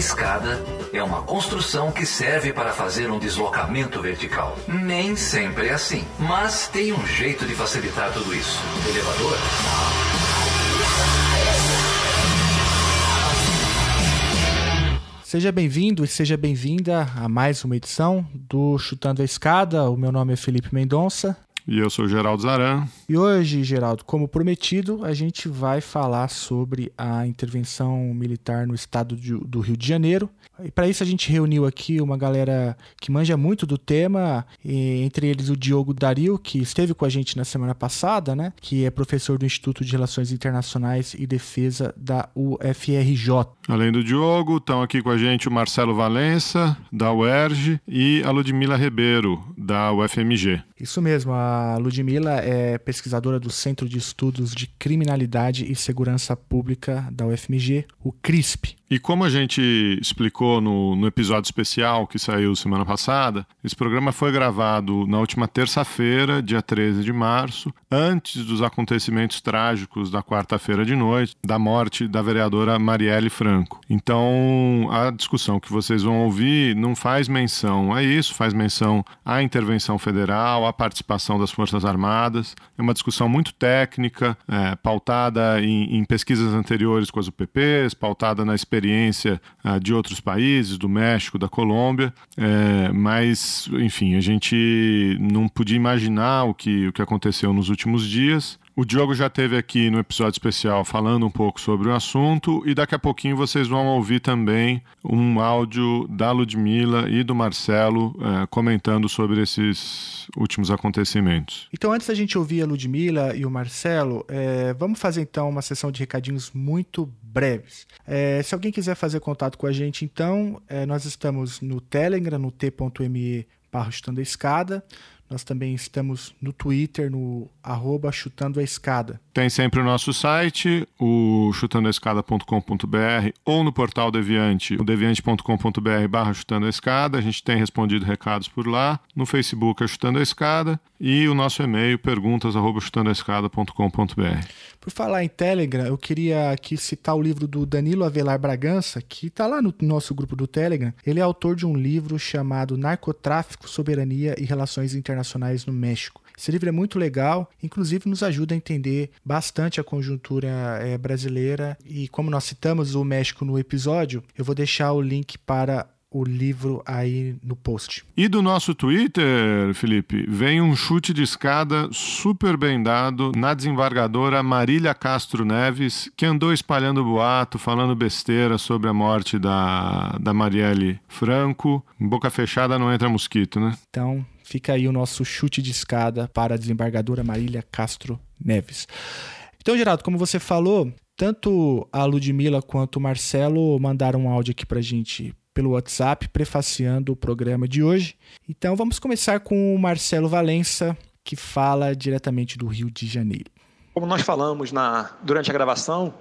escada é uma construção que serve para fazer um deslocamento vertical. Nem sempre é assim, mas tem um jeito de facilitar tudo isso. Elevador? Seja bem-vindo e seja bem-vinda a mais uma edição do Chutando a Escada. O meu nome é Felipe Mendonça. E eu sou Geraldo Zaran. E hoje, Geraldo, como prometido, a gente vai falar sobre a intervenção militar no estado de, do Rio de Janeiro. E para isso a gente reuniu aqui uma galera que manja muito do tema, entre eles o Diogo Dario, que esteve com a gente na semana passada, né? Que é professor do Instituto de Relações Internacionais e Defesa da UFRJ. Além do Diogo, estão aqui com a gente o Marcelo Valença, da UERJ, e a Ludmila Ribeiro, da UFMG. Isso mesmo, a Ludmila é pesquisadora do Centro de Estudos de Criminalidade e Segurança Pública da UFMG, o CRISP. E como a gente explicou no, no, episódio especial que saiu semana passada, esse programa foi gravado na última terça-feira, dia 13 de março, antes dos acontecimentos trágicos da quarta-feira de noite, da morte da vereadora Marielle Franco. Então, a discussão que vocês vão ouvir não faz menção a isso, faz menção à intervenção federal, à participação das Forças Armadas. É uma discussão muito técnica, é, pautada em, em pesquisas anteriores com as UPPs, pautada na experiência experiência uh, de outros países, do México, da Colômbia, é, mas, enfim, a gente não podia imaginar o que, o que aconteceu nos últimos dias. O Diogo já teve aqui no episódio especial falando um pouco sobre o assunto e daqui a pouquinho vocês vão ouvir também um áudio da Ludmilla e do Marcelo é, comentando sobre esses últimos acontecimentos. Então, antes da gente ouvir a Ludmilla e o Marcelo, é, vamos fazer então uma sessão de recadinhos muito breves. É, se alguém quiser fazer contato com a gente, então, nós estamos no Telegram, no t.me barra escada. Nós também estamos no Twitter, no arroba chutando a escada. Tem sempre o nosso site, o chutandoaescada.com.br ou no portal Deviante, o deviante.com.br barra chutando a escada. A gente tem respondido recados por lá. No Facebook é Chutando a Escada e o nosso e-mail perguntas. Por falar em Telegram, eu queria aqui citar o livro do Danilo Avelar Bragança, que está lá no nosso grupo do Telegram. Ele é autor de um livro chamado Narcotráfico, Soberania e Relações Internacionais no México. Esse livro é muito legal, inclusive nos ajuda a entender bastante a conjuntura é, brasileira. E como nós citamos o México no episódio, eu vou deixar o link para o livro aí no post. E do nosso Twitter, Felipe, vem um chute de escada super bem dado na desembargadora Marília Castro Neves, que andou espalhando boato, falando besteira sobre a morte da, da Marielle Franco. Boca fechada não entra mosquito, né? Então, fica aí o nosso chute de escada para a desembargadora Marília Castro Neves. Então, Geraldo, como você falou, tanto a Ludmilla quanto o Marcelo mandaram um áudio aqui para gente pelo WhatsApp, prefaciando o programa de hoje. Então vamos começar com o Marcelo Valença, que fala diretamente do Rio de Janeiro. Como nós falamos na, durante a gravação,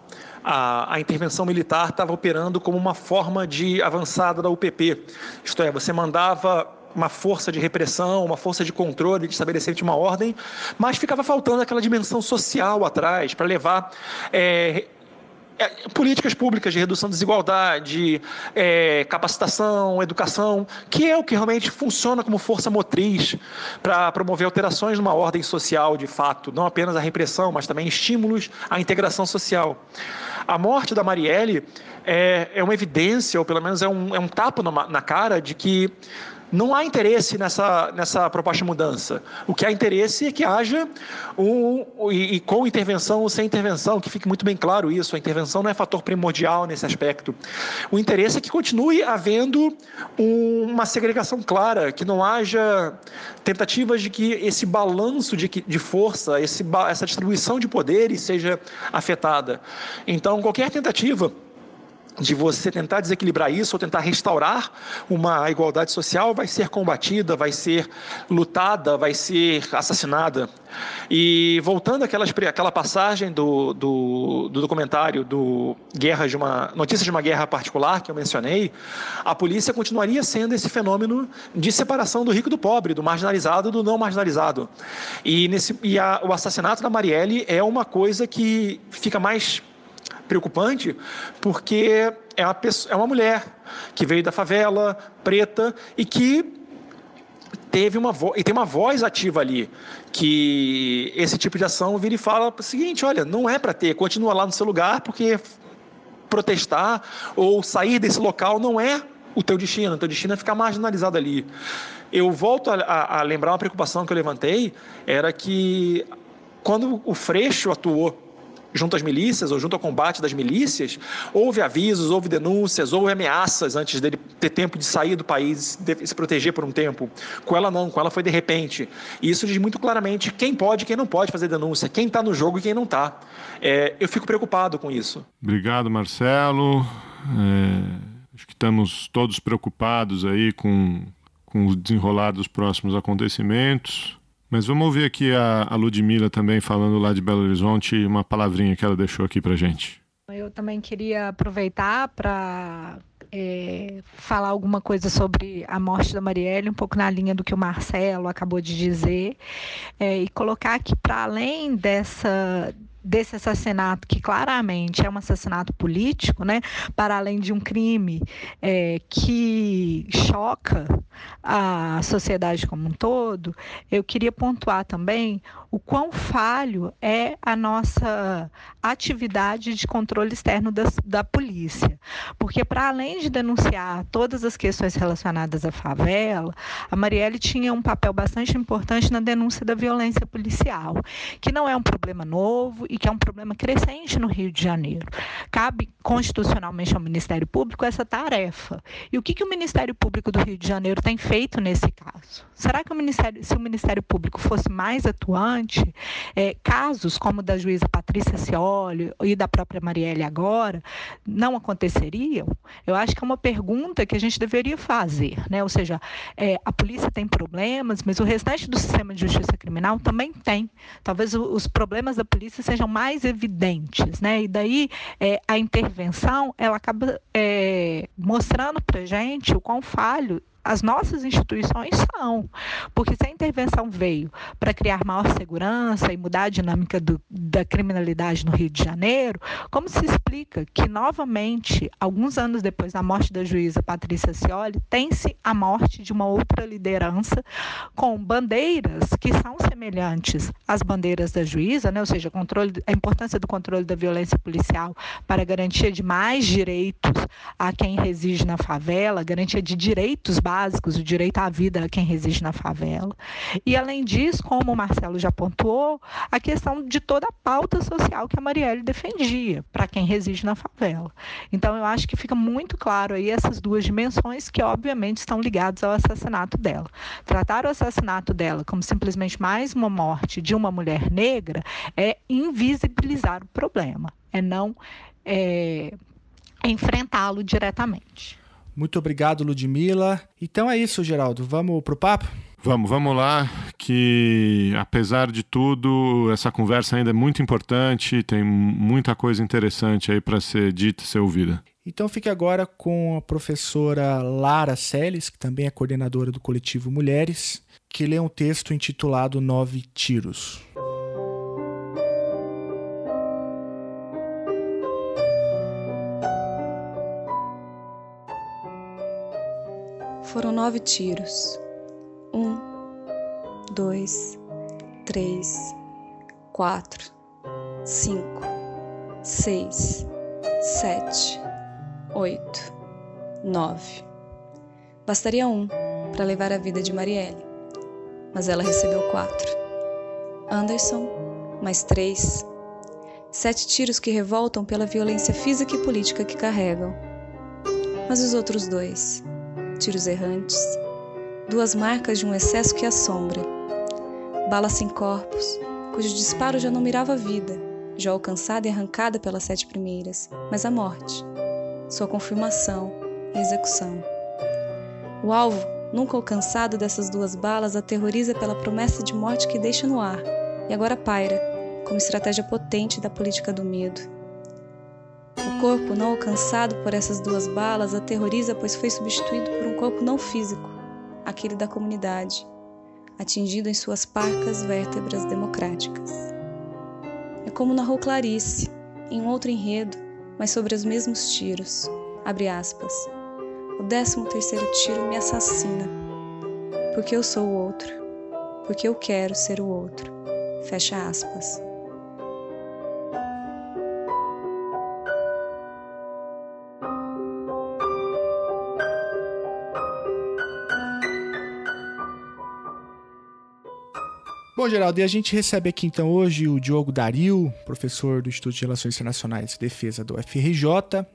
a, a intervenção militar estava operando como uma forma de avançada da UPP. Isto é, você mandava uma força de repressão, uma força de controle, de estabelecimento de uma ordem, mas ficava faltando aquela dimensão social atrás para levar é, é, políticas públicas de redução da desigualdade, é, capacitação, educação, que é o que realmente funciona como força motriz para promover alterações numa ordem social de fato, não apenas a repressão, mas também estímulos à integração social. A morte da Marielle é, é uma evidência, ou pelo menos é um, é um tapa na, na cara de que não há interesse nessa, nessa proposta de mudança. O que há interesse é que haja um, e, e, com intervenção ou sem intervenção, que fique muito bem claro isso. A intervenção não é fator primordial nesse aspecto. O interesse é que continue havendo um, uma segregação clara, que não haja tentativas de que esse balanço de, de força, esse, essa distribuição de poderes seja afetada. Então, qualquer tentativa de você tentar desequilibrar isso ou tentar restaurar uma igualdade social vai ser combatida, vai ser lutada, vai ser assassinada. E voltando àquela, àquela passagem do, do, do, documentário do Guerra de uma Notícias de uma Guerra Particular que eu mencionei, a polícia continuaria sendo esse fenômeno de separação do rico do pobre, do marginalizado do não marginalizado. E, nesse, e a, o assassinato da Marielle é uma coisa que fica mais preocupante porque é uma, pessoa, é uma mulher que veio da favela, preta, e que teve uma e tem uma voz ativa ali que esse tipo de ação vira e fala o seguinte, olha, não é para ter, continua lá no seu lugar porque protestar ou sair desse local não é o teu destino, o teu destino é ficar marginalizado ali. Eu volto a, a, a lembrar uma preocupação que eu levantei, era que quando o Freixo atuou junto às milícias ou junto ao combate das milícias, houve avisos, houve denúncias, houve ameaças antes dele ter tempo de sair do país, de se proteger por um tempo. Com ela não, com ela foi de repente. E isso diz muito claramente quem pode quem não pode fazer denúncia, quem está no jogo e quem não está. É, eu fico preocupado com isso. Obrigado, Marcelo. É, acho que estamos todos preocupados aí com, com o desenrolar dos próximos acontecimentos. Mas vamos ouvir aqui a, a Ludmilla também falando lá de Belo Horizonte, uma palavrinha que ela deixou aqui para gente. Eu também queria aproveitar para é, falar alguma coisa sobre a morte da Marielle, um pouco na linha do que o Marcelo acabou de dizer, é, e colocar que para além dessa desse assassinato, que claramente é um assassinato político, né, para além de um crime é, que choca a sociedade como um todo, eu queria pontuar também o quão falho é a nossa atividade de controle externo da, da polícia. Porque, para além de denunciar todas as questões relacionadas à favela, a Marielle tinha um papel bastante importante na denúncia da violência policial, que não é um problema novo e que é um problema crescente no Rio de Janeiro. Cabe constitucionalmente ao Ministério Público essa tarefa. E o que, que o Ministério Público do Rio de Janeiro tem feito nesse caso? Será que o Ministério, se o Ministério Público fosse mais atuante, é, casos como o da juíza Patrícia Cioli e da própria Marielle agora não aconteceriam? Eu acho que é uma pergunta que a gente deveria fazer, né? Ou seja, é, a polícia tem problemas, mas o restante do sistema de justiça criminal também tem. Talvez os problemas da polícia sejam mais evidentes, né? E daí é, a intervenção ela acaba é, mostrando para gente o quão falho as nossas instituições são. Porque se a intervenção veio para criar maior segurança e mudar a dinâmica do, da criminalidade no Rio de Janeiro, como se explica que, novamente, alguns anos depois da morte da juíza Patrícia Cioli, tem-se a morte de uma outra liderança com bandeiras que são semelhantes às bandeiras da juíza, né? ou seja, controle, a importância do controle da violência policial para garantia de mais direitos a quem reside na favela, garantia de direitos básicos, o direito à vida a quem reside na favela. E, além disso, como o Marcelo já pontuou, a questão de toda a pauta social que a Marielle defendia para quem reside na favela. Então, eu acho que fica muito claro aí essas duas dimensões que, obviamente, estão ligadas ao assassinato dela. Tratar o assassinato dela como simplesmente mais uma morte de uma mulher negra é invisibilizar o problema, é não é, enfrentá-lo diretamente. Muito obrigado, Ludmilla. Então é isso, Geraldo. Vamos pro papo? Vamos, vamos lá, que apesar de tudo, essa conversa ainda é muito importante, tem muita coisa interessante aí para ser dita e ser ouvida. Então fique agora com a professora Lara Seles, que também é coordenadora do coletivo Mulheres, que lê um texto intitulado Nove Tiros. Foram nove tiros. Um, dois, três, quatro, cinco, seis, sete, oito, nove. Bastaria um para levar a vida de Marielle, mas ela recebeu quatro. Anderson, mais três. Sete tiros que revoltam pela violência física e política que carregam. Mas os outros dois? Tiros errantes, duas marcas de um excesso que assombra. Bala sem corpos, cujo disparo já não mirava a vida, já alcançada e arrancada pelas sete primeiras, mas a morte, sua confirmação e execução. O alvo, nunca alcançado dessas duas balas, aterroriza pela promessa de morte que deixa no ar e agora paira como estratégia potente da política do medo o corpo não alcançado por essas duas balas aterroriza, pois foi substituído por um corpo não físico, aquele da comunidade, atingido em suas parcas vértebras democráticas. É como narrou Clarice, em outro enredo, mas sobre os mesmos tiros. Abre aspas. O décimo terceiro tiro me assassina, porque eu sou o outro, porque eu quero ser o outro. Fecha aspas. Bom, Geraldo, e a gente recebe aqui então hoje o Diogo Daril, professor do Instituto de Relações Internacionais e Defesa do FRJ,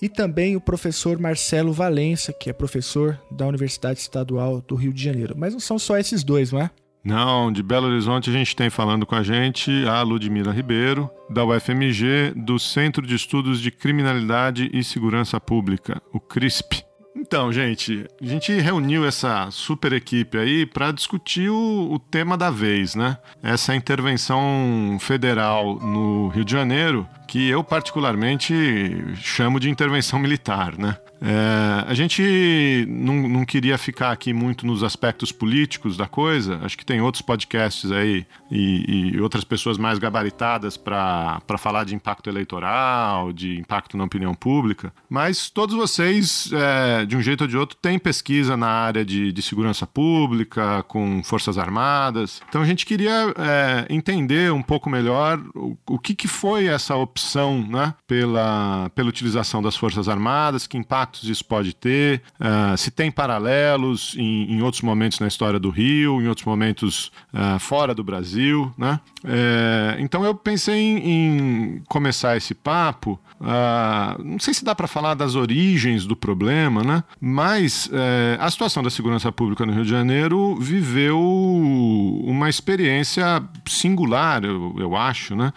e também o professor Marcelo Valença, que é professor da Universidade Estadual do Rio de Janeiro. Mas não são só esses dois, não é? Não, de Belo Horizonte a gente tem falando com a gente a Ludmila Ribeiro, da UFMG, do Centro de Estudos de Criminalidade e Segurança Pública, o CRISP. Então, gente, a gente reuniu essa super equipe aí para discutir o, o, tema da vez, né? Essa intervenção federal no Rio de Janeiro, que eu particularmente chamo de intervenção militar, né? É, a gente não, não, queria ficar aqui muito nos aspectos políticos da coisa. Acho que tem outros podcasts aí e, e outras pessoas mais gabaritadas para falar de impacto eleitoral, de impacto na opinião pública. Mas todos vocês, é, de um jeito ou de outro, têm pesquisa na área de, de segurança pública, com Forças Armadas. Então a gente queria é, entender um pouco melhor o, o que, que foi essa opção né, pela, pela utilização das Forças Armadas, que impacto impactos isso pode ter, uh, se tem paralelos em, em, outros momentos na história do Rio, em outros momentos uh, fora do Brasil, né? É, então eu pensei em, em, começar esse papo. Uh, não sei se dá para falar das origens do problema, né? Mas é, a situação da segurança pública no Rio de Janeiro viveu uma experiência singular, eu, eu acho, né?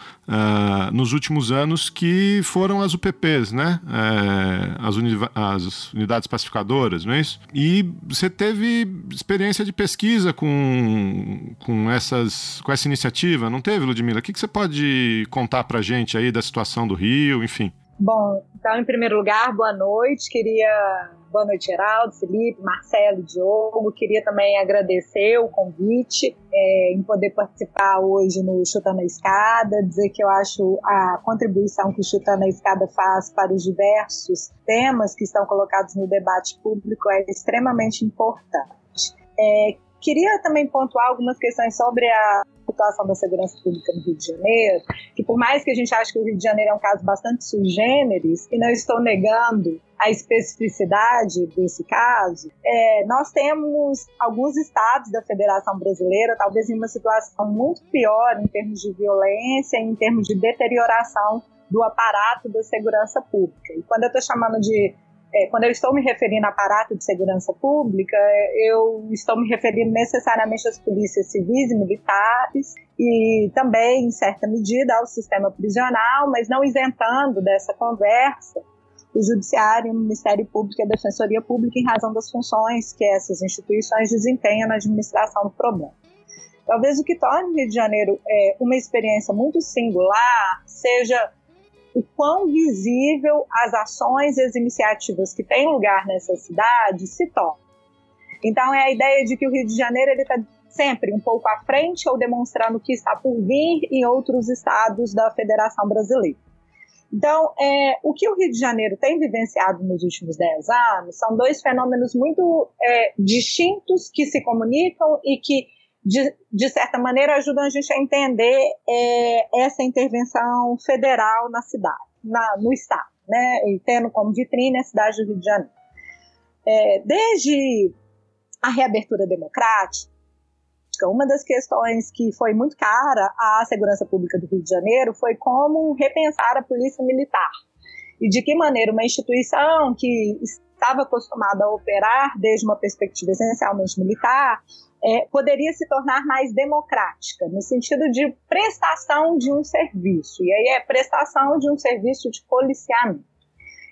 Nos últimos anos que foram as UPPs, né? É, as, as, unidades pacificadoras, não é isso? E você teve experiência de pesquisa com, com, essas, com essa iniciativa, não teve, Ludmila? O que, que você pode contar para gente aí da situação do Rio, enfim? Bom, então, em primeiro lugar, boa noite. Queria. Boa noite, Geraldo, Felipe, Marcelo, Diogo. Queria também agradecer o convite é, em poder participar hoje no Chutando a Escada, dizer que eu acho a contribuição que o Chutando a Escada faz para os diversos temas que estão colocados no debate público é extremamente importante. É, queria também pontuar algumas questões sobre a situação da segurança pública no Rio de Janeiro, que por mais que a gente ache que o Rio de Janeiro é um caso bastante sui generis, e não estou negando a especificidade desse caso, é, nós temos alguns estados da Federação Brasileira, talvez em uma situação muito pior em termos de violência, em termos de deterioração do aparato da segurança pública. E quando eu estou chamando de é, quando eu estou me referindo a aparato de segurança pública, eu estou me referindo necessariamente às polícias civis e militares e também, em certa medida, ao sistema prisional, mas não isentando dessa conversa o Judiciário, o Ministério Público e a Defensoria Pública em razão das funções que essas instituições desempenham na administração do problema. Talvez o que torne o Rio de Janeiro é, uma experiência muito singular seja o quão visível as ações e as iniciativas que têm lugar nessa cidade se tornam. Então é a ideia de que o Rio de Janeiro está sempre um pouco à frente ou demonstrando o que está por vir em outros estados da Federação Brasileira. Então, é, o que o Rio de Janeiro tem vivenciado nos últimos 10 anos são dois fenômenos muito é, distintos que se comunicam e que de, de certa maneira, ajudam a gente a entender é, essa intervenção federal na cidade, na, no Estado, né? E tendo como vitrine a cidade do Rio de Janeiro. É, desde a reabertura democrática, uma das questões que foi muito cara à segurança pública do Rio de Janeiro foi como repensar a polícia militar. E de que maneira uma instituição que estava acostumada a operar desde uma perspectiva essencialmente militar, é, poderia se tornar mais democrática, no sentido de prestação de um serviço. E aí é prestação de um serviço de policiamento.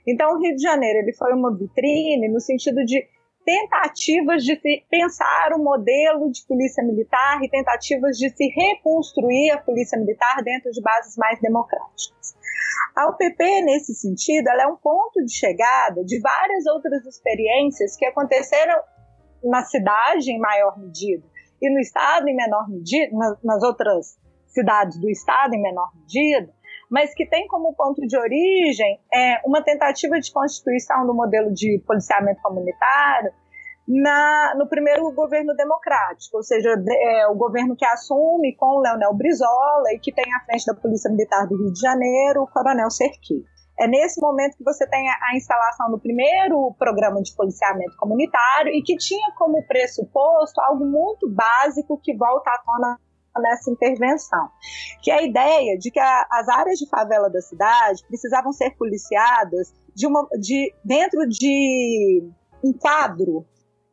Então, o Rio de Janeiro ele foi uma vitrine no sentido de tentativas de pensar o um modelo de polícia militar e tentativas de se reconstruir a polícia militar dentro de bases mais democráticas. A UPP, nesse sentido, ela é um ponto de chegada de várias outras experiências que aconteceram na cidade em maior medida e no estado em menor medida, nas, outras cidades do estado em menor medida, mas que tem como ponto de origem é, uma tentativa de constituição do modelo de policiamento comunitário na, no primeiro governo democrático, ou seja, é, o governo que assume com o Leonel Brizola e que tem à frente da Polícia Militar do Rio de Janeiro o Coronel Serqui. É nesse momento que você tem a, a instalação do primeiro programa de policiamento comunitário e que tinha como pressuposto algo muito básico que volta à tona nessa intervenção, que é a ideia de que a, as áreas de favela da cidade precisavam ser policiadas de uma, de, dentro de um quadro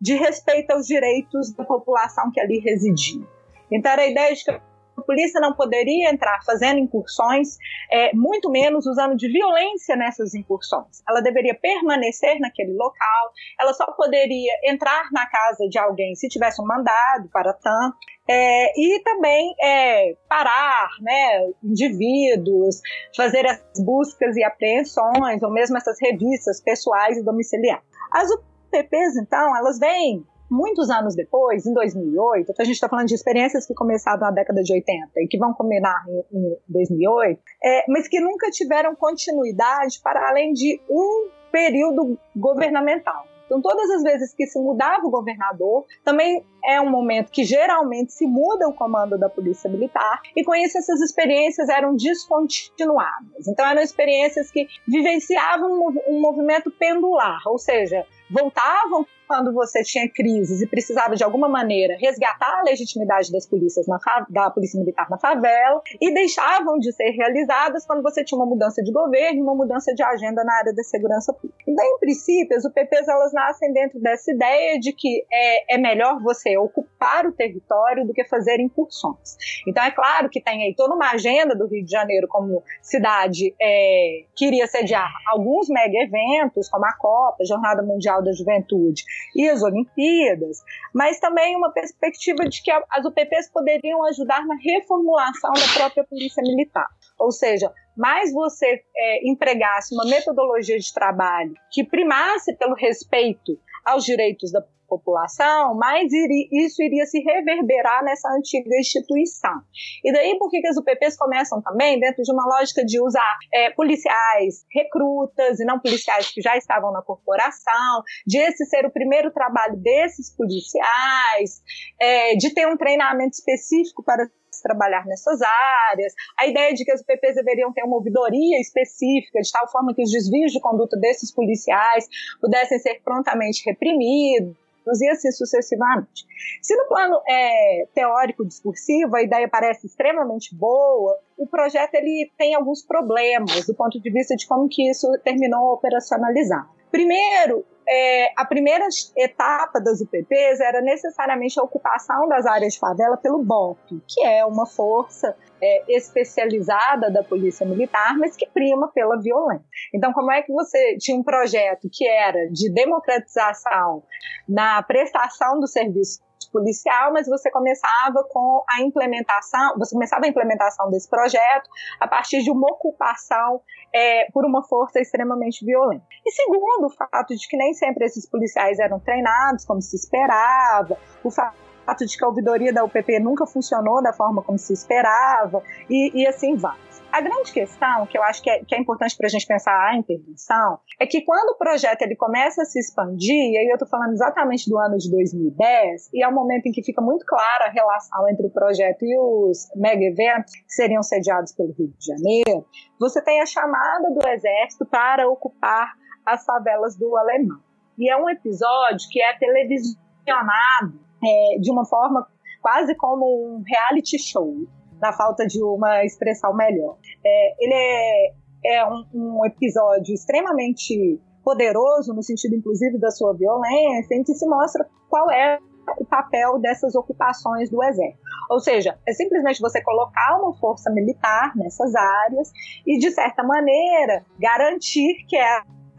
de respeito aos direitos da população que ali residia. Então era a ideia de que a polícia não poderia entrar fazendo incursões, é, muito menos usando de violência nessas incursões. Ela deveria permanecer naquele local, ela só poderia entrar na casa de alguém se tivesse um mandado para tanto, é, e também é, parar né, indivíduos, fazer as buscas e apreensões, ou mesmo essas revistas pessoais e domiciliares. As UPPs, então, elas vêm muitos anos depois, em 2008, a gente está falando de experiências que começaram na década de 80 e que vão combinar em, em 2008, é, mas que nunca tiveram continuidade para além de um período governamental. Então, todas as vezes que se mudava o governador, também é um momento que geralmente se muda o comando da Polícia Militar, e com isso essas experiências eram descontinuadas. Então, eram experiências que vivenciavam um movimento pendular, ou seja, voltavam quando você tinha crises e precisava de alguma maneira resgatar a legitimidade das polícias da polícia militar na favela e deixavam de ser realizadas quando você tinha uma mudança de governo, uma mudança de agenda na área da segurança pública. Então, em princípio, as UPPs elas nascem dentro dessa ideia de que é, é melhor você ocupar o território do que fazer incursões. Então, é claro que tem aí toda uma agenda do Rio de Janeiro como cidade é, que iria sediar alguns mega eventos, como a Copa, a Jornada Mundial da Juventude, e as Olimpíadas, mas também uma perspectiva de que as UPPs poderiam ajudar na reformulação da própria Polícia Militar. Ou seja, mais você é, empregasse uma metodologia de trabalho que primasse pelo respeito aos direitos da população, mais isso iria se reverberar nessa antiga instituição. E daí por que as UPPs começam também dentro de uma lógica de usar é, policiais recrutas e não policiais que já estavam na corporação, de esse ser o primeiro trabalho desses policiais, é, de ter um treinamento específico para trabalhar nessas áreas, a ideia de que as UPPs deveriam ter uma ouvidoria específica, de tal forma que os desvios de conduta desses policiais pudessem ser prontamente reprimidos, e assim sucessivamente. Se no plano é, teórico discursivo a ideia parece extremamente boa, o projeto ele tem alguns problemas do ponto de vista de como que isso terminou operacionalizar. Primeiro, é, a primeira etapa das UPPs era necessariamente a ocupação das áreas de favela pelo BOP, que é uma força é, especializada da polícia militar, mas que prima pela violência. Então, como é que você tinha um projeto que era de democratização na prestação do serviço policial, mas você começava com a implementação, você começava a implementação desse projeto a partir de uma ocupação é, por uma força extremamente violenta. E segundo, o fato de que nem sempre esses policiais eram treinados como se esperava, o fato de que a ouvidoria da UPP nunca funcionou da forma como se esperava, e, e assim vai. A grande questão, que eu acho que é, que é importante para a gente pensar a intervenção, é que quando o projeto ele começa a se expandir, e aí eu estou falando exatamente do ano de 2010, e é o momento em que fica muito clara a relação entre o projeto e os mega eventos que seriam sediados pelo Rio de Janeiro, você tem a chamada do Exército para ocupar as favelas do Alemão. E é um episódio que é televisionado é, de uma forma quase como um reality show na falta de uma expressão melhor. É, ele é, é um, um, episódio extremamente poderoso, no sentido inclusive da sua violência, em que se mostra qual é o papel dessas ocupações do exército. Ou seja, é simplesmente você colocar uma força militar nessas áreas e, de certa maneira, garantir que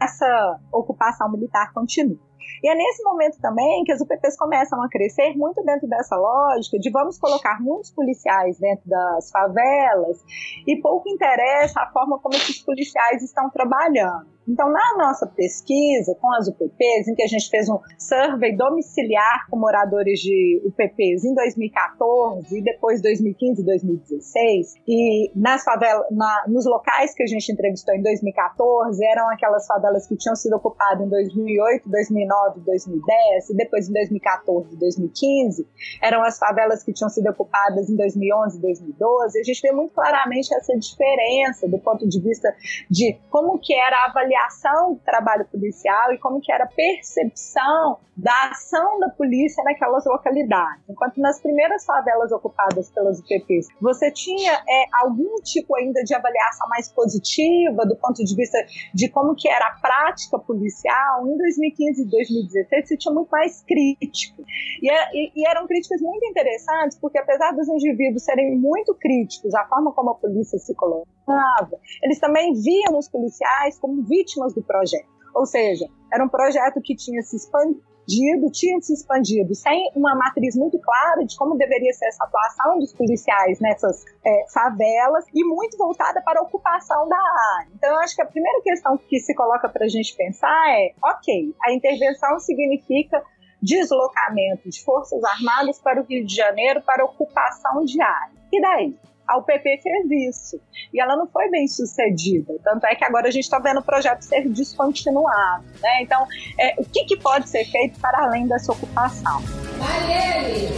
essa ocupação militar continue. E é nesse momento também que as UPPs começam a crescer muito dentro dessa lógica de vamos colocar muitos policiais dentro das favelas e pouco interessa a forma como esses policiais estão trabalhando. Então, na nossa pesquisa com as UPPs, em que a gente fez um survey domiciliar com moradores de UPPs em 2014 e depois 2015 e 2016, e nas favelas, na, nos locais que a gente entrevistou em 2014, eram aquelas favelas que tinham sido ocupadas em 2008, 2009, 2010, e depois em 2014 e 2015, eram as favelas que tinham sido ocupadas em 2011 e 2012. A gente vê muito claramente essa diferença do ponto de vista de como que era a avaliação avaliação do trabalho policial e como que era a percepção da ação da polícia naquelas localidades. Enquanto nas primeiras favelas ocupadas pelas UPPs, você tinha é, algum tipo ainda de avaliação mais positiva do ponto de vista de como que era a prática policial, em 2015 e 2016 você tinha muito mais crítico. E, é, e, e eram críticas muito interessantes, porque apesar dos indivíduos serem muito críticos à forma como a polícia se colocava, eles também viam os policiais como vítimas do projeto. Ou seja, era um projeto que tinha se expandido tinha se expandido sem uma matriz muito clara de como deveria ser essa atuação dos policiais nessas é, favelas e muito voltada para a ocupação da área. Então, eu acho que a primeira questão que se coloca para a gente pensar é: ok, a intervenção significa deslocamento de forças armadas para o Rio de Janeiro para ocupação de área. E daí? A UPP fez isso. E ela não foi bem sucedida. Tanto é que agora a gente está vendo o projeto ser descontinuado. Né? Então, é, o que, que, pode ser feito para além dessa ocupação? Marielle!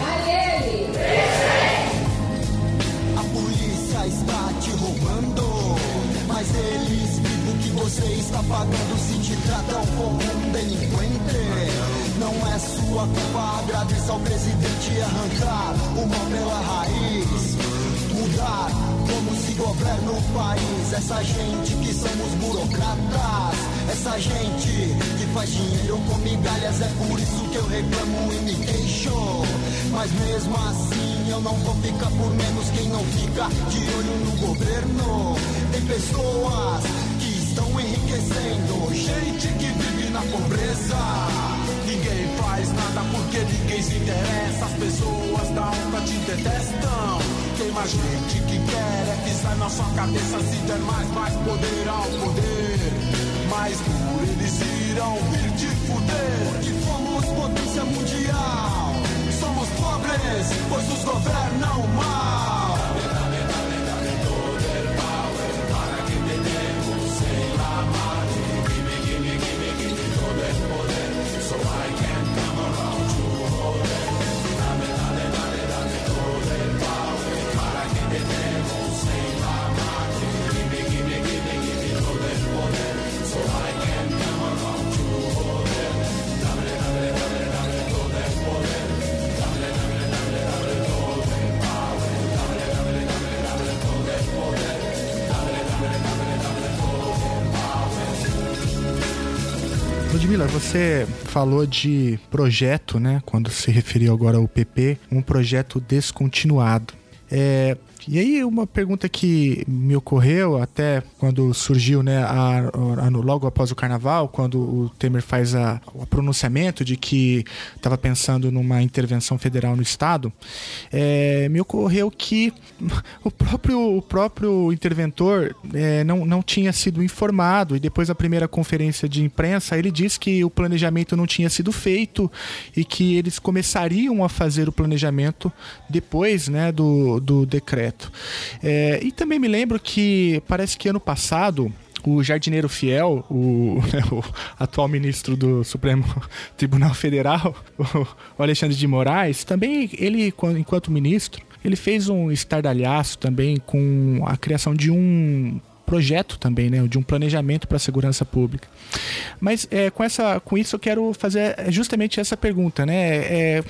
Marielle! A polícia está te roubando, mas eles o que você está pagando se te tratam como um delinquente. Não é sua culpa, agradeça ao presidente arrancar o mal pela raiz. Como se governa o país. Essa gente que somos burocratas. Essa gente que faz dinheiro com migalhas. É por isso que eu reclamo e me queixo. Mas mesmo assim eu não vou ficar por menos quem não fica de olho no governo. Tem pessoas que estão enriquecendo. Gente que vive na pobreza. Ninguém faz nada porque ninguém se interessa. As pessoas da onda te detestam. Tem mais gente que quer é pisar na sua cabeça se der mais, mais poder ao poder. Mas por eles irão vir te fuder. Porque fomos potência mundial. Somos pobres, pois nos governam mal. Você falou de projeto, né? Quando se referiu agora ao PP, um projeto descontinuado. É, e aí uma pergunta que me ocorreu até quando surgiu, né, a, a, logo após o carnaval, quando o Temer faz a, o pronunciamento de que estava pensando numa intervenção federal no estado, é, me ocorreu que o próprio, o próprio interventor é, não, não tinha sido informado e depois da primeira conferência de imprensa ele disse que o planejamento não tinha sido feito e que eles começariam a fazer o planejamento depois, né, do, do decreto. É, e também me lembro que parece que ano passado o jardineiro fiel, o, né, o, atual ministro do Supremo Tribunal Federal, o Alexandre de Moraes, também ele, enquanto ministro, ele fez um estardalhaço também com a criação de um projeto também, né, de um planejamento para a segurança pública. Mas é, com, essa, com isso eu quero fazer justamente essa pergunta, né? É,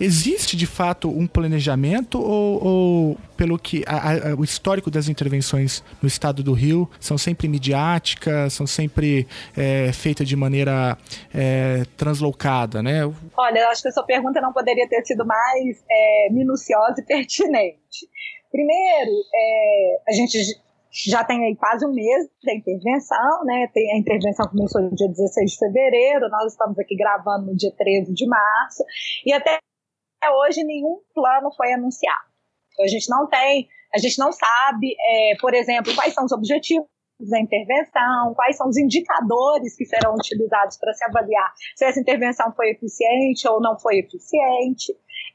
existe de fato um planejamento ou, ou pelo que a, a, o histórico das intervenções no estado do Rio são sempre midiáticas, são sempre é, feitas de maneira é, translocada, né? Olha, eu acho que a sua pergunta não poderia ter sido mais é, minuciosa e pertinente. Primeiro, é, a gente já tem aí quase um mês da intervenção, né? Tem, a intervenção começou no dia 16 de fevereiro, nós estamos aqui gravando no dia 13 de março, e até hoje nenhum plano foi anunciado. Então, a gente não tem, a gente não sabe, é, por exemplo, quais são os objetivos da intervenção, quais são os indicadores que serão utilizados para se avaliar se essa intervenção foi eficiente ou não foi eficiente.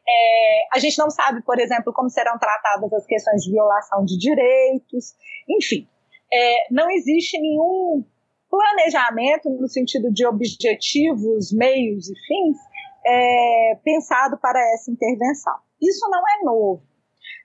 É, a gente não sabe, por exemplo, como serão tratadas as questões de violação de direitos, enfim. É, não existe nenhum planejamento no sentido de objetivos, meios e fins é, pensado para essa intervenção. Isso não é novo.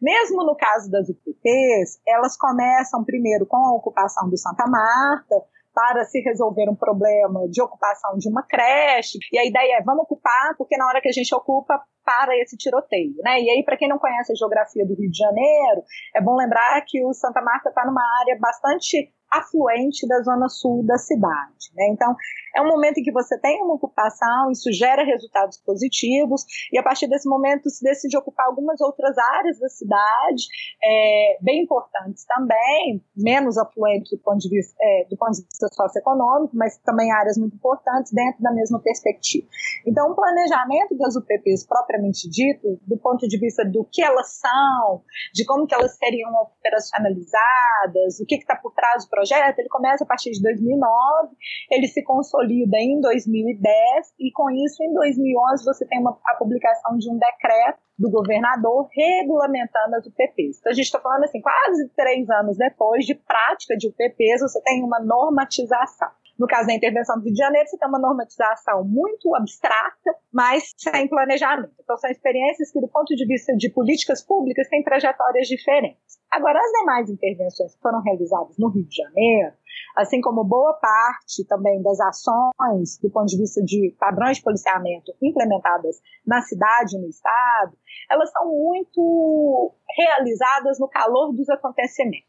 Mesmo no caso das UPTs, elas começam primeiro com a ocupação do Santa Marta, para se resolver um problema de ocupação de uma creche. E a ideia é vamos ocupar, porque na hora que a gente ocupa, para esse tiroteio, né? E aí, para quem não conhece a geografia do Rio de Janeiro, é bom lembrar que o Santa Marta está numa área bastante afluente da zona sul da cidade. Né? Então, é um momento em que você tem uma ocupação, isso gera resultados positivos, e a partir desse momento se decide ocupar algumas outras áreas da cidade, é, bem importantes também, menos afluentes do ponto de vista, é, do ponto de vista socioeconômico, mas também áreas muito importantes dentro da mesma perspectiva. Então, o planejamento das UPPs propriamente dito, do ponto de vista do que elas são, de como que elas seriam operacionalizadas, o que está por trás do projeto, ele começa a partir de 2009, ele se consolida em 2010 e com isso em 2011 você tem uma, a publicação de um decreto do governador regulamentando as UPPs. Então a gente está falando assim, quase três anos depois de prática de UPPs, você tem uma normatização. No caso da intervenção do Rio de Janeiro, você tem uma normatização muito abstrata, mas sem planejamento. Então, são experiências que, do ponto de vista de políticas públicas, têm trajetórias diferentes. Agora, as demais intervenções que foram realizadas no Rio de Janeiro, assim como boa parte também das ações do ponto de vista de padrões de policiamento implementadas na cidade e no estado, elas são muito realizadas no calor dos acontecimentos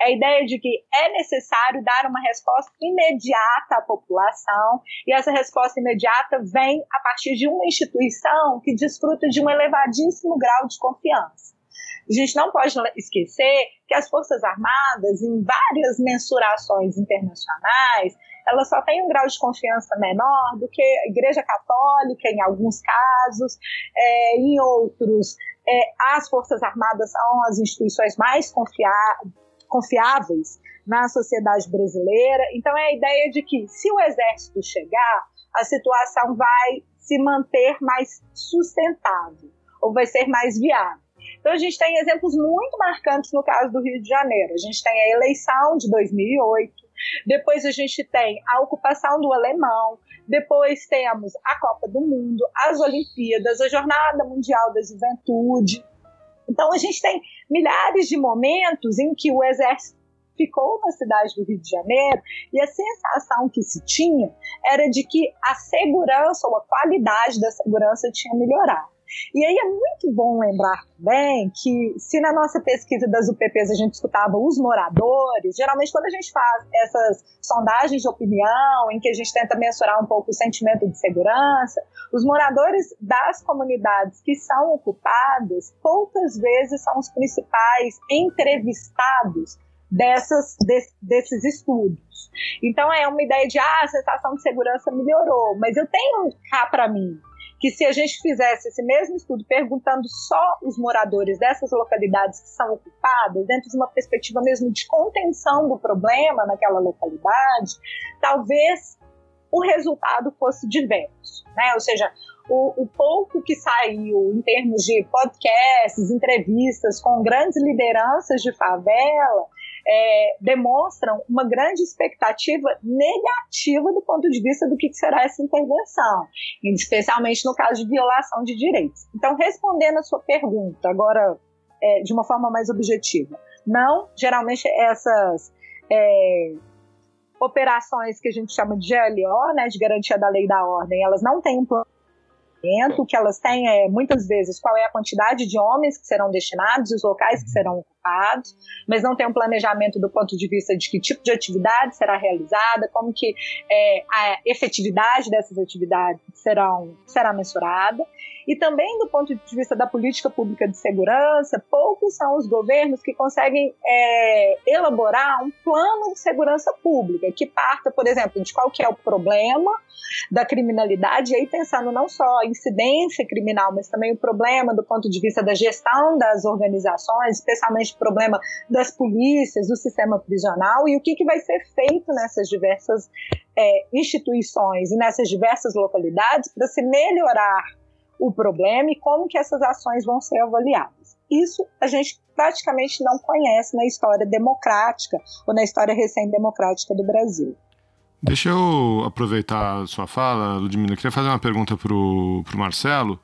é a ideia de que é necessário dar uma resposta imediata à população, e essa resposta imediata vem a partir de uma instituição que desfruta de um elevadíssimo grau de confiança. A gente não pode esquecer que as Forças Armadas, em várias mensurações internacionais, elas só têm um grau de confiança menor do que a Igreja Católica, em alguns casos, é, em outros, é, as Forças Armadas são as instituições mais confiáveis confiáveis na sociedade brasileira. Então é a ideia de que se o exército chegar, a situação vai se manter mais sustentável ou vai ser mais viável. Então a gente tem exemplos muito marcantes no caso do Rio de Janeiro. A gente tem a eleição de 2008, depois a gente tem a ocupação do alemão, depois temos a Copa do Mundo, as Olimpíadas, a Jornada Mundial da Juventude. Então a gente tem milhares de momentos em que o exército ficou na cidade do Rio de Janeiro e a sensação que se tinha era de que a segurança ou a qualidade da segurança tinha melhorado. E aí é muito bom lembrar também que, se na nossa pesquisa das UPPs a gente escutava os moradores, geralmente quando a gente faz essas sondagens de opinião, em que a gente tenta mensurar um pouco o sentimento de segurança, os moradores das comunidades que são ocupadas, poucas vezes são os principais entrevistados dessas, de, desses estudos. Então é uma ideia de ah, a sensação de segurança melhorou, mas eu tenho cá para mim que se a gente fizesse esse mesmo estudo perguntando só os moradores dessas localidades que são ocupadas, dentro de uma perspectiva mesmo de contenção do problema naquela localidade, talvez o resultado fosse diverso, né? Ou seja, o, o, pouco que saiu em termos de podcasts, entrevistas com grandes lideranças de favela, é, demonstram uma grande expectativa negativa do ponto de vista do que será essa intervenção, especialmente no caso de violação de direitos. Então, respondendo a sua pergunta, agora é, de uma forma mais objetiva, não, geralmente essas é, operações que a gente chama de GLO, né, de garantia da lei da ordem, elas não têm um plano o que elas têm é, muitas vezes, qual é a quantidade de homens que serão destinados, os locais que serão mas não tem um planejamento do ponto de vista de que tipo de atividade será realizada, como que é, a efetividade dessas atividades serão, será mensurada. E também do ponto de vista da política pública de segurança, poucos são os governos que conseguem é, elaborar um plano de segurança pública que parta, por exemplo, de qual que é o problema da criminalidade, e aí pensando não só a incidência criminal, mas também o problema do ponto de vista da gestão das organizações, especialmente problema das polícias, do sistema prisional e o que, que vai ser feito nessas diversas é, instituições e nessas diversas localidades para se melhorar o problema e como que essas ações vão ser avaliadas. Isso a gente praticamente não conhece na história democrática ou na história recém-democrática do Brasil. Deixa eu aproveitar a sua fala, Ludmila. Eu queria fazer uma pergunta para o Marcelo,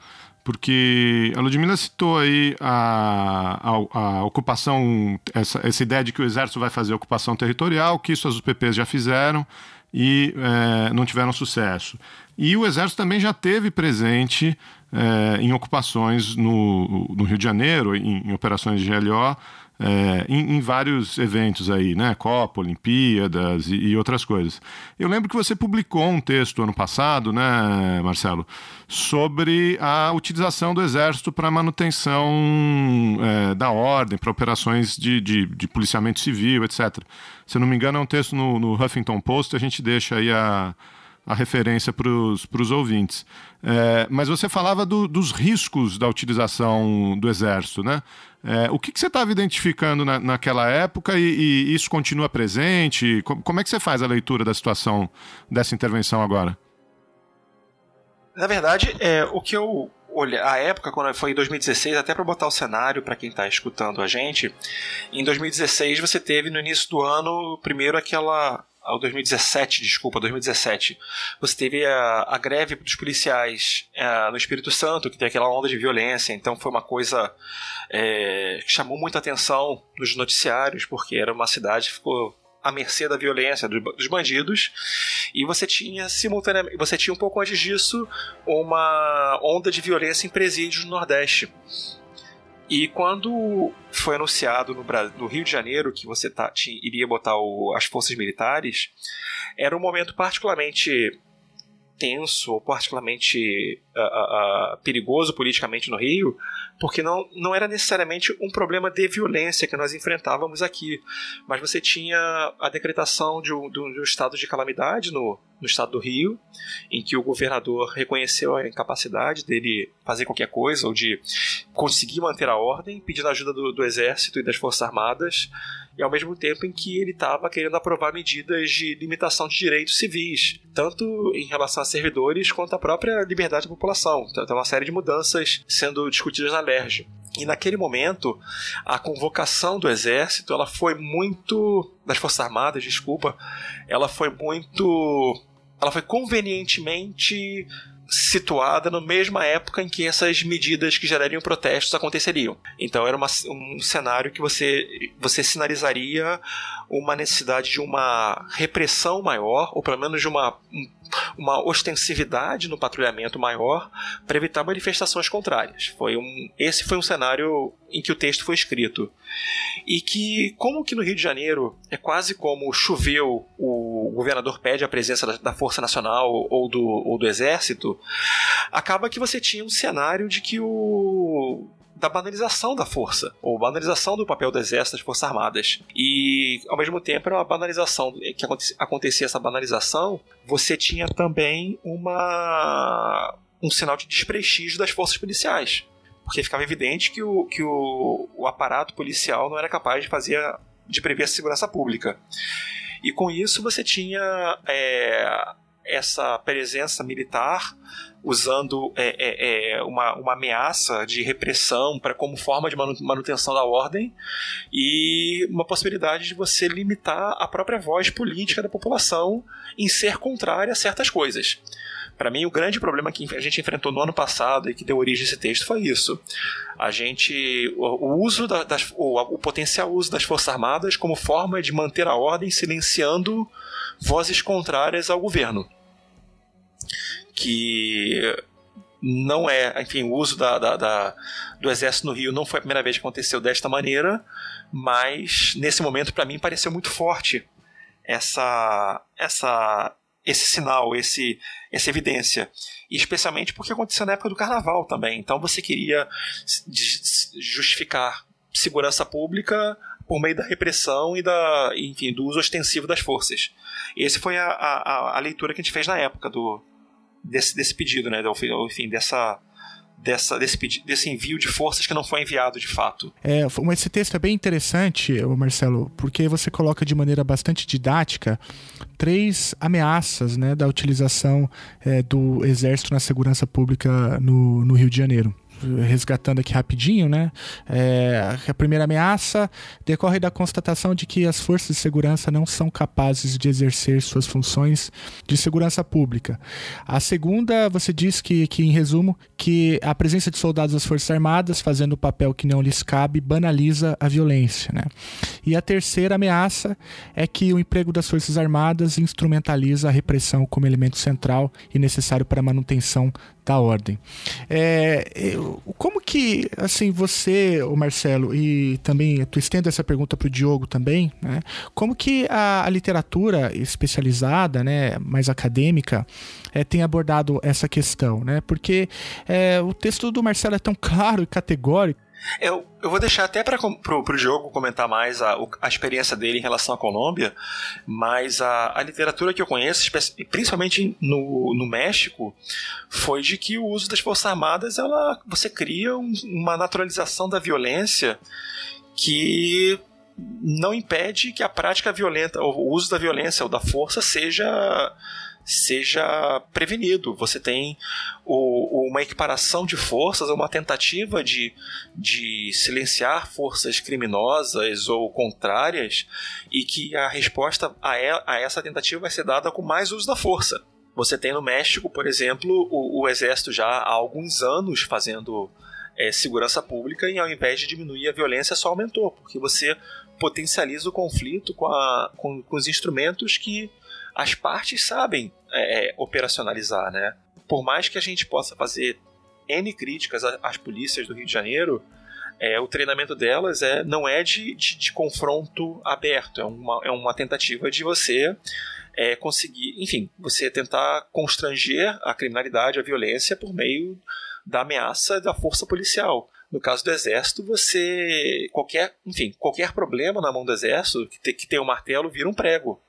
porque a Ludmila citou aí a, a, a ocupação, essa, essa, ideia de que o Exército vai fazer ocupação territorial, que isso as UPPs já fizeram e é, não tiveram sucesso. E o Exército também já teve presente é, em ocupações no, no, Rio de Janeiro, em, em operações de GLO, é, em, em, vários eventos aí, né? Copa, Olimpíadas e, e, outras coisas. Eu lembro que você publicou um texto ano passado, né, Marcelo, sobre a utilização do Exército para manutenção é, da ordem, para operações de, de, de, policiamento civil, etc. Se eu não me engano, é um texto no, no Huffington Post, a gente deixa aí a a referência para os ouvintes. É, mas você falava do, dos riscos da utilização do Exército, né? É, o que, que você estava identificando na, naquela época e, e, isso continua presente? Como, como é que você faz a leitura da situação dessa intervenção agora? Na verdade, é, o que eu olhei, a época, quando foi em 2016, até para botar o cenário para quem está escutando a gente, em 2016 você teve no início do ano, primeiro aquela ao 2017, desculpa, 2017, você teve a, a greve dos policiais é, no Espírito Santo, que tem aquela onda de violência, então foi uma coisa é, que chamou muita atenção nos noticiários, porque era uma cidade que ficou à mercê da violência dos bandidos e você tinha simultaneamente você tinha um pouco antes disso uma onda de violência em presídios no Nordeste e quando foi anunciado no, no Rio de Janeiro que você tá, tinha, iria botar o, as forças militares, era um momento particularmente tenso ou particularmente uh, uh, perigoso politicamente no Rio, porque não, não era necessariamente um problema de violência que nós enfrentávamos aqui, mas você tinha a decretação de um, de um estado de calamidade no, no estado do Rio, em que o governador reconheceu a incapacidade dele fazer qualquer coisa ou de conseguir manter a ordem, pedindo ajuda do, do exército e das forças armadas, e ao mesmo tempo em que ele estava querendo aprovar medidas de limitação de direitos civis, tanto em relação a servidores quanto à própria liberdade da população. Então, tem uma série de mudanças sendo discutidas na LERJ. E naquele momento, a convocação do exército, ela foi muito das forças armadas, desculpa, ela foi muito ela foi convenientemente situada na mesma época em que essas medidas que gerariam protestos aconteceriam. Então era uma, um cenário que você, você sinalizaria uma necessidade de uma repressão maior, ou pelo menos de uma, uma ostensividade no patrulhamento maior para evitar manifestações contrárias. Foi um, esse foi um cenário em que o texto foi escrito. E que, como que no Rio de Janeiro é quase como choveu, o governador pede a presença da, da Força Nacional ou do, ou do Exército, acaba que você tinha um cenário de que o da banalização da força, ou banalização do papel do exército das forças armadas. E, ao mesmo tempo, era uma banalização, que acontecia essa banalização, você tinha também uma um sinal de desprestígio das forças policiais. Porque ficava evidente que o, que o, o aparato policial não era capaz de fazer de prever a segurança pública. E com isso você tinha é, essa presença militar usando é, é, é, uma, uma ameaça de repressão para como forma de manutenção da ordem e uma possibilidade de você limitar a própria voz política da população em ser contrária a certas coisas. Para mim, o grande problema que a gente enfrentou no ano passado e que deu origem a esse texto foi isso. A gente. O, o uso da, das, o, o potencial uso das Forças Armadas como forma de manter a ordem silenciando vozes contrárias ao governo que não é, enfim, o uso da, da, da, do exército no Rio não foi a primeira vez que aconteceu desta maneira, mas nesse momento para mim pareceu muito forte essa essa esse sinal, esse essa evidência, e especialmente porque aconteceu na época do Carnaval também. Então você queria justificar segurança pública por meio da repressão e da, enfim, do uso ostensivo das forças. E essa foi a, a, a leitura que a gente fez na época do, desse, desse pedido, né? Enfim, dessa, dessa, desse, desse envio de forças que não foi enviado de fato. É, esse texto é bem interessante, Marcelo, porque você coloca de maneira bastante didática três ameaças né, da utilização é, do Exército na segurança pública no, no Rio de Janeiro resgatando aqui rapidinho, né? É, a primeira ameaça decorre da constatação de que as forças de segurança não são capazes de exercer suas funções de segurança pública. A segunda, você diz que, que em resumo, que a presença de soldados das Forças Armadas fazendo o papel que não lhes cabe banaliza a violência, né? E a terceira ameaça é que o emprego das Forças Armadas instrumentaliza a repressão como elemento central e necessário para a manutenção da ordem. É, eu, como que, assim, você, o Marcelo, e também tu estendo essa pergunta para o Diogo também, né? Como que a, a literatura especializada, né, mais acadêmica, é, tem abordado essa questão, né? Porque é, o texto do Marcelo é tão claro e categórico eu, eu vou deixar até para o Diogo comentar mais a, a experiência dele em relação à Colômbia, mas a, a literatura que eu conheço, principalmente no, no México, foi de que o uso das Forças Armadas, ela, você cria um, uma naturalização da violência que não impede que a prática violenta, o uso da violência ou da força seja seja prevenido. Você tem o, uma equiparação de forças, uma tentativa de, de silenciar forças criminosas ou contrárias, e que a resposta a, a essa tentativa vai ser dada com mais uso da força. Você tem no México, por exemplo, o, o exército já há alguns anos fazendo é, segurança pública e ao invés de diminuir a violência só aumentou, porque você potencializa o conflito com, a, com, com os instrumentos que as partes sabem é, é, operacionalizar, né? Por mais que a gente possa fazer N críticas às polícias do Rio de Janeiro, é, o treinamento delas é, não é de, de, de confronto aberto, é uma, é uma tentativa de você é, conseguir, enfim, você tentar constranger a criminalidade, a violência por meio da ameaça da força policial. No caso do exército, você qualquer, enfim, qualquer problema na mão do exército que, te, que tem um martelo vira um prego.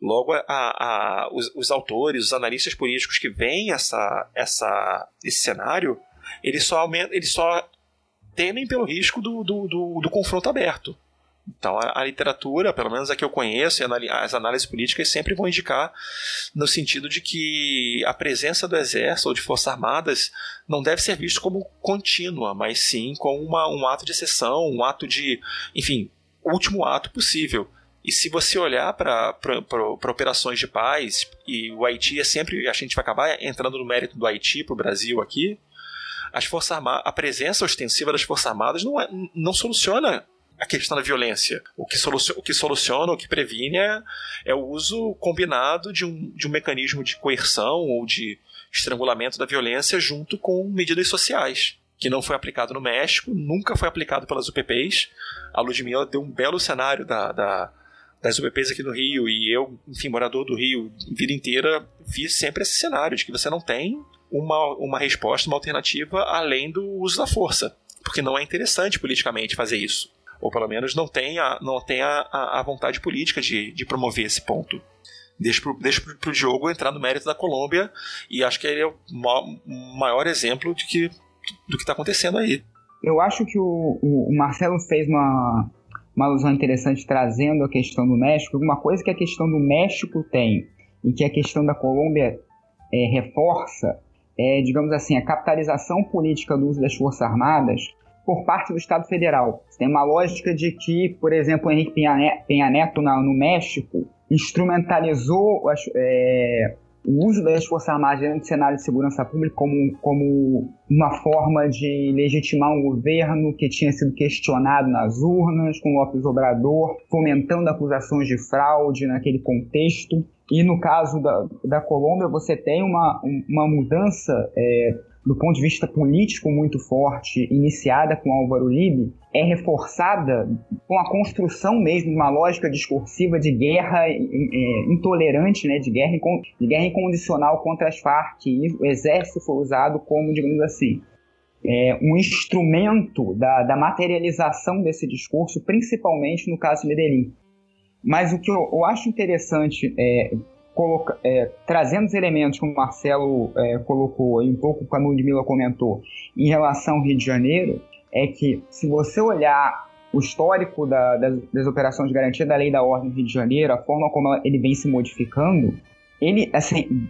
Logo, a, a, os, os, autores, os analistas políticos que veem essa, essa, esse cenário, eles só, eles só temem pelo risco do, do, do, do confronto aberto. Então, a, a, literatura, pelo menos a que eu conheço, as análises políticas sempre vão indicar no sentido de que a presença do exército ou de forças armadas não deve ser visto como contínua, mas sim como uma, um ato de exceção, um ato de, enfim, último ato possível. E se você olhar para operações de paz, e o Haiti é sempre. A gente vai acabar entrando no mérito do Haiti para o Brasil aqui. As Forças Armadas, a presença ostensiva das Forças Armadas não, é, não soluciona a questão da violência. O que, soluciona, o que soluciona, o que previne é, é o uso combinado de um, de um mecanismo de coerção ou de estrangulamento da violência junto com medidas sociais que não foi aplicado no México, nunca foi aplicado pelas UPPs. A Ludmilla deu um belo cenário da, da, das UPPs aqui no Rio, e eu, enfim, morador do Rio, vida inteira, vi sempre esse cenário de que você não tem uma, uma resposta, uma alternativa além do uso da força. Porque não é interessante politicamente fazer isso. Ou pelo menos não tem a, não tem a, a vontade política de, de promover esse ponto. Deixa pro, deixa Diogo entrar no mérito da Colômbia e acho que ele é o maior exemplo de que, do que está acontecendo aí. Eu acho que o, o Marcelo fez uma, uma alusão interessante trazendo a questão do México, uma coisa que a questão do México tem e que a questão da Colômbia é, reforça é, digamos assim, a capitalização política do uso das Forças Armadas por parte do Estado Federal. Tem uma lógica de que, por exemplo, Henrique Penha Neto no México instrumentalizou é, o uso das Forças Armadas dentro do cenário de segurança pública como, como uma forma de legitimar um governo que tinha sido questionado nas urnas, com Lopes Obrador, fomentando acusações de fraude naquele contexto. E no caso da, da Colômbia, você tem uma, uma mudança é, do ponto de vista político muito forte, iniciada com Álvaro Libe, é reforçada com a construção mesmo de uma lógica discursiva de guerra é, intolerante, né, de, guerra, de guerra incondicional contra as Farc. E o exército foi usado como, digamos assim, é, um instrumento da, da materialização desse discurso, principalmente no caso de Medellín. Mas o que eu, eu acho interessante é, coloca, é, trazendo os elementos que o Marcelo é, colocou e um pouco como a Ludmilla comentou em relação ao Rio de Janeiro, é que se você olhar o histórico da, das, das, operações de garantia da lei da ordem do Rio de Janeiro, a forma como ele vem se modificando, ele, assim,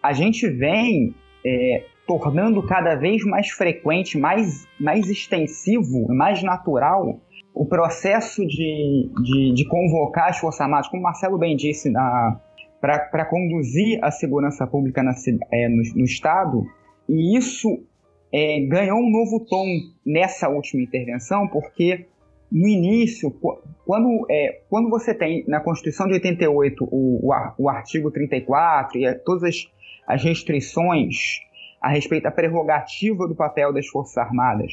a gente vem é, tornando cada vez mais frequente, mais, mais extensivo, mais natural o processo de, de, de convocar as Forças Armadas, como o Marcelo bem disse, para conduzir a segurança pública na, é, no, no Estado, e isso é, ganhou um novo tom nessa última intervenção, porque no início, quando, é, quando você tem na Constituição de 88 o, o, artigo 34 e todas as, as restrições a respeito da prerrogativa do papel das Forças Armadas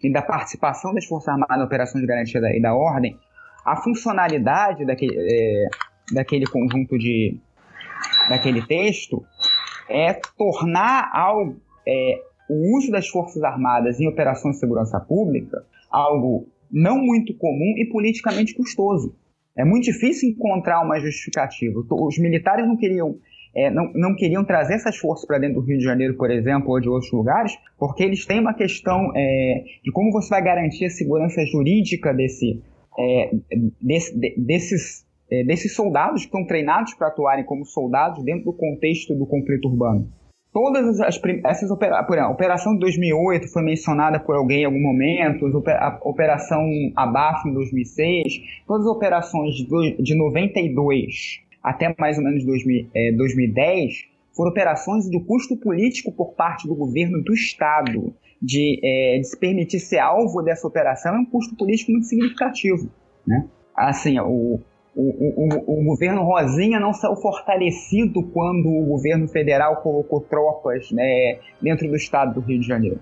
e da participação das Forças Armadas na operação de garantia da, da ordem, a funcionalidade daquele, é, daquele conjunto de daquele texto é tornar é, o uso das Forças Armadas em operações de segurança pública algo não muito comum e politicamente custoso. É muito difícil encontrar uma justificativa. Os militares não queriam, é, não, não queriam trazer essas forças para dentro do Rio de Janeiro, por exemplo, ou de outros lugares, porque eles têm uma questão é, de como você vai garantir a segurança jurídica desse, é, desse, de, desses, é, desses soldados que estão treinados para atuarem como soldados dentro do contexto do conflito urbano. Todas as, essas operações, a operação de 2008 foi mencionada por alguém em algum momento, a operação Abafo em 2006, todas as operações de, de 92 até mais ou menos 2000, é, 2010 foram operações de custo político por parte do governo do Estado de, é, de se permitir ser alvo dessa operação é um custo político muito significativo. Né? Assim, o, o, o, o, governo Rosinha não saiu fortalecido quando o governo federal colocou tropas né, dentro do estado do Rio de Janeiro.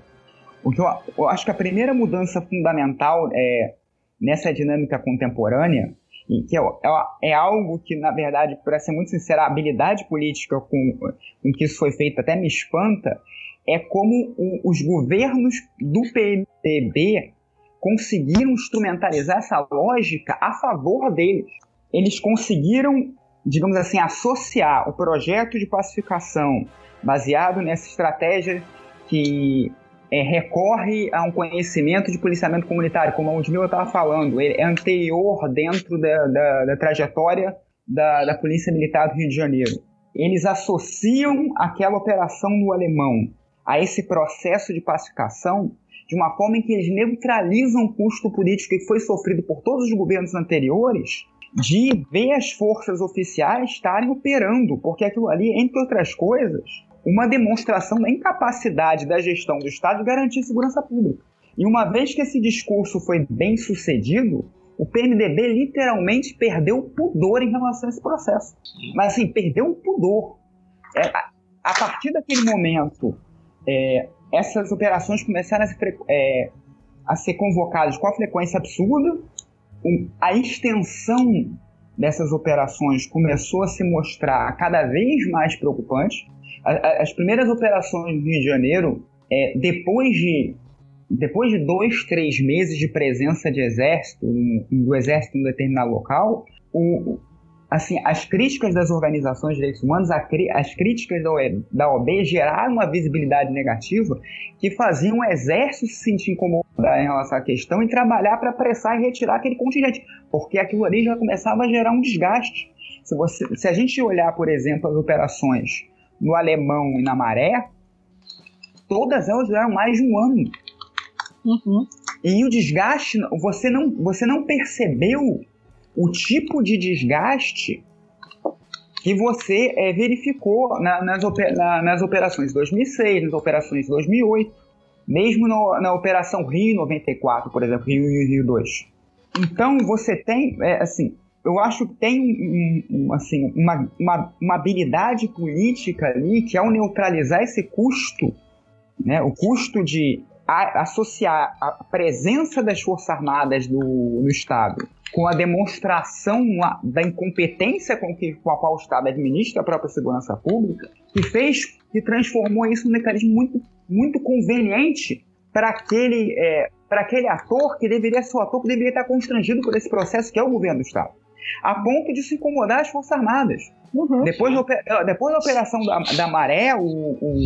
Porque eu, eu acho que a primeira mudança fundamental é, nessa dinâmica contemporânea, e que é, é, é, algo que, na verdade, para ser muito sincero, a habilidade política com, com que isso foi feito até me espanta, é como o, os governos do PMDB conseguiram instrumentalizar essa lógica a favor deles eles conseguiram, digamos assim, associar o projeto de pacificação baseado nessa estratégia que é, recorre a um conhecimento de policiamento comunitário, como o Ludmilla estava falando, ele é anterior dentro da, da, da trajetória da, da Polícia Militar do Rio de Janeiro. Eles associam aquela operação do alemão a esse processo de pacificação de uma forma em que eles neutralizam o custo político que foi sofrido por todos os governos anteriores de ver as forças oficiais estarem operando, porque aquilo ali, entre outras coisas, uma demonstração da incapacidade da gestão do Estado de garantir segurança pública. E uma vez que esse discurso foi bem sucedido, o PMDB literalmente perdeu pudor em relação a esse processo. Mas assim, perdeu o pudor. É, a, partir daquele momento, é, essas operações começaram a é, a ser convocadas com a frequência absurda, a extensão dessas operações começou a se mostrar cada vez mais preocupante. As primeiras operações no Rio de Janeiro, é, depois de depois de dois, três meses de presença de exército, do exército em um determinado local, o, assim, as críticas das organizações de direitos humanos, as críticas da OAB geraram uma visibilidade negativa que faziam o exército se sentir incomodado em relação à questão e trabalhar para apressar e retirar aquele contingente, porque aquilo ali já começava a gerar um desgaste. Se, você, se a gente olhar, por exemplo, as operações no Alemão e na Maré, todas elas duraram mais de um ano. Uhum. E o desgaste, você não, você não percebeu o tipo de desgaste que você é, verificou na, nas, na, nas operações de 2006, nas operações de 2008, mesmo no, na Operação Rio 94, por exemplo, Rio e Rio 2. Então você tem, é, assim, eu acho que tem um, um, assim, uma, uma, uma, habilidade política ali que ao neutralizar esse custo, né, o custo de a, associar a presença das Forças Armadas do, no Estado com a demonstração da incompetência com, que, com a qual o Estado administra a própria segurança pública, que fez, que transformou isso num mecanismo muito, muito conveniente para aquele, é, para aquele ator que deveria ser o ator que deveria estar constrangido por esse processo que é o governo do Estado. a ponto de se incomodar as Forças Armadas. Uhum. Depois, da, depois da operação da, da Maré, o, o,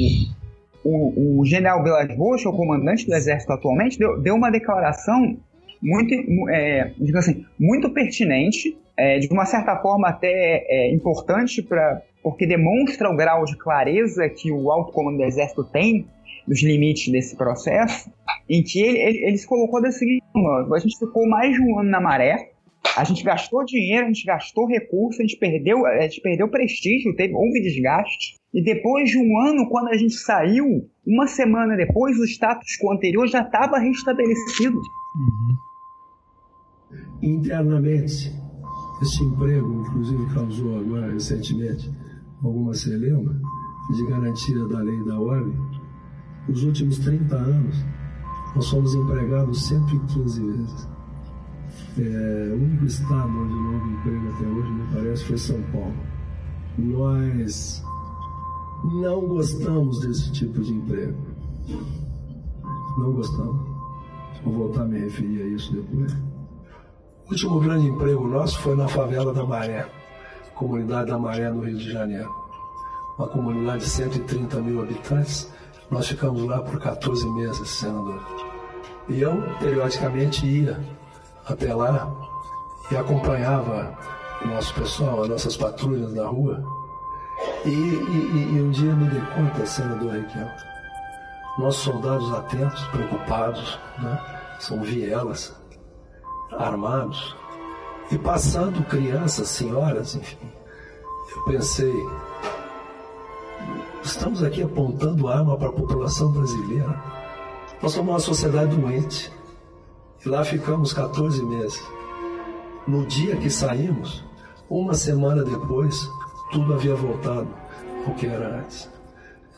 o, o general Vilas Boas, o comandante do Exército atualmente, deu, deu uma declaração muito, é, assim, muito pertinente, é, de uma certa forma até é, importante, pra, porque demonstra o grau de clareza que o alto comando do Exército tem dos limites desse processo, em que ele, ele, ele se colocou da seguinte forma: a gente ficou mais de um ano na maré, a gente gastou dinheiro, a gente gastou recursos, a gente perdeu, a gente perdeu prestígio, teve, houve desgaste. E depois de um ano, quando a gente saiu, uma semana depois, o status quo anterior já estava restabelecido. Uhum. Internamente, este emprego, inclusive, causou agora recentemente alguma celeuma de garantia da lei da ordem. Nos últimos 30 anos, nós fomos empregados 115 vezes. É, o único estado onde não houve emprego até hoje, me parece, foi São Paulo. Nós não gostamos desse tipo de emprego. Não gostamos. Vou voltar a me referir a isso depois. O último grande emprego nosso foi na favela da Maré, comunidade da Maré, no Rio de Janeiro. Uma comunidade de 130 mil habitantes. Nós ficamos lá por 14 meses, senador. E eu, periodicamente, ia até lá e acompanhava o nosso pessoal, as nossas patrulhas na rua. E, e, e um dia me dei conta, senador Requião, nossos soldados atentos, preocupados, né? são vielas, armados, e passando crianças, senhoras, enfim. Eu pensei, estamos aqui apontando arma para a população brasileira. Nós somos uma sociedade doente. E lá ficamos 14 meses. No dia que saímos, uma semana depois, tudo havia voltado ao que era antes.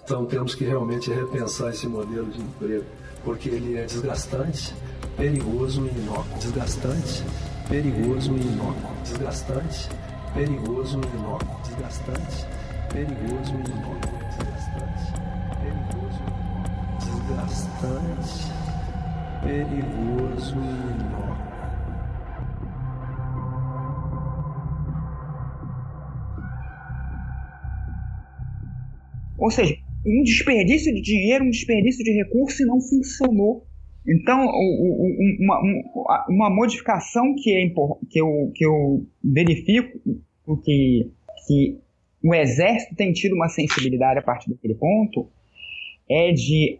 Então temos que realmente repensar esse modelo de emprego, porque ele é desgastante, perigoso e inócuo. Desgastante, perigoso e inócuo. Desgastante, perigoso e inócuo. Desgastante, perigoso e inócuo. Desgastante, perigoso e inócuo. Desgastante perigoso e inócuo. Ou seja, um desperdício de dinheiro, um desperdício de recurso e não funcionou. Então, uma, uma modificação que, é, que, eu, que eu verifico que, que o Exército tem tido uma sensibilidade a partir daquele ponto é de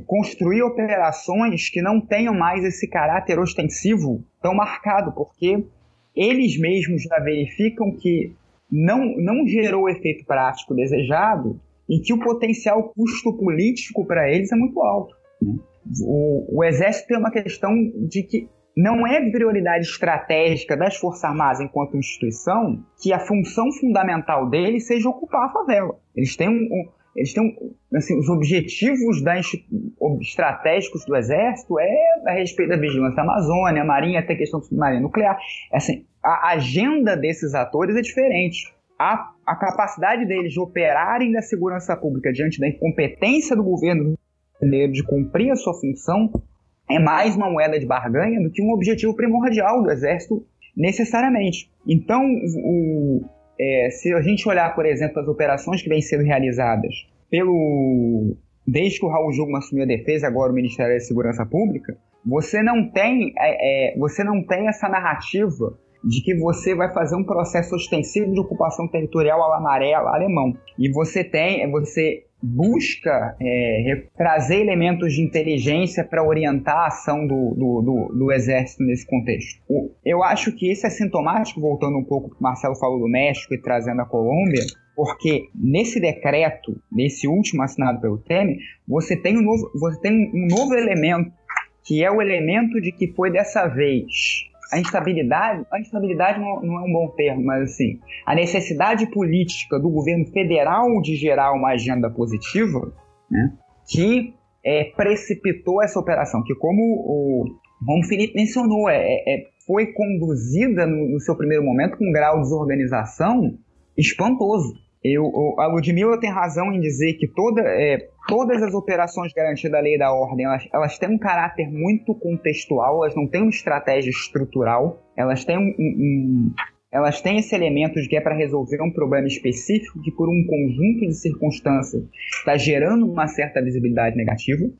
construir operações que não tenham mais esse caráter ostensivo tão marcado, porque eles mesmos já verificam que não, não gerou o efeito prático desejado e que o potencial custo político para eles é muito alto. Né? O, o Exército tem uma questão de que não é prioridade estratégica das Forças Armadas enquanto instituição que a função fundamental deles seja ocupar a favela. Eles têm um, um eles têm assim, os objetivos estratégicos do exército é a respeito da vigilância da Amazônia, a marinha até questão submarina nuclear. Assim, a agenda desses atores é diferente. A, a capacidade deles de operarem da segurança pública diante da incompetência do governo brasileiro de cumprir a sua função é mais uma moeda de barganha do que um objetivo primordial do exército necessariamente. Então, o, é, se a gente olhar, por exemplo, as operações que vêm sendo realizadas pelo desde que o Raul Jugman assumiu a defesa, agora o Ministério da Segurança Pública, você não tem é, é, você não tem essa narrativa de que você vai fazer um processo ostensivo de ocupação territorial la maré alemão. E você tem, você busca é, trazer elementos de inteligência para orientar a ação do, do, do, do, exército nesse contexto. Eu acho que isso é sintomático, voltando um pouco para o Marcelo falou do México e trazendo a Colômbia, porque nesse decreto, nesse último assinado pelo Temer, você tem um novo, você tem um novo elemento, que é o elemento de que foi dessa vez a instabilidade, a instabilidade não, não, é um bom termo, mas assim, a necessidade política do governo federal de gerar uma agenda positiva, né, que é, precipitou essa operação, que como o Romo Felipe mencionou, é, é, é, foi conduzida no, no, seu primeiro momento com um grau de desorganização espantoso. Eu, a Ludmilla tem razão em dizer que toda, é, todas as operações garantidas da lei da ordem, elas, elas têm um caráter muito contextual, elas não têm uma estratégia estrutural, elas têm um, um elas têm esse elemento de que é para resolver um problema específico que por um conjunto de circunstâncias está gerando uma certa visibilidade negativa,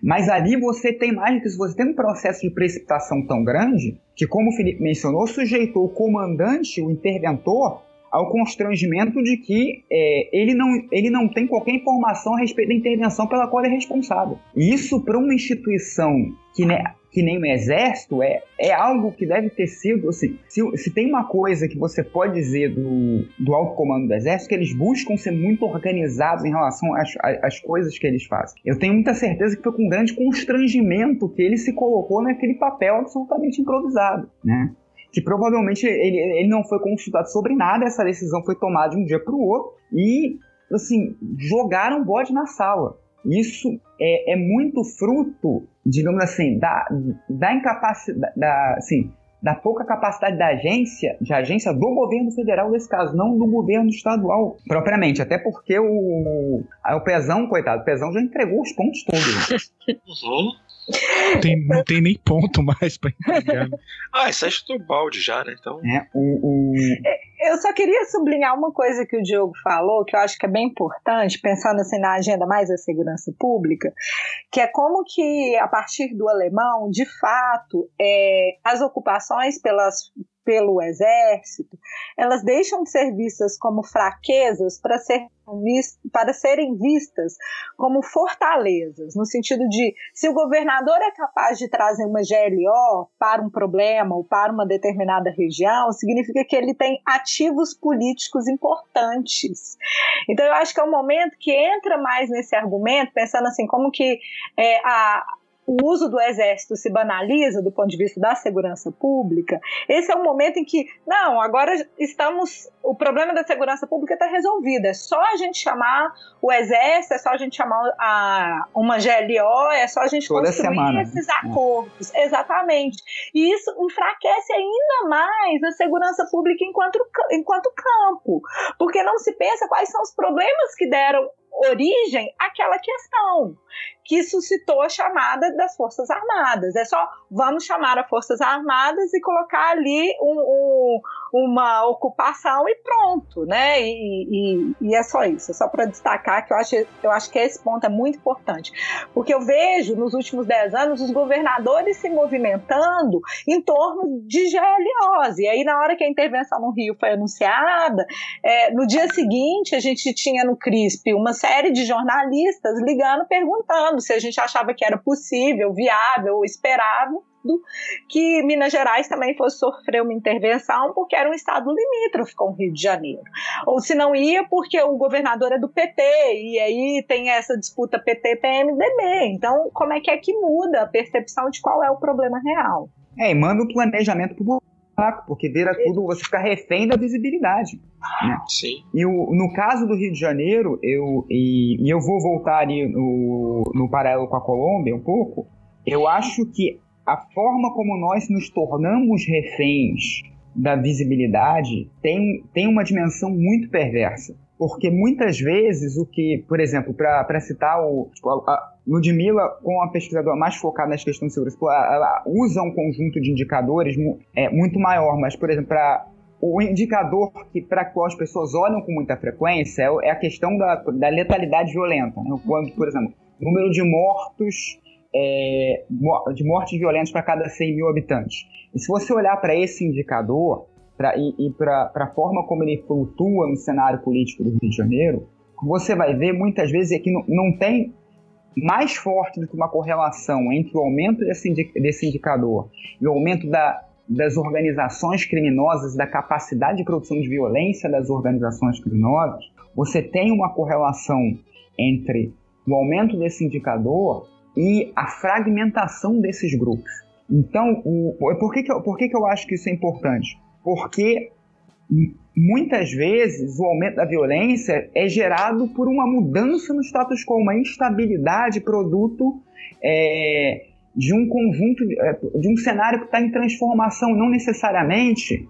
mas ali você tem mais do que isso, você tem um processo de precipitação tão grande que, como o Felipe mencionou, sujeitou o comandante, o interventor, ao constrangimento de que é, ele, não, ele não tem qualquer informação a respeito da intervenção pela qual ele é responsável. E isso, para uma instituição que, né, que nem o exército, é, é algo que deve ter sido, assim, se, se tem uma coisa que você pode dizer do, do alto comando do exército, que eles buscam ser muito organizados em relação às, às coisas que eles fazem. Eu tenho muita certeza que foi com grande constrangimento que ele se colocou naquele papel absolutamente improvisado, né? Que provavelmente ele, ele não foi consultado sobre nada, essa decisão foi tomada de um dia para o outro e, assim, jogaram bode na sala. Isso é, é muito fruto, digamos assim, da, da incapacidade, da, assim, da pouca capacidade da agência, de agência do governo federal nesse caso, não do governo estadual propriamente, até porque o, o Pezão, coitado, o Pezão já entregou os pontos todos. Uhum. Tem, não tem nem ponto mais para entregar. Né? ah, isso é chutou balde já, né? Então... É, o, o... É, eu só queria sublinhar uma coisa que o Diogo falou, que eu acho que é bem importante, pensando assim na agenda mais da segurança pública, que é como que, a partir do alemão, de fato, é, as ocupações pelas, pelo exército, elas deixam de ser vistas como fraquezas para, ser para serem vistas como fortalezas, no sentido de se o governador é capaz de trazer uma GLO para um problema ou para uma determinada região, significa que ele tem ativos políticos importantes. Então eu acho que é um momento que entra mais nesse argumento, pensando assim, como que é, a o uso do exército se banaliza do ponto de vista da segurança pública, esse é o momento em que, não, agora estamos. O problema da segurança pública está resolvido. É só a gente chamar o exército, é só a gente chamar a, uma GLO, é só a gente Toda construir semana. esses acordos. Exatamente. E isso enfraquece ainda mais a segurança pública enquanto, enquanto campo. Porque não se pensa quais são os problemas que deram origem àquela questão que suscitou a chamada das Forças Armadas. É só vamos chamar as Forças Armadas e colocar ali um, um, uma ocupação e pronto, né? E, e, e é só isso, só para destacar que eu acho, eu acho que esse ponto é muito importante, porque eu vejo nos últimos dez anos os governadores se movimentando em torno de GLOs, e aí na hora que a intervenção no Rio foi anunciada, é, no dia seguinte a gente tinha no CRISP uma série de jornalistas ligando perguntando se a gente achava que era possível, viável, esperável que Minas Gerais também fosse sofrer uma intervenção porque era um estado limítrofe com o Rio de Janeiro. Ou se não ia porque o governador é do PT e aí tem essa disputa PT-PMDB. Então, como é que é que muda a percepção de qual é o problema real? É, e manda o planejamento pro buraco, porque vira tudo, você fica refém da visibilidade. Né? Sim. E o, no caso do Rio de Janeiro, eu, e, e eu vou voltar ali no, no paralelo com a Colômbia um pouco, eu acho que a forma como nós nos tornamos reféns da visibilidade tem, tem uma dimensão muito perversa. Porque muitas vezes o que, por exemplo, para citar o, tipo, a Ludmilla, como a pesquisadora mais focada nas questões de segurança, ela usa um conjunto de indicadores é, muito maior, mas, por exemplo, o indicador que para qual as pessoas olham com muita frequência é, é a questão da, da letalidade violenta. Né? Quando, por exemplo, número de mortos, é, de mortes violentas para cada 100 mil habitantes. E se você olhar para esse indicador pra, e, e para a forma como ele flutua no cenário político do Rio de Janeiro, você vai ver muitas vezes é que não, não tem mais forte do que uma correlação entre o aumento desse, desse indicador e o aumento da, das organizações criminosas, da capacidade de produção de violência das organizações criminosas, você tem uma correlação entre o aumento desse indicador e a fragmentação desses grupos. Então, o, por, que, que, eu, por que, que eu acho que isso é importante? Porque muitas vezes o aumento da violência é gerado por uma mudança no status quo, uma instabilidade produto é, de um conjunto, de, é, um cenário que está em transformação, não necessariamente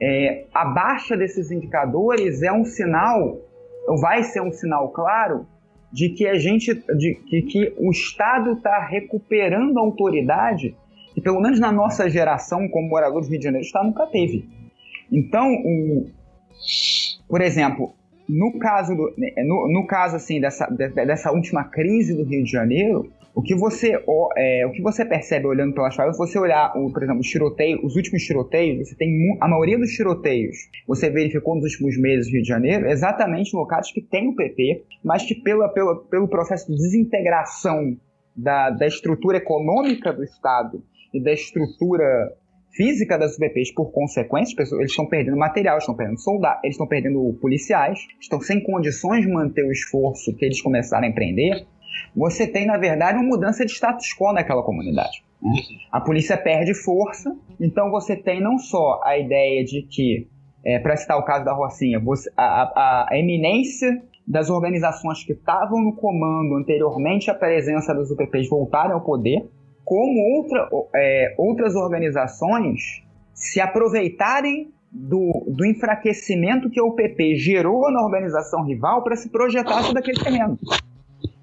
é, a baixa desses indicadores é um sinal, vai ser um sinal claro, de que a gente, de, que o Estado está recuperando a autoridade que pelo menos na nossa geração, como moradores do Rio de Janeiro, Estado nunca teve. Então, o, por exemplo, no caso, do, no, no caso assim, dessa, dessa última crise do Rio de Janeiro, o que você, é, o que você percebe olhando pelas favelas, você olhar, o, por exemplo, os tiroteios, os últimos tiroteios, você tem a maioria dos tiroteios, você verificou nos últimos meses do Rio de Janeiro, exatamente locais que tem o PP, mas que pela, pela, pelo processo de desintegração da, da estrutura econômica do Estado e da estrutura física das UPPs por consequência, eles estão perdendo material, estão perdendo soldados, eles estão perdendo policiais, estão sem condições de manter o esforço que eles começaram a empreender, você tem, na verdade, uma mudança de status quo naquela comunidade. A polícia perde força, então você tem não só a ideia de que, é, para citar o caso da Rocinha, você, a, a, a eminência das organizações que estavam no comando anteriormente à presença dos UPPs voltarem ao poder, como outra, é, outras organizações se aproveitarem do, do, enfraquecimento que o UPP gerou na organização rival para se projetar sobre aquele terreno.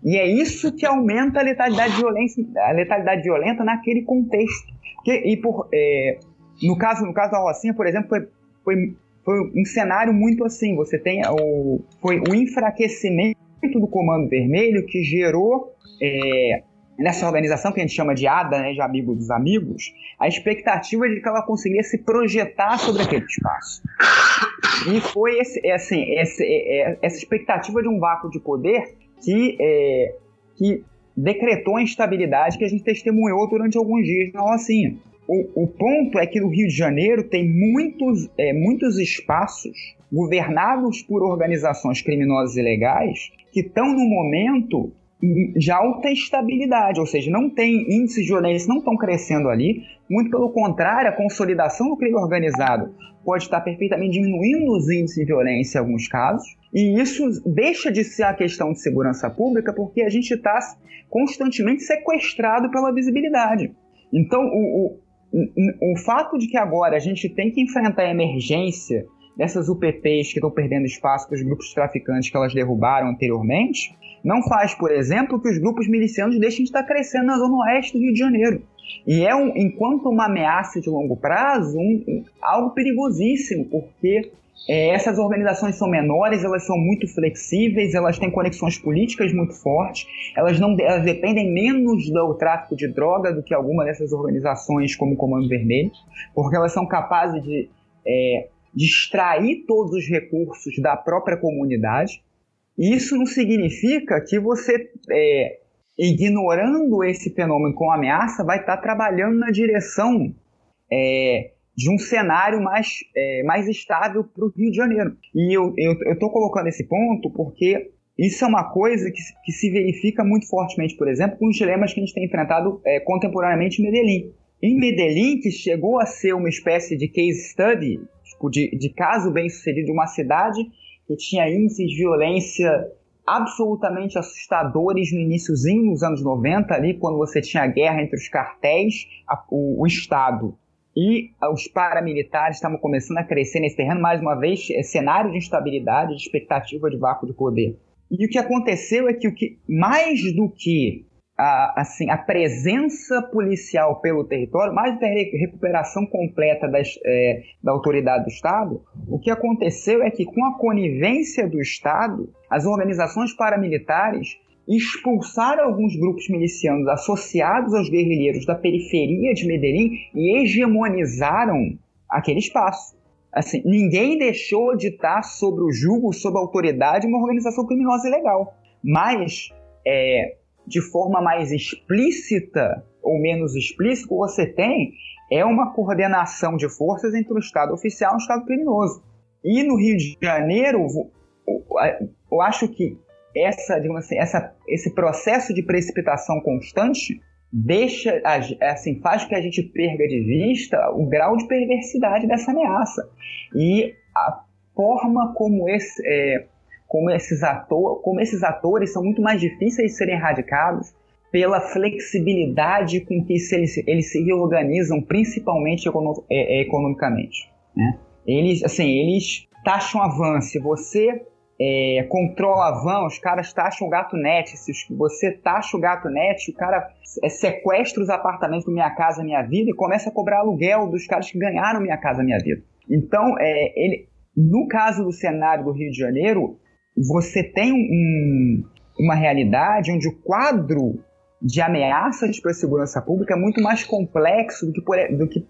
E é isso que aumenta a letalidade, violência, a letalidade violenta naquele contexto. Porque, e por, é, no, caso, no caso da Rocinha, por exemplo, foi, foi, foi um cenário muito assim. Você tem o, foi o enfraquecimento do Comando Vermelho que gerou é, nessa organização que a gente chama de ADA, né, de Amigo dos Amigos, a expectativa de que ela conseguisse projetar sobre aquele espaço. E foi esse, é assim, esse, é, essa expectativa de um vácuo de poder que, é, que decretou a instabilidade que a gente testemunhou durante alguns dias na Rocinha. O, o ponto é que no Rio de Janeiro tem muitos, é, muitos espaços governados por organizações criminosas e ilegais que estão no momento de alta estabilidade, ou seja, não tem índices de violência, não estão crescendo ali, muito pelo contrário, a consolidação do crime organizado pode estar perfeitamente diminuindo os índices de violência em alguns casos, e isso deixa de ser a questão de segurança pública porque a gente está constantemente sequestrado pela visibilidade. Então, o, o, o fato de que agora a gente tem que enfrentar a emergência dessas UPPs que estão perdendo espaço para os grupos traficantes que elas derrubaram anteriormente, não faz, por exemplo, que os grupos milicianos deixem de estar crescendo na zona oeste do Rio de Janeiro. E é, um, enquanto uma ameaça de longo prazo, um, algo perigosíssimo, porque é, essas organizações são menores, elas são muito flexíveis, elas têm conexões políticas muito fortes, elas, não, elas dependem menos do tráfico de droga do que alguma dessas organizações como o Comando Vermelho, porque elas são capazes de, é, extrair todos os recursos da própria comunidade. Isso não significa que você, é, ignorando esse fenômeno com ameaça, vai estar trabalhando na direção é, de um cenário mais, é, mais estável para o Rio de Janeiro. E eu estou colocando esse ponto porque isso é uma coisa que, que, se verifica muito fortemente, por exemplo, com os dilemas que a gente tem enfrentado é, contemporaneamente em Medellín. Em Medellín, que chegou a ser uma espécie de case study, tipo, de, de caso bem sucedido de uma cidade que tinha índices de violência absolutamente assustadores no iníciozinho dos anos 90, ali, quando você tinha a guerra entre os cartéis, a, o, o Estado e os paramilitares estavam começando a crescer nesse terreno, mais uma vez, é cenário de instabilidade, de expectativa de vácuo de poder. E o que aconteceu é que, o que mais do que a, assim, a presença policial pelo território, mais do que a recuperação completa das, é, da autoridade do Estado, o que aconteceu é que, com a conivência do Estado, as organizações paramilitares expulsaram alguns grupos milicianos associados aos guerrilheiros da periferia de Medellín e hegemonizaram aquele espaço. Assim, ninguém deixou de estar sobre o jugo, sob a autoridade de uma organização criminosa ilegal. Mas, é, de forma mais explícita ou menos explícita, você tem é uma coordenação de forças entre o Estado oficial e o Estado criminoso. E no Rio de Janeiro, eu acho que essa, digamos assim, essa, esse processo de precipitação constante deixa, assim, faz que a gente perca de vista o grau de perversidade dessa ameaça e a forma como, esse, é, como, esses, ator, como esses atores são muito mais difíceis de serem erradicados pela flexibilidade com que eles, eles se reorganizam, principalmente é, é, economicamente. Né? Eles, assim, eles taxam avanço. Se você é, controla a van, os caras taxam o gato net. Se você taxa o gato net, o cara é, sequestra os apartamentos do Minha Casa Minha Vida e começa a cobrar aluguel dos caras que ganharam Minha Casa Minha Vida. Então, é, ele, no caso do cenário do Rio de Janeiro, você tem um, uma realidade onde o quadro de ameaças para a segurança pública é muito mais complexo do que, por, do que,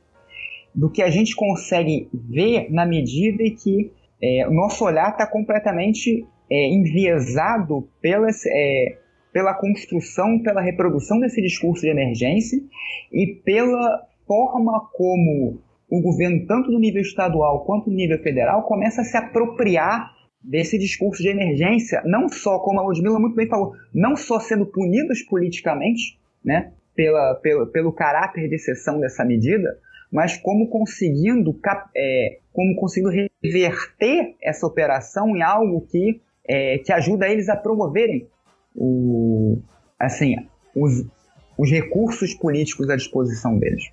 do que a gente consegue ver na medida em que é, o nosso olhar está completamente é, enviesado pelas, é, pela construção, pela reprodução desse discurso de emergência e pela forma como o governo, tanto no nível estadual quanto no nível federal, começa a se apropriar desse discurso de emergência, não só, como a Ludmilla muito bem falou, não só sendo punidos politicamente, né, pela, pela, pelo caráter de exceção dessa medida, mas como conseguindo, é, como conseguindo reverter essa operação em algo que, é, que ajuda eles a promoverem o, assim, os, os recursos políticos à disposição deles.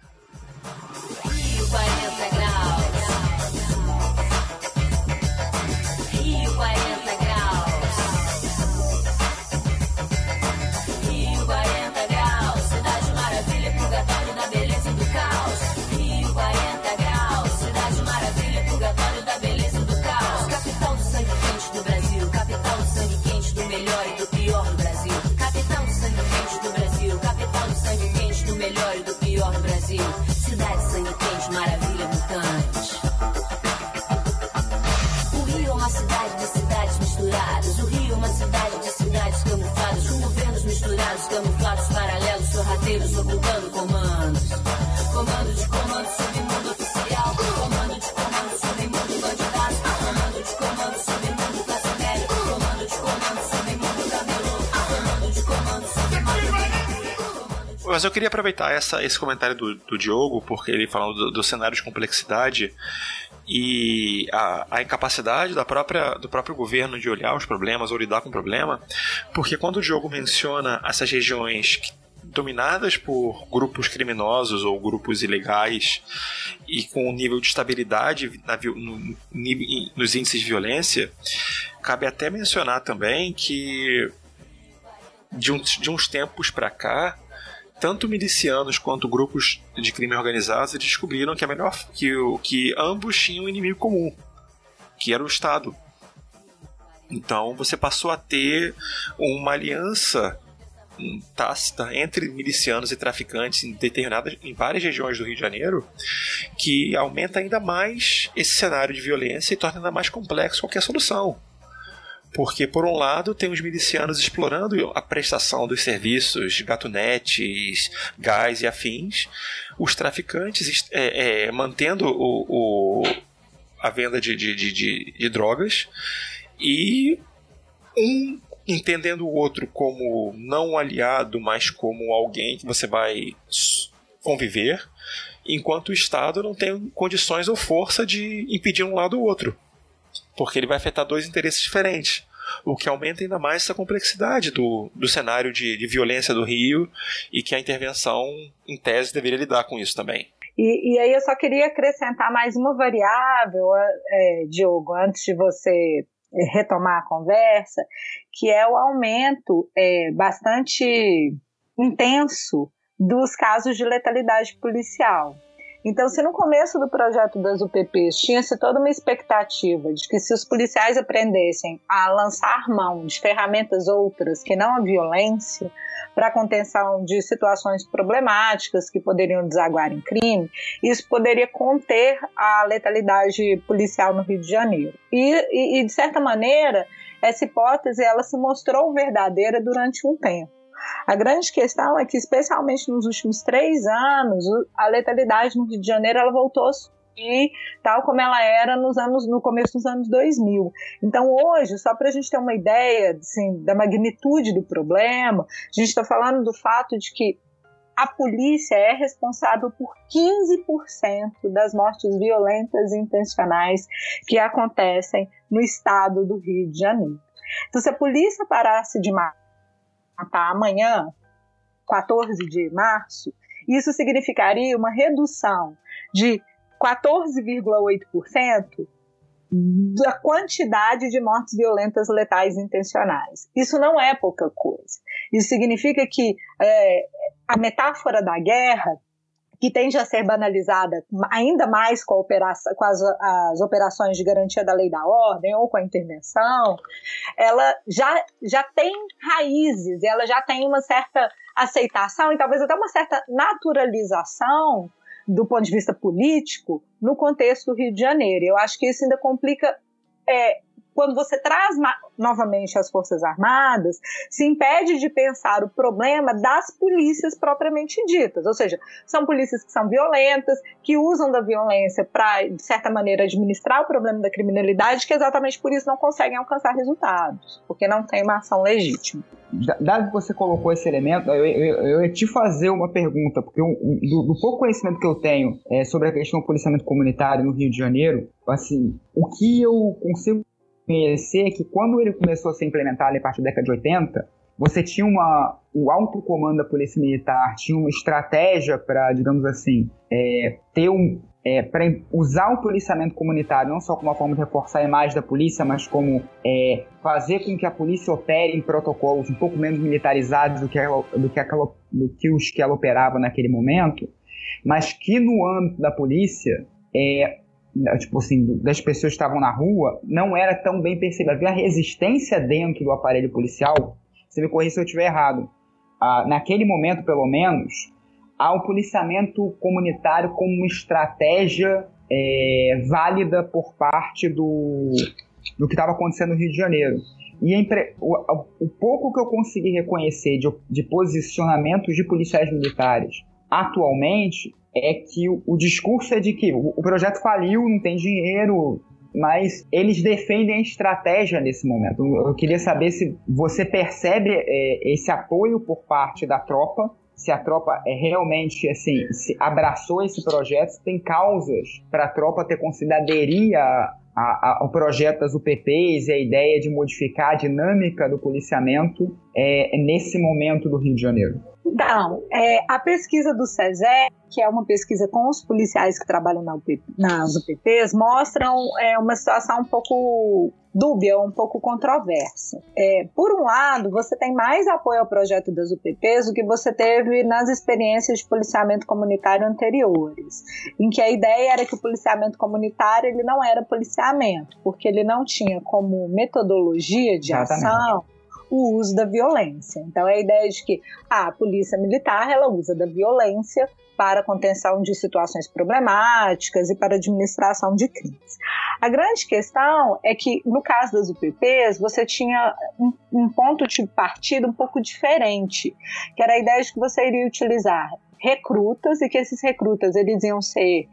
Mas eu queria aproveitar essa, esse comentário do, do Diogo, porque ele falou do, do cenário de complexidade e a, a, incapacidade da própria, do próprio governo de olhar os problemas ou lidar com o problema, porque quando o Diogo menciona essas regiões que dominadas por grupos criminosos ou grupos ilegais e com um nível de estabilidade na, no, nos índices de violência, cabe até mencionar também que de uns, de uns tempos para cá, tanto milicianos quanto grupos de crime organizado descobriram que, a melhor, que, que ambos tinham um inimigo comum, que era o Estado. Então você passou a ter uma aliança tácita entre milicianos e traficantes em determinadas em várias regiões do Rio de Janeiro que aumenta ainda mais esse cenário de violência e torna ainda mais complexo qualquer solução. Porque, por um lado, tem os milicianos explorando a prestação dos serviços, gatonetes, gás e afins, os traficantes é, é, mantendo o, o, a venda de, de, de, de drogas e um entendendo o outro como não um aliado, mas como alguém que você vai conviver, enquanto o Estado não tem condições ou força de impedir um lado ou outro. Porque ele vai afetar dois interesses diferentes. O que aumenta ainda mais essa complexidade do, do cenário de, de violência do Rio e que a intervenção, em tese, deveria lidar com isso também. E, e, aí eu só queria acrescentar mais uma variável, é, Diogo, antes de você retomar a conversa, que é o aumento é, bastante intenso dos casos de letalidade policial. Então, se no começo do projeto das UPPs tinha-se toda uma expectativa de que se os policiais aprendessem a lançar mão de ferramentas outras que não a violência, para contenção de situações problemáticas que poderiam desaguar em crime, isso poderia conter a letalidade policial no Rio de Janeiro. E, e, e de certa maneira, essa hipótese ela se mostrou verdadeira durante um tempo. A grande questão é que, especialmente nos últimos três anos, a letalidade no Rio de Janeiro ela voltou a subir, tal como ela era nos anos, no começo dos anos 2000. Então, hoje, só para a gente ter uma ideia assim, da magnitude do problema, a gente está falando do fato de que a polícia é responsável por 15% das mortes violentas e intencionais que acontecem no estado do Rio de Janeiro. Então, se a polícia parasse de matar amanhã, 14 de março, isso significaria uma redução de 14,8% da quantidade de mortes violentas letais intencionais. Isso não é pouca coisa. Isso significa que é, a metáfora da guerra que tende a ser banalizada ainda mais com, operação, com as, as, operações de garantia da lei da ordem ou com a intervenção, ela já, já tem raízes, ela já tem uma certa aceitação e talvez até uma certa naturalização do ponto de vista político no contexto do Rio de Janeiro. Eu acho que isso ainda complica é, quando você traz novamente as Forças Armadas, se impede de pensar o problema das polícias propriamente ditas. Ou seja, são polícias que são violentas, que usam da violência para, de certa maneira, administrar o problema da criminalidade, que exatamente por isso não conseguem alcançar resultados, porque não tem uma ação legítima. Dado que você colocou esse elemento, eu, eu, eu ia te fazer uma pergunta, porque eu, do, do, pouco conhecimento que eu tenho é, sobre a questão do policiamento comunitário no Rio de Janeiro, assim, o que eu consigo conhecer que quando ele começou a ser implementado a partir da década de 80, você tinha uma, o alto comando da Polícia Militar tinha uma estratégia para, digamos assim, é, ter um, é, para usar o policiamento comunitário não só como uma forma de reforçar a imagem da polícia, mas como é, fazer com que a polícia opere em protocolos um pouco menos militarizados do que, ela, do que, aquela, do que os que ela operava naquele momento, mas que no âmbito da polícia é, tipo assim, das pessoas que estavam na rua, não era tão bem percebida. Havia resistência dentro do aparelho policial. Você me corrija se eu estiver errado. Ah, naquele momento, pelo menos, há um policiamento comunitário como uma estratégia é, válida por parte do, do que estava acontecendo no Rio de Janeiro. E entre, o, o, pouco que eu consegui reconhecer de, de posicionamentos de policiais militares atualmente é que o, o discurso é de que o, o projeto faliu, não tem dinheiro, mas eles defendem a estratégia nesse momento. Eu queria saber se você percebe é, esse apoio por parte da tropa, se a tropa é realmente assim, abraçou esse projeto, se tem causas para a tropa ter conseguido aderir a, a, ao projeto das UPPs e a ideia de modificar a dinâmica do policiamento é, nesse momento do Rio de Janeiro. Então, é, a pesquisa do SESE, que é uma pesquisa com os policiais que trabalham na UP, nas UPPs, mostram é, uma situação um pouco dúbia, um pouco controversa. É, por um lado, você tem mais apoio ao projeto das UPPs do que você teve nas experiências de policiamento comunitário anteriores, em que a ideia era que o policiamento comunitário ele não era policiamento, porque ele não tinha como metodologia de Exatamente. ação o uso da violência. Então, é a ideia de que a polícia militar ela usa da violência para contenção de situações problemáticas e para administração de crimes. A grande questão é que, no caso das UPPs, você tinha um, um ponto de partida um pouco diferente, que era a ideia de que você iria utilizar recrutas e que esses recrutas eles iam ser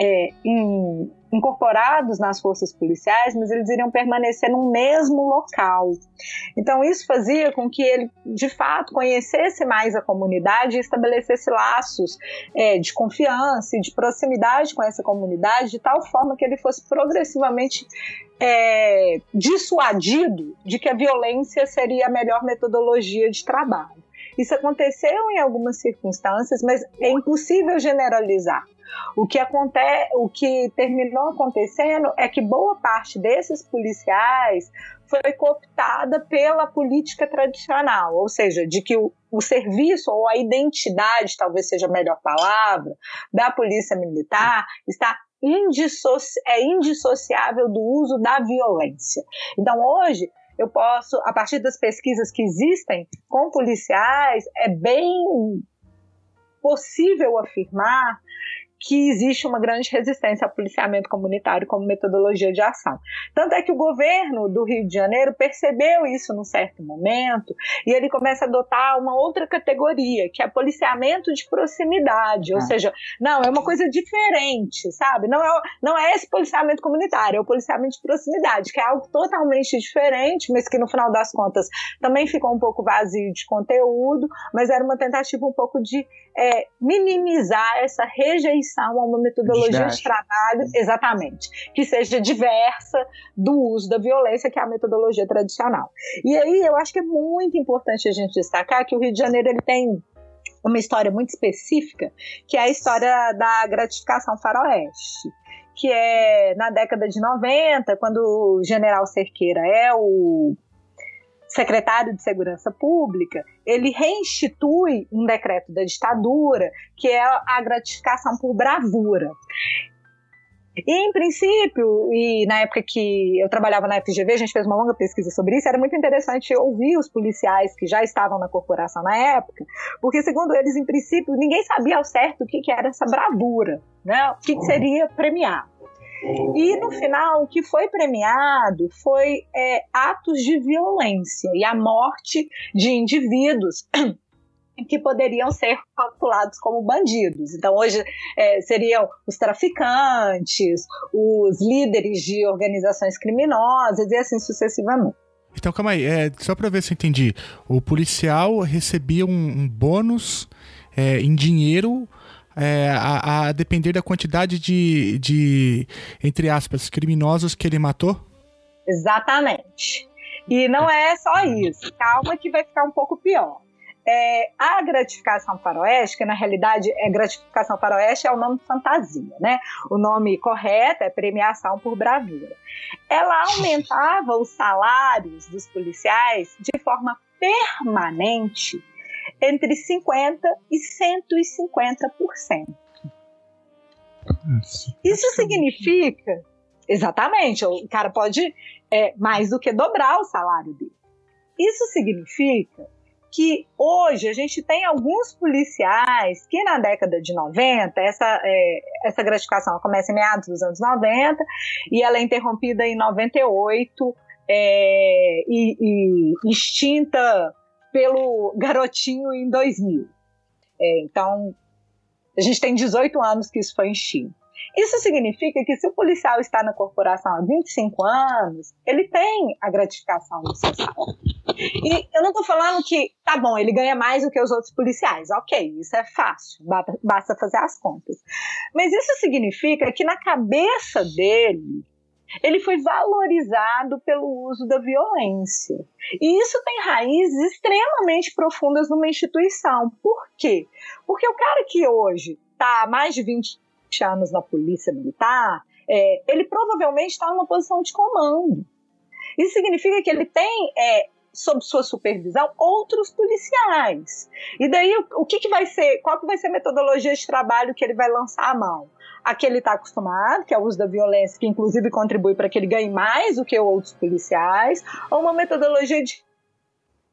é, in, incorporados nas forças policiais, mas eles iriam permanecer no mesmo local. Então isso fazia com que ele, de fato, conhecesse mais a comunidade e estabelecesse laços é, de confiança e de proximidade com essa comunidade, de tal forma que ele fosse progressivamente é, dissuadido de que a violência seria a melhor metodologia de trabalho. Isso aconteceu em algumas circunstâncias, mas é impossível generalizar. O que, acontece, o que terminou acontecendo é que boa parte desses policiais foi cooptada pela política tradicional, ou seja, de que o, o serviço ou a identidade, talvez seja a melhor palavra, da polícia militar está indissoci é indissociável do uso da violência. Então, hoje, eu posso, a partir das pesquisas que existem com policiais, é bem possível afirmar que existe uma grande resistência ao policiamento comunitário como metodologia de ação. Tanto é que o governo do Rio de Janeiro percebeu isso num certo momento e ele começa a adotar uma outra categoria, que é policiamento de proximidade, ou ah. seja, não, é uma coisa diferente, sabe? Não é, não é esse policiamento comunitário, é o policiamento de proximidade, que é algo totalmente diferente, mas que no final das contas também ficou um pouco vazio de conteúdo, mas era uma tentativa um pouco de é, minimizar essa rejeição a uma metodologia de trabalho, exatamente, que seja diversa do uso da violência, que é a metodologia tradicional. E aí eu acho que é muito importante a gente destacar que o Rio de Janeiro ele tem uma história muito específica, que é a história da gratificação faroeste que é na década de 90, quando o general Cerqueira é o secretário de Segurança Pública, ele reinstitui um decreto da ditadura, que é a gratificação por bravura. E, em princípio, e na época que eu trabalhava na FGV, a gente fez uma longa pesquisa sobre isso, era muito interessante ouvir os policiais que já estavam na corporação na época, porque, segundo eles, em princípio, ninguém sabia ao certo o que, que era essa bravura, né? o que, que seria premiar. E no final, o que foi premiado foi é, atos de violência e a morte de indivíduos que poderiam ser calculados como bandidos. Então, hoje é, seriam os traficantes, os líderes de organizações criminosas e assim sucessivamente. Então, calma aí, é, só para ver se eu entendi. O policial recebia um, um bônus é, em dinheiro é, a, a, depender da quantidade de, de, entre aspas, criminosos que ele matou? Exatamente. E não é só isso. Calma que vai ficar um pouco pior. É, a gratificação faroeste, que na realidade é gratificação faroeste, é o nome fantasia, né? O nome correto é premiação por bravura. Ela aumentava os salários dos policiais de forma permanente entre 50% e 150%. Isso significa, exatamente, o cara pode é, mais do que dobrar o salário dele. Isso significa que hoje a gente tem alguns policiais que na década de 90, essa, é, essa gratificação começa em meados dos anos 90 e ela é interrompida em 98 é, e, e extinta pelo garotinho em 2000. É, então, a gente tem 18 anos que isso foi extinto. Isso significa que se o policial está na corporação há 25 anos, ele tem a gratificação do seu salário. E eu não estou falando que, tá bom, ele ganha mais do que os outros policiais. Ok, isso é fácil, basta fazer as contas. Mas isso significa que na cabeça dele, ele foi valorizado pelo uso da violência. E isso tem raízes extremamente profundas numa instituição. Por quê? Porque o cara que hoje está há mais de 20 anos na polícia militar, é, ele provavelmente está numa posição de comando. Isso significa que ele tem é, sob sua supervisão outros policiais. E daí o, que, que vai ser, qual que vai ser a metodologia de trabalho que ele vai lançar a mão? A que ele está acostumado, que é o uso da violência, que inclusive contribui para que ele ganhe mais do que outros policiais, ou uma metodologia de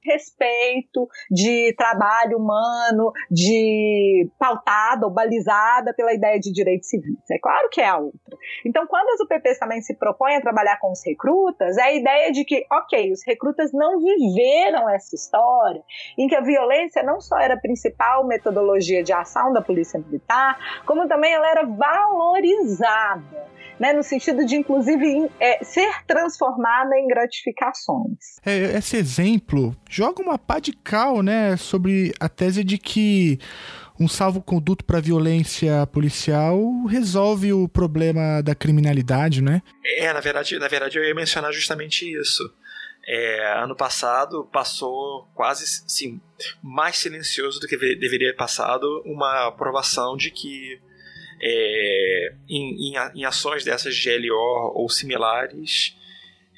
respeito, de trabalho humano, de pautada ou balizada pela ideia de direitos civis. É claro que é a outra. Então, quando as UPPs também se propõem a trabalhar com os recrutas, é a ideia de que, ok, os recrutas não viveram essa história em que a violência não só era a principal metodologia de ação da polícia militar, como também ela era valorizada né, no sentido de, inclusive, é, ser transformada em gratificações. É, esse exemplo joga uma pá de cal né, sobre a tese de que um salvo-conduto para violência policial resolve o problema da criminalidade, né? É, na verdade, na verdade eu ia mencionar justamente isso. É, ano passado passou quase sim, mais silencioso do que deveria ter passado uma aprovação de que é, em, em, em, ações dessas GLO ou similares,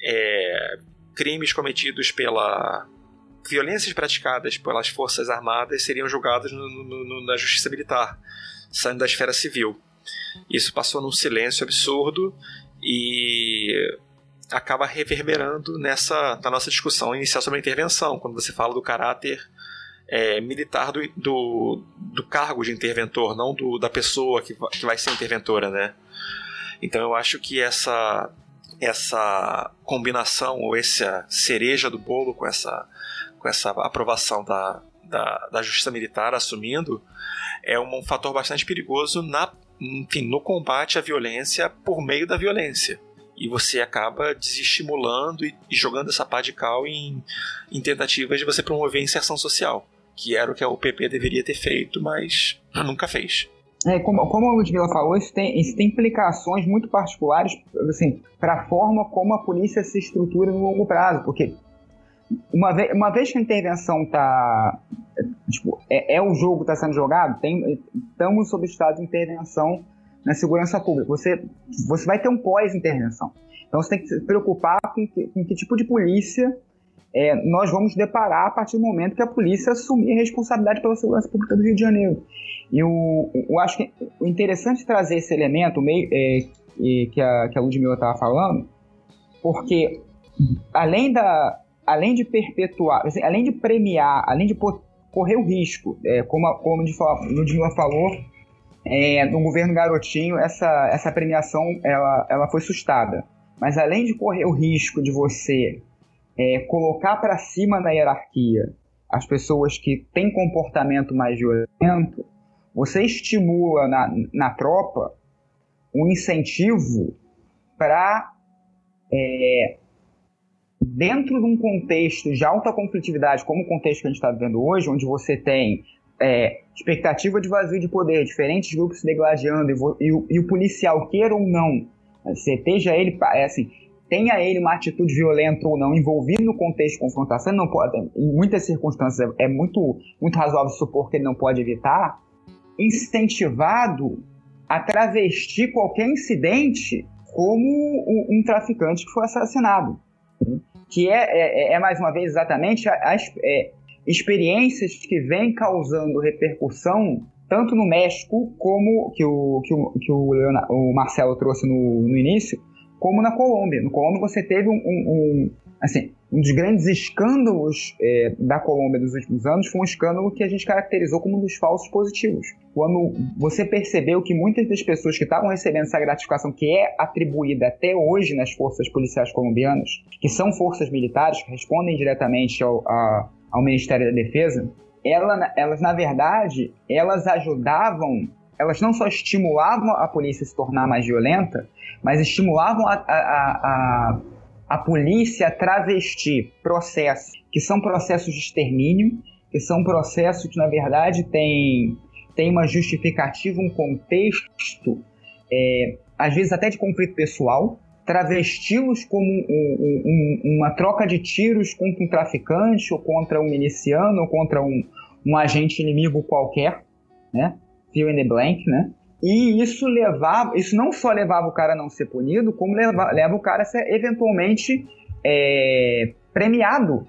é, crimes cometidos pela violências praticadas pelas forças armadas seriam julgados no, no, no, na justiça militar, saindo da esfera civil. Isso passou num silêncio absurdo e acaba reverberando nessa na nossa discussão inicial sobre a intervenção, quando você fala do caráter é, militar do, do, do, cargo de interventor, não do, da pessoa que, que vai ser interventora, né? Então eu acho que essa essa combinação ou essa cereja do bolo com essa com essa aprovação da, da, da justiça militar assumindo é um, fator bastante perigoso na enfim, no combate à violência por meio da violência e você acaba desestimulando e, e jogando essa pá de cal em, em tentativas de você promover a inserção social que era o que a UPP deveria ter feito, mas nunca fez. É, como, como a Ludmilla falou, isso tem, isso tem implicações muito particulares assim, para a forma como a polícia se estrutura no longo prazo, porque uma vez, uma vez que a intervenção está. Tipo, é, é, o jogo está sendo jogado, tem, estamos sob estado de intervenção na segurança pública. Você, você vai ter um pós-intervenção. Então você tem que se preocupar com que, com que tipo de polícia é, nós vamos deparar a partir do momento que a polícia assumir a responsabilidade pela segurança pública do Rio de Janeiro. E o, eu acho que o interessante trazer esse elemento meio, é, que a, que a Ludmilla estava falando, porque além, da, além de perpetuar, assim, além de premiar, além de correr o risco, é, como, a, como a Ludmilla falou, é, no governo Garotinho, essa, essa premiação ela, ela foi sustada. Mas além de correr o risco de você é, colocar para cima na hierarquia as pessoas que têm comportamento mais violento, você estimula na, na tropa um incentivo para, é, dentro de um contexto de alta conflitividade, como o contexto que a gente está vivendo hoje, onde você tem é, expectativa de vazio de poder, diferentes grupos se degladiando, e, e, e, o policial, queira ou não, seja ele, é assim, tenha ele uma atitude violenta ou não, envolvido no contexto de confrontação, não pode, em muitas circunstâncias é muito, muito razoável supor que ele não pode evitar, incentivado a travestir qualquer incidente como um, um traficante que foi assassinado. Que é, é, é mais uma vez, exatamente as é, experiências que vêm causando repercussão tanto no México, como que o, que o, que o, Leonardo, o Marcelo trouxe no, no início, como na Colômbia. No Colômbia você teve um, um, um assim, um dos grandes escândalos é, da Colômbia dos últimos anos foi um escândalo que a gente caracterizou como um dos falsos positivos. Quando você percebeu que muitas das pessoas que estavam recebendo essa gratificação, que é atribuída até hoje nas forças policiais colombianas, que são forças militares, que respondem diretamente ao, a, ao Ministério da Defesa, ela, elas, na verdade, elas ajudavam, elas não só estimulavam a polícia a se tornar mais violenta, mas estimulavam a, a, a, a polícia a travestir processos que são processos de extermínio, que são processos que, na verdade, têm, têm uma justificativa, um contexto, é, às vezes até de conflito pessoal, travesti-los como um, um, uma troca de tiros contra um traficante, ou contra um miliciano, ou contra um, um agente inimigo qualquer, né? Fill in the blank, né? E isso levava, isso não só levava o cara a não ser punido, como leva, leva o cara a ser eventualmente é, premiado.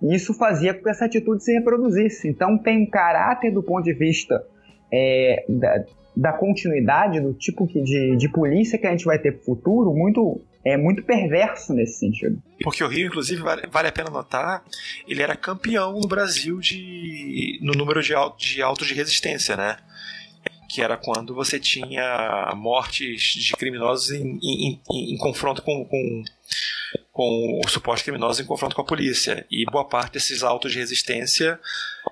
E isso fazia com que essa atitude se reproduzisse. Então tem um caráter do ponto de vista é, da, da, continuidade, do tipo de, de polícia que a gente vai ter para o futuro, muito é muito perverso nesse sentido. Porque o Rio, inclusive, vale, vale, a pena notar, ele era campeão no Brasil de, no número de, de autos de resistência, né? que era quando você tinha mortes de criminosos em, em, em, em confronto com, com, com supostos criminosos em confronto com a polícia. E boa parte desses autos de resistência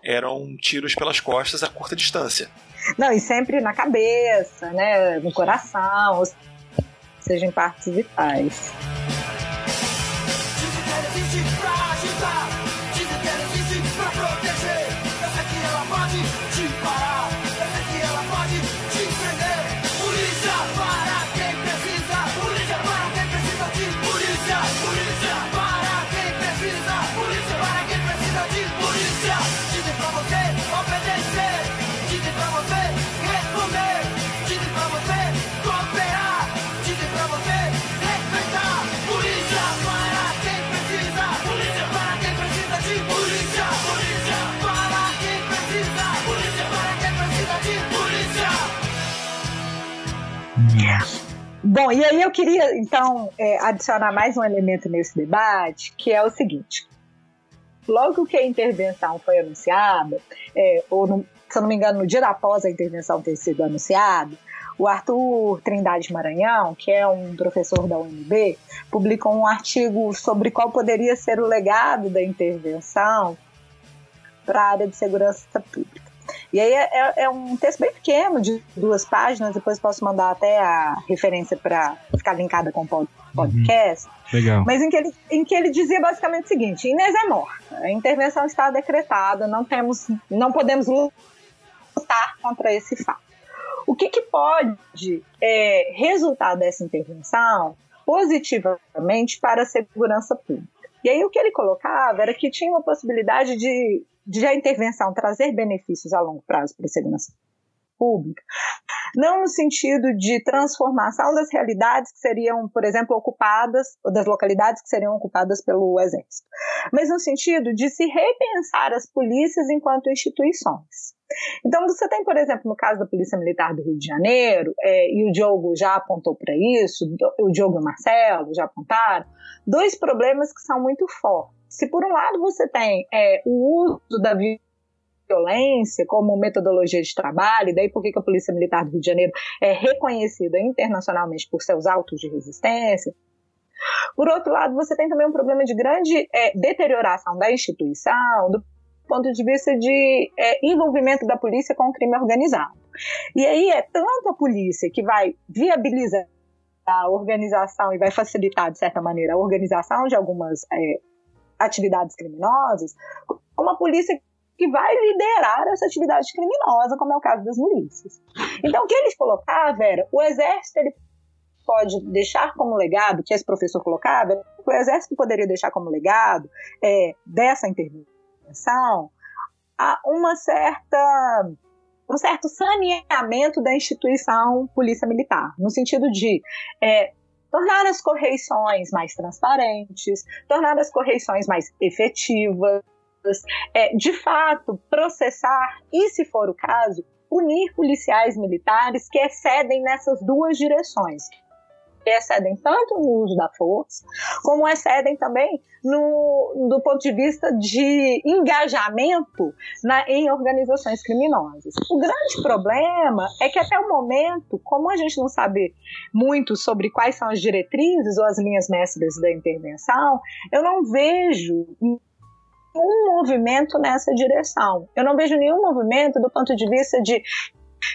eram tiros pelas costas a curta distância. Não, e sempre na cabeça, né, no coração, ou seja, em partes vitais. Bom, e aí eu queria, então, é, adicionar mais um elemento nesse debate, que é o seguinte. Logo que a intervenção foi anunciada, é, ou no, se eu não me engano, no dia após a intervenção ter sido anunciada, o Arthur Trindade Maranhão, que é um professor da UNB, publicou um artigo sobre qual poderia ser o legado da intervenção para a área de segurança pública. E aí é, é, é, um texto bem pequeno, de duas páginas, depois posso mandar até a referência para ficar linkada com o podcast. Uhum. Legal. Mas em que, ele, em que ele dizia basicamente o seguinte: Inês é morta, a intervenção está decretada, não temos, não podemos lutar contra esse fato. O que, que pode é, resultar dessa intervenção positivamente para a segurança pública? E aí o que ele colocava era que tinha uma possibilidade de de a intervenção trazer benefícios a longo prazo para a segurança pública, não no sentido de transformação das realidades que seriam, por exemplo, ocupadas, ou das localidades que seriam ocupadas pelo Exército, mas no sentido de se repensar as polícias enquanto instituições. Então, você tem, por exemplo, no caso da Polícia Militar do Rio de Janeiro, é, e o Diogo já apontou para isso, o Diogo e o Marcelo já apontaram, dois problemas que são muito fortes. Se, por um lado, você tem é, o uso da violência como metodologia de trabalho, e daí por que a Polícia Militar do Rio de Janeiro é reconhecida internacionalmente por seus autos de resistência. Por outro lado, você tem também um problema de grande é, deterioração da instituição, do ponto de vista de é, envolvimento da polícia com o crime organizado. E aí é tanto a polícia que vai viabilizar a organização e vai facilitar, de certa maneira, a organização de algumas é, atividades criminosas, como a polícia que vai liderar essa atividade criminosa, como é o caso das milícias. Então, o que eles colocavam era, o exército ele pode deixar como legado, que esse professor colocava, o exército poderia deixar como legado é, dessa intervenção uma certa um certo saneamento da instituição polícia militar, no sentido de é, tornar as correições mais transparentes, tornar as correições mais efetivas, é, de fato processar e, se for o caso, punir policiais militares que excedem nessas duas direções, que excedem tanto no uso da força, como excedem também no, do ponto de vista de engajamento na, em organizações criminosas. O grande problema é que até o momento, como a gente não sabe muito sobre quais são as diretrizes ou as linhas mestras da intervenção, eu não vejo nenhum movimento nessa direção. Eu não vejo nenhum movimento do ponto de vista de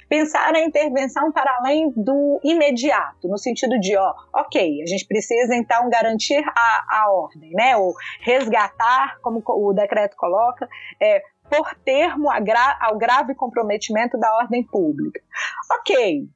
pensar a intervenção para além do imediato, no sentido de, ó, ok, a gente precisa então garantir a, a ordem, né, ou resgatar, como o decreto coloca, é, por termo ao grave comprometimento da ordem pública. Ok,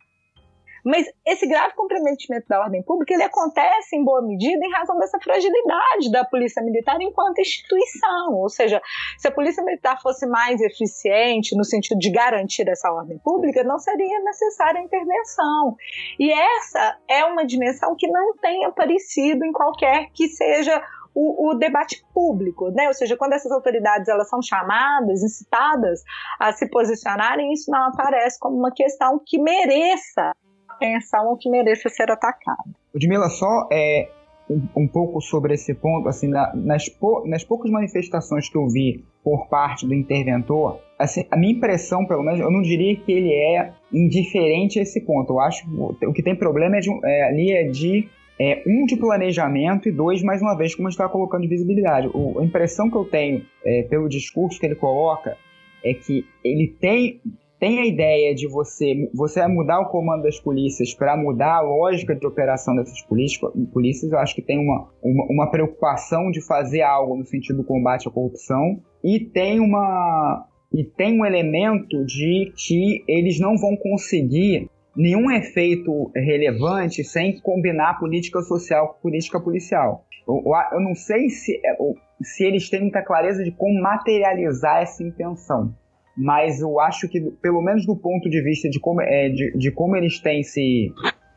mas esse grave comprometimento da ordem pública ele acontece em boa medida em razão dessa fragilidade da polícia militar enquanto instituição. Ou seja, se a polícia militar fosse mais eficiente no sentido de garantir essa ordem pública, não seria necessária a intervenção. E essa é uma dimensão que não tem aparecido em qualquer que seja o, o, debate público, né? Ou seja, quando essas autoridades elas são chamadas, incitadas a se posicionarem, isso não aparece como uma questão que mereça atenção ou que mereça ser atacado. Ludmila, só é, um, um, pouco sobre esse ponto, assim, na, nas, nas poucas manifestações que eu vi por parte do interventor, assim, a minha impressão, pelo menos, eu não diria que ele é indiferente a esse ponto. Eu acho que o que tem problema é de, é, ali é de é, um de planejamento e dois, mais uma vez, como a gente está colocando de visibilidade. O, a impressão que eu tenho é, pelo discurso que ele coloca é que ele tem tem a ideia de você, você mudar o comando das polícias para mudar a lógica de operação dessas polícias, polícias eu acho que tem uma, uma, uma, preocupação de fazer algo no sentido do combate à corrupção e tem uma e tem um elemento de que eles não vão conseguir nenhum efeito relevante sem combinar política social com política policial. Eu, eu não sei se, é, se eles têm muita clareza de como materializar essa intenção mas eu acho que, pelo menos do ponto de vista de como, é, de, de como eles têm se,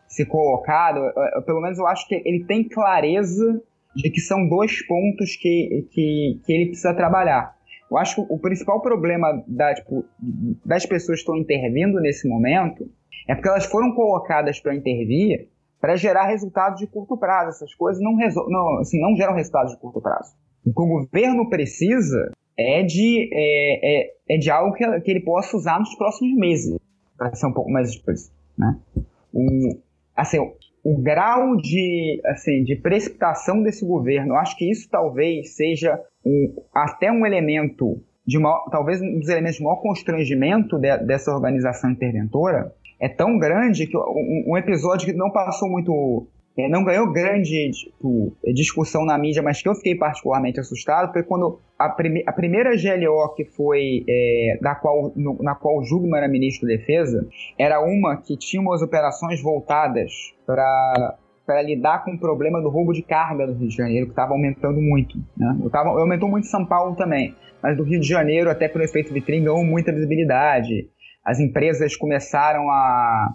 se colocado, pelo menos eu acho que ele tem clareza de que são dois pontos que, que, que ele precisa trabalhar. Eu acho que o principal problema da, tipo, das pessoas que estão intervindo nesse momento é porque elas foram colocadas para intervir para gerar resultados de curto prazo. Essas coisas não, não, assim, não geram resultados de curto prazo. O que o governo precisa é de, é, é, é de algo que, que, ele possa usar nos próximos meses, para ser um pouco mais explícito. Né? O, assim, o, o grau de, assim, de precipitação desse governo, acho que isso talvez seja um, até um elemento, de maior, talvez um dos elementos de maior constrangimento de, dessa organização interventora, é tão grande que um, um episódio que não passou muito não ganhou grande tipo, discussão na mídia, mas que eu fiquei particularmente assustado foi quando a, prime a primeira GLO que foi é, da qual, no, na qual o Jugman era ministro da Defesa era uma que tinha umas operações voltadas para para lidar com o problema do roubo de carga do Rio de Janeiro, que estava aumentando muito. Né? Eu tava, aumentou muito em São Paulo também, mas do Rio de Janeiro, até pelo efeito vitrine, ganhou muita visibilidade. As empresas começaram a,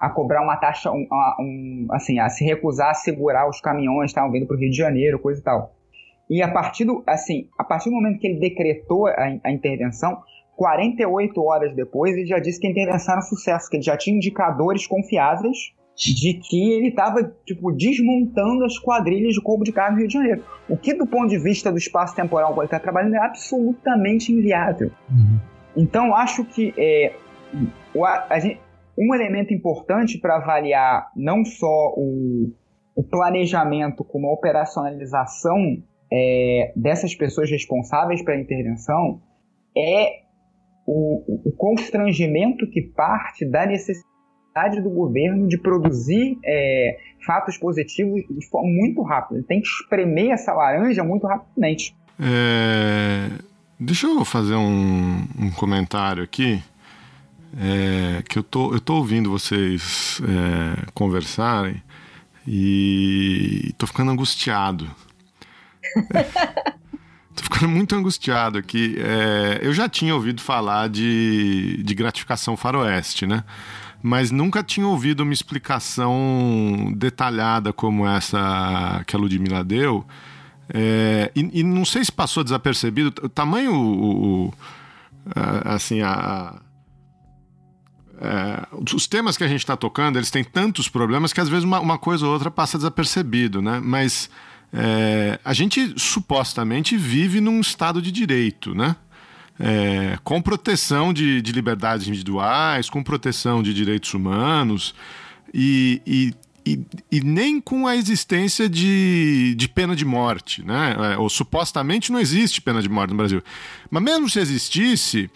a cobrar uma taxa, um, um, assim, a se recusar a segurar os caminhões que estavam vindo para o Rio de Janeiro, coisa e tal. E a partir do, assim, a partir do momento que ele decretou a, a intervenção, 48 horas depois, ele já disse que a intervenção era um sucesso, que ele já tinha indicadores confiáveis de que ele estava tipo, desmontando as quadrilhas de Corpo de Carne no Rio de Janeiro. O que, do ponto de vista do espaço temporal que ele está trabalhando, é absolutamente inviável. Uhum. Então, acho que é, o, a, gente, um elemento importante para avaliar não só o, o, planejamento como a operacionalização é, dessas pessoas responsáveis pela intervenção é o, o constrangimento que parte da necessidade do governo de produzir é, fatos positivos de forma muito rápida. Ele tem que espremer essa laranja muito rapidamente. É, deixa eu fazer um, um comentário aqui. É, que eu tô, eu tô ouvindo vocês é, conversarem e tô ficando angustiado. Tô ficando muito angustiado aqui. É, eu já tinha ouvido falar de, de gratificação faroeste, né? Mas nunca tinha ouvido uma explicação detalhada como essa que a Ludmilla deu. É, e, e, não sei se passou desapercebido o tamanho, o, o, assim, a, é, os temas que a gente está tocando, eles têm tantos problemas que às vezes uma, uma coisa ou outra passa desapercebido, né? Mas é, a gente supostamente vive num estado de direito, né? É, com proteção de, de, liberdades individuais, com proteção de direitos humanos e, e, e, e nem com a existência de, de, pena de morte, né? É, ou supostamente não existe pena de morte no Brasil. Mas mesmo se existisse,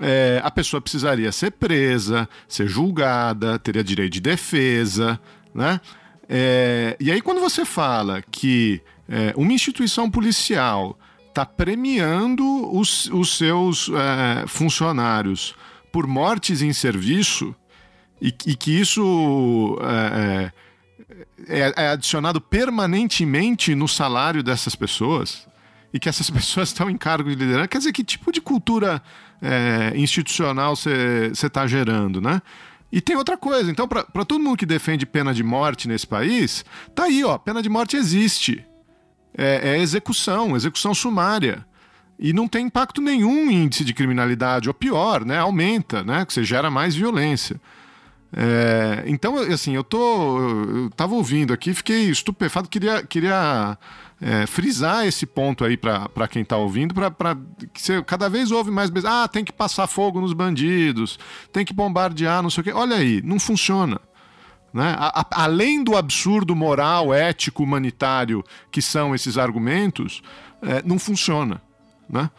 é, a pessoa precisaria ser presa, ser julgada, teria direito de defesa, né? É, e aí, quando você fala que é, uma instituição policial está premiando os, os seus é, funcionários por mortes em serviço e, e que isso é, é, é, adicionado permanentemente no salário dessas pessoas e que essas pessoas estão em cargo de liderança, quer dizer, que tipo de cultura é, institucional você está gerando, né? E tem outra coisa, então, para todo mundo que defende pena de morte nesse país, tá aí, ó, pena de morte existe. É, é execução, execução sumária. E não tem impacto nenhum em índice de criminalidade, ou pior, né? Aumenta, né? Que você gera mais violência. É, então, assim, eu tô. Eu tava ouvindo aqui, fiquei estupefato, queria, queria é, frisar esse ponto aí para quem está ouvindo, para que você cada vez ouve mais vezes, ah, tem que passar fogo nos bandidos, tem que bombardear, não sei o quê. Olha aí, não funciona. Né? A, a, além do absurdo moral, ético, humanitário que são esses argumentos, é, não funciona. Né?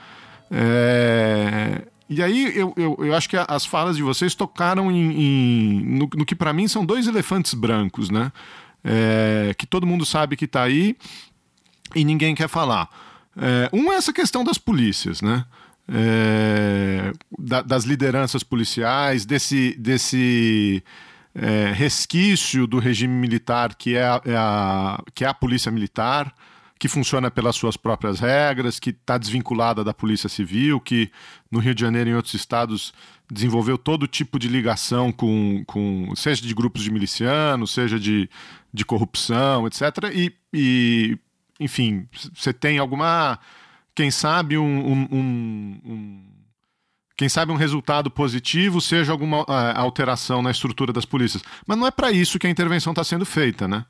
É, e aí eu, eu, eu, acho que as falas de vocês tocaram em, em no, no, que para mim são dois elefantes brancos, né? É, que todo mundo sabe que está aí e ninguém quer falar. É, um é essa questão das polícias, né? É, da, das lideranças policiais, desse, desse é, resquício do regime militar que é, a, é a, que é a polícia militar, que funciona pelas suas próprias regras, que está desvinculada da polícia civil, que no Rio de Janeiro e em outros estados desenvolveu todo tipo de ligação com, com seja de grupos de milicianos, seja de, de corrupção, etc. E, e enfim, você tem alguma. Quem sabe um, um, um, quem sabe um resultado positivo seja alguma uh, alteração na estrutura das polícias. Mas não é para isso que a intervenção está sendo feita, né?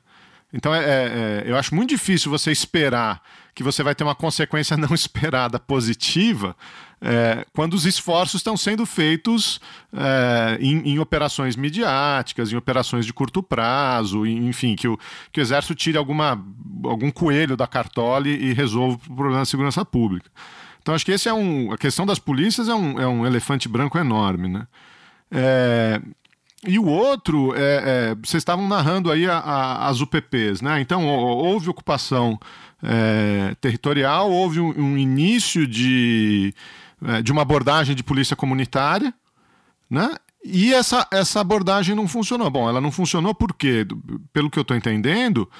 Então, é, é, é, eu acho muito difícil você esperar que você vai ter uma consequência não esperada positiva é, quando os esforços estão sendo feitos é, em, em, operações midiáticas, em operações de curto prazo, enfim, que o, que o Exército tire alguma, algum coelho da cartola e resolva o problema da segurança pública. Então, acho que esse é um. A questão das polícias é um, é um elefante branco enorme, né? É, e o outro, é, é, vocês estavam narrando aí a, a, as UPPs, né? Então, houve ocupação é, territorial, houve um, um início de, é, de uma abordagem de polícia comunitária, né? E essa, essa abordagem não funcionou. Bom, ela não funcionou porque, pelo que eu estou entendendo,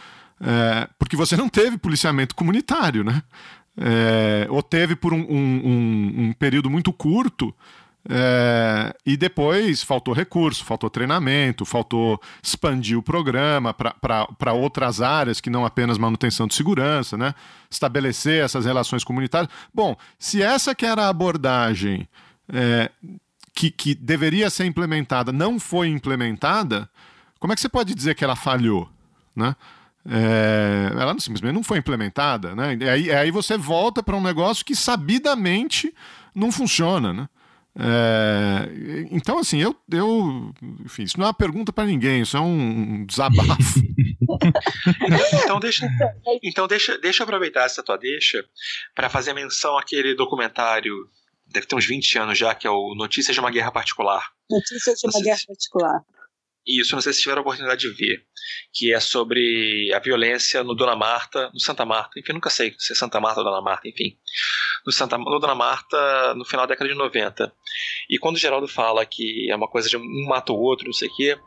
é, porque você não teve policiamento comunitário, né? É, ou teve por um, um, um, um período muito curto É, e depois faltou recurso, faltou treinamento, faltou expandir o programa para outras áreas que não apenas manutenção de segurança, né? estabelecer essas relações comunitárias. Bom, se essa que era a abordagem é, que, que deveria ser implementada não foi implementada, como é que você pode dizer que ela falhou? Né? É, ela simplesmente não foi implementada. Né? E aí, aí você volta para um negócio que sabidamente não funciona. Né? É, então, assim, eu, eu. Enfim, isso não é uma pergunta para ninguém, isso é um desabafo. então, deixa, então deixa, deixa eu aproveitar essa tua deixa para fazer menção àquele documentário, deve ter uns 20 anos já, que é o Notícias de uma Guerra Particular. Notícias de uma Guerra Particular. Isso, não sei se tiveram a oportunidade de ver, que é sobre a violência no Dona Marta, no Santa Marta, enfim, nunca sei se é Santa Marta ou Dona Marta, enfim, no, Santa, Dona Marta no final da década de 90. E quando o Geraldo fala que é uma coisa de um mata o outro, não sei o quê,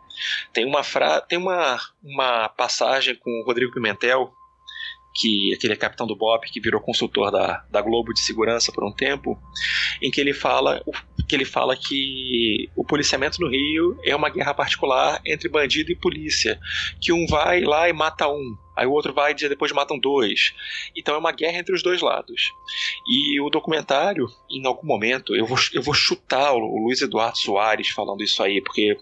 tem uma, fra tem uma, uma passagem com o Rodrigo Pimentel, que aquele é capitão do BOP, que virou consultor da, da Globo de segurança por um tempo, em que ele fala que ele fala que o policiamento no Rio é uma guerra particular entre bandido e polícia, que um vai lá e mata um, aí o outro vai e depois matam dois. Então é uma guerra entre os dois lados. E o documentário, em algum momento, eu vou, eu vou chutar o Luiz Eduardo Soares falando isso aí, porque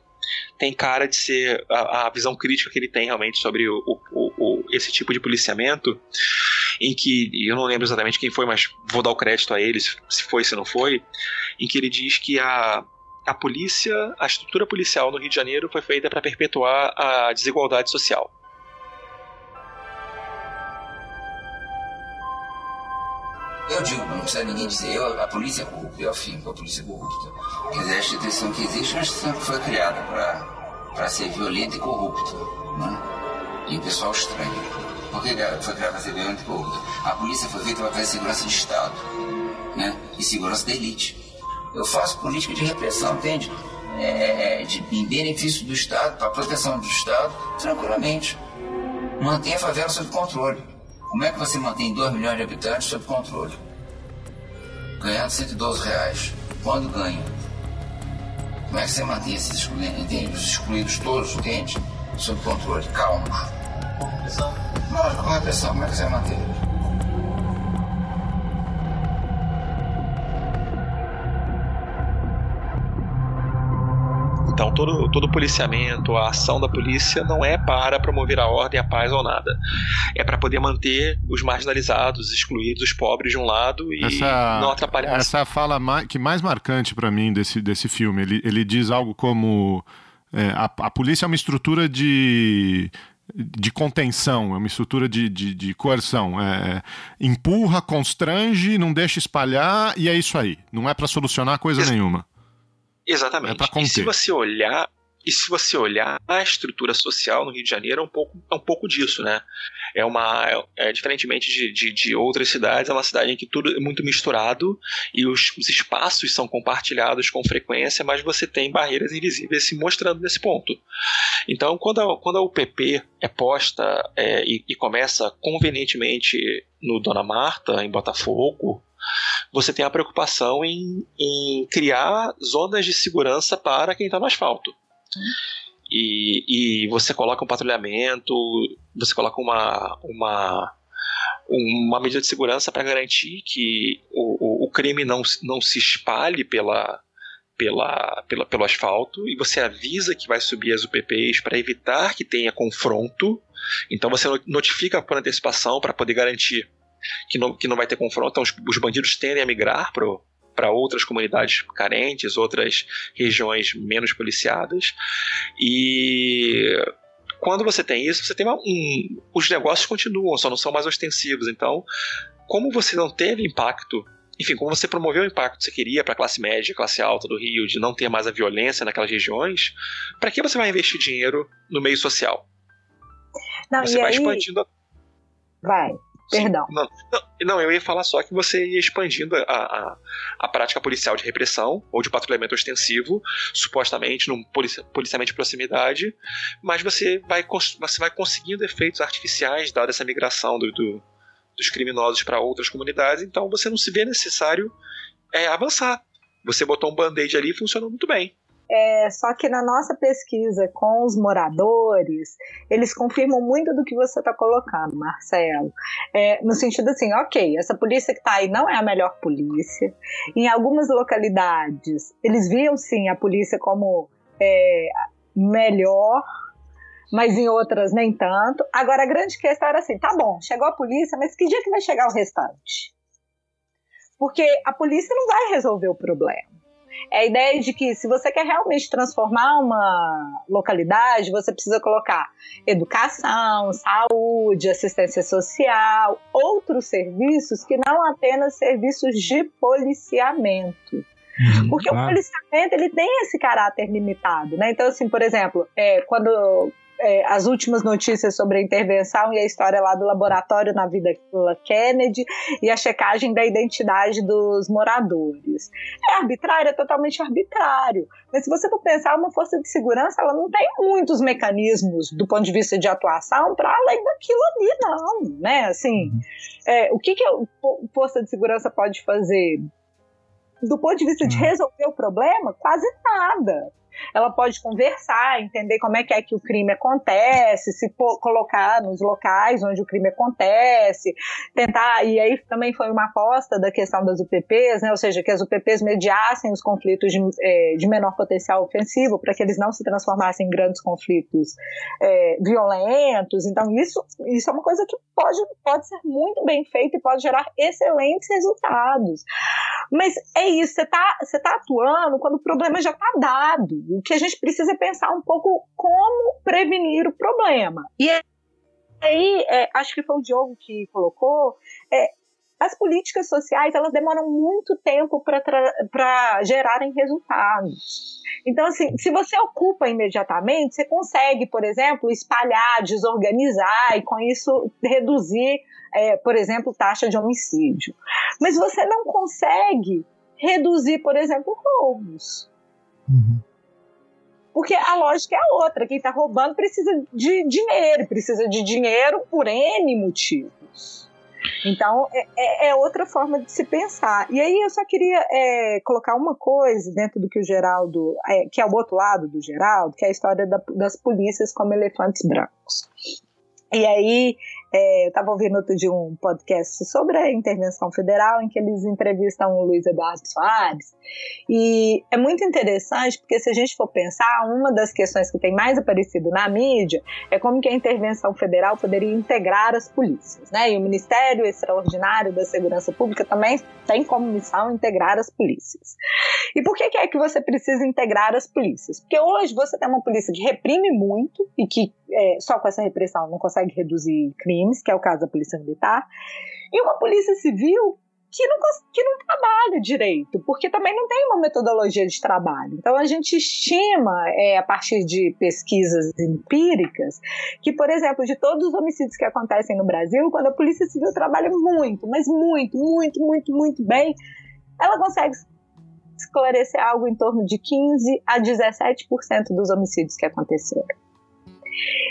tem cara de ser a, a visão crítica que ele tem realmente sobre o, o, o, esse tipo de policiamento, em que eu não lembro exatamente quem foi, mas vou dar o crédito a ele, se foi, se não foi, em que ele diz que a, a polícia, a estrutura policial no Rio de Janeiro foi feita para perpetuar a desigualdade social. Eu digo, não precisa ninguém dizer, eu, a polícia é corrupta, eu afirmo que a polícia é corrupta. Quer dizer, a instituição que existe é uma instituição que foi criada para ser violenta e corrupta. Né? E o pessoal estranha. Por que foi criada para ser violenta e corrupta? A polícia foi feita para fazer segurança de Estado né? e segurança da elite. Eu faço política de repressão, entende? É, é, é de, em benefício do Estado, para proteção do Estado, tranquilamente. Mantenha a favela sob controle. Como é que você mantém 2 milhões de habitantes sob controle? Ganhando 112 reais. Quando ganha? Como é que você mantém esses excluídos? Os excluídos todos, entende? Sob controle, calmos. Com repressão? Não, com repressão, como é que você vai Então, todo, todo policiamento, a ação da polícia não é para promover a ordem, a paz ou nada. É para poder manter os marginalizados, excluídos, os pobres de um lado e essa, não atrapalhar. Essa é a fala mais, que mais marcante para mim desse, desse filme. Ele, ele diz algo como: é, a, a polícia é uma estrutura de de contenção, é uma estrutura de, de, de coerção. É, empurra, constrange, não deixa espalhar e é isso aí. Não é para solucionar coisa nenhuma. Exatamente. É e se você olhar, e se você olhar a estrutura social no Rio de Janeiro é um pouco, é um pouco disso, né? É uma, é, é diferentemente de, de, de, outras cidades, é uma cidade em que tudo é muito misturado e os, os, espaços são compartilhados com frequência, mas você tem barreiras invisíveis se mostrando nesse ponto. Então, quando a, quando a UPP é posta é, e, e começa convenientemente no Dona Marta, em Botafogo, você tem a preocupação em, em criar zonas de segurança para quem está no asfalto. E, e, você coloca um patrulhamento, você coloca uma, uma, uma medida de segurança para garantir que o, o, o, crime não, não se espalhe pela, pela, pela, pelo asfalto, e você avisa que vai subir as UPPs para evitar que tenha confronto. Então você notifica por antecipação para poder garantir que não, que não vai ter confronto. Então, os, os bandidos tendem a migrar para outras comunidades carentes, outras regiões menos policiadas. E quando você tem isso, você tem uma, um, os negócios continuam, só não são mais ostensivos. Então, como você não teve impacto enfim, como você promoveu o impacto que você queria para a classe média, classe alta do Rio, de não ter mais a violência naquelas regiões, para que você vai investir dinheiro no meio social? Não, você vai aí... expandindo. A... Vai. Perdão. Não, não, não, eu ia falar só que você ia expandindo a, a, a, prática policial de repressão ou de patrulhamento ostensivo, supostamente num policiamento de proximidade, mas você vai, você vai conseguindo efeitos artificiais dada essa migração do, do, dos criminosos para outras comunidades, então você não se vê necessário é, avançar. Você botou um band-aid ali e funcionou muito bem. É, só que na nossa pesquisa com os moradores, eles confirmam muito do que você está colocando, Marcelo. É, no sentido assim, ok, essa polícia que está aí não é a melhor polícia. Em algumas localidades, eles viam sim a polícia como é, melhor, mas em outras nem tanto. Agora a grande questão era assim: tá bom, chegou a polícia, mas que dia que vai chegar o restante? Porque a polícia não vai resolver o problema. É a ideia de que se você quer realmente transformar uma localidade, você precisa colocar educação, saúde, assistência social, outros serviços que não apenas serviços de policiamento. Porque claro. o policiamento ele tem esse caráter limitado, né? Então, assim, por exemplo, é, quando é, as últimas notícias sobre a intervenção e a história lá do laboratório na vida Kennedy e a checagem da identidade dos moradores. É arbitrário, é totalmente arbitrário. Mas se você for pensar, uma força de segurança ela não tem muitos mecanismos do ponto de vista de atuação para além daquilo ali, não. Né? Assim, é, o que, que a força de segurança pode fazer? Do ponto de vista de resolver o problema, quase nada ela pode conversar, entender como é que é que o crime acontece, se colocar nos locais onde o crime acontece, tentar, e aí também foi uma aposta da questão das UPPs, né, ou seja, que as UPPs mediassem os conflitos de, é, de menor potencial ofensivo, para que eles não se transformassem em grandes conflitos é, violentos, então isso, isso é uma coisa que pode, pode ser muito bem feita e pode gerar excelentes resultados, mas é isso, você está você tá atuando quando o problema já está dado, o que a gente precisa é pensar um pouco como prevenir o problema. E aí, é, acho que foi o Diogo que colocou, é, as políticas sociais elas demoram muito tempo para gerarem resultados. Então, assim, se você ocupa imediatamente, você consegue, por exemplo, espalhar, desorganizar e com isso reduzir, é, por exemplo, taxa de homicídio. Mas você não consegue reduzir, por exemplo, roubos. Uhum. Porque a lógica é outra. Quem está roubando precisa de dinheiro, precisa de dinheiro por N motivos. Então, é, é, outra forma de se pensar. E aí eu só queria é, colocar uma coisa dentro do que o Geraldo, é, que é o outro lado do Geraldo, que é a história da, das polícias como elefantes brancos. E aí, é, eu estava ouvindo outro de um podcast sobre a intervenção federal, em que eles entrevistam o Luiz Eduardo Soares. E é muito interessante, porque se a gente for pensar, uma das questões que tem mais aparecido na mídia é como que a intervenção federal poderia integrar as polícias. Né? E o Ministério Extraordinário da Segurança Pública também tem como missão integrar as polícias. E por que, que é que você precisa integrar as polícias? Porque hoje você tem uma polícia que reprime muito e que é, só com essa repressão não consegue reduzir crimes, que é o caso da Polícia Militar, e uma Polícia Civil que não, que não trabalha direito, porque também não tem uma metodologia de trabalho. Então a gente estima, é, a partir de pesquisas empíricas, que, por exemplo, de todos os homicídios que acontecem no Brasil, quando a Polícia Civil trabalha muito, mas muito, muito, muito, muito bem, ela consegue esclarecer algo em torno de 15 a 17% dos homicídios que aconteceram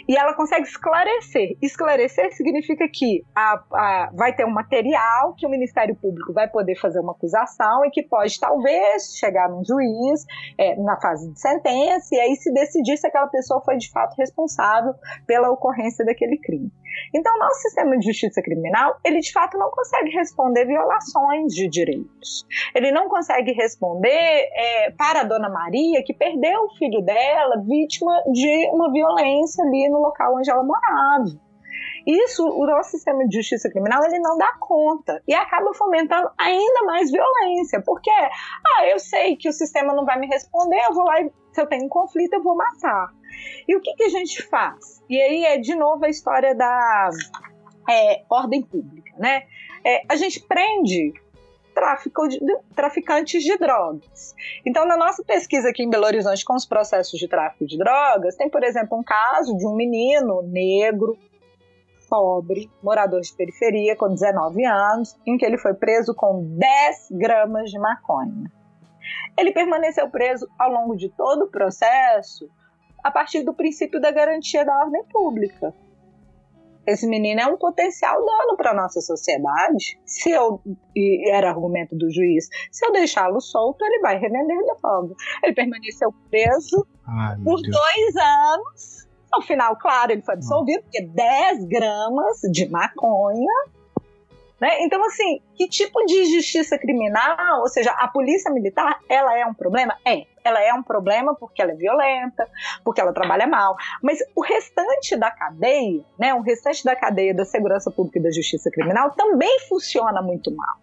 e ela consegue esclarecer. Esclarecer significa que a, a, vai ter um material que o Ministério Público vai poder fazer uma acusação e que pode talvez chegar num juiz é, na fase de sentença e aí se decidir se aquela pessoa foi de fato responsável pela ocorrência daquele crime. Então, nosso sistema de justiça criminal, ele de fato não consegue responder violações de direitos. Ele não consegue responder é, para a dona Maria, que perdeu o filho dela, vítima de uma violência ali no local onde ela morava. Isso, o nosso sistema de justiça criminal, ele não dá conta e acaba fomentando ainda mais violência, porque, ah, eu sei que o sistema não vai me responder, eu vou lá e se eu tenho um conflito, eu vou matar. E o que, que a gente faz? E aí é de novo a história da é, ordem pública, né? É, a gente prende de, traficantes de drogas. Então, na nossa pesquisa aqui em Belo Horizonte com os processos de tráfico de drogas, tem, por exemplo, um caso de um menino negro, pobre, morador de periferia, com 19 anos, em que ele foi preso com 10 gramas de maconha. Ele permaneceu preso ao longo de todo o processo a partir do princípio da garantia da ordem pública. esse menino é um potencial dano para nossa sociedade. Se eu e era argumento do juiz, se eu deixá-lo solto, ele vai revender droga. Ele permaneceu preso Ai, por Deus. dois anos. Ao final, claro, ele foi absolvido, porque 10 gramas de maconha. Né? Então, assim, que tipo de justiça criminal, ou seja, a polícia militar, ela é um problema? É. Ela é um problema porque ela é violenta, porque ela trabalha mal. Mas o restante da cadeia, né, o restante da cadeia da segurança pública e da justiça criminal também funciona muito mal.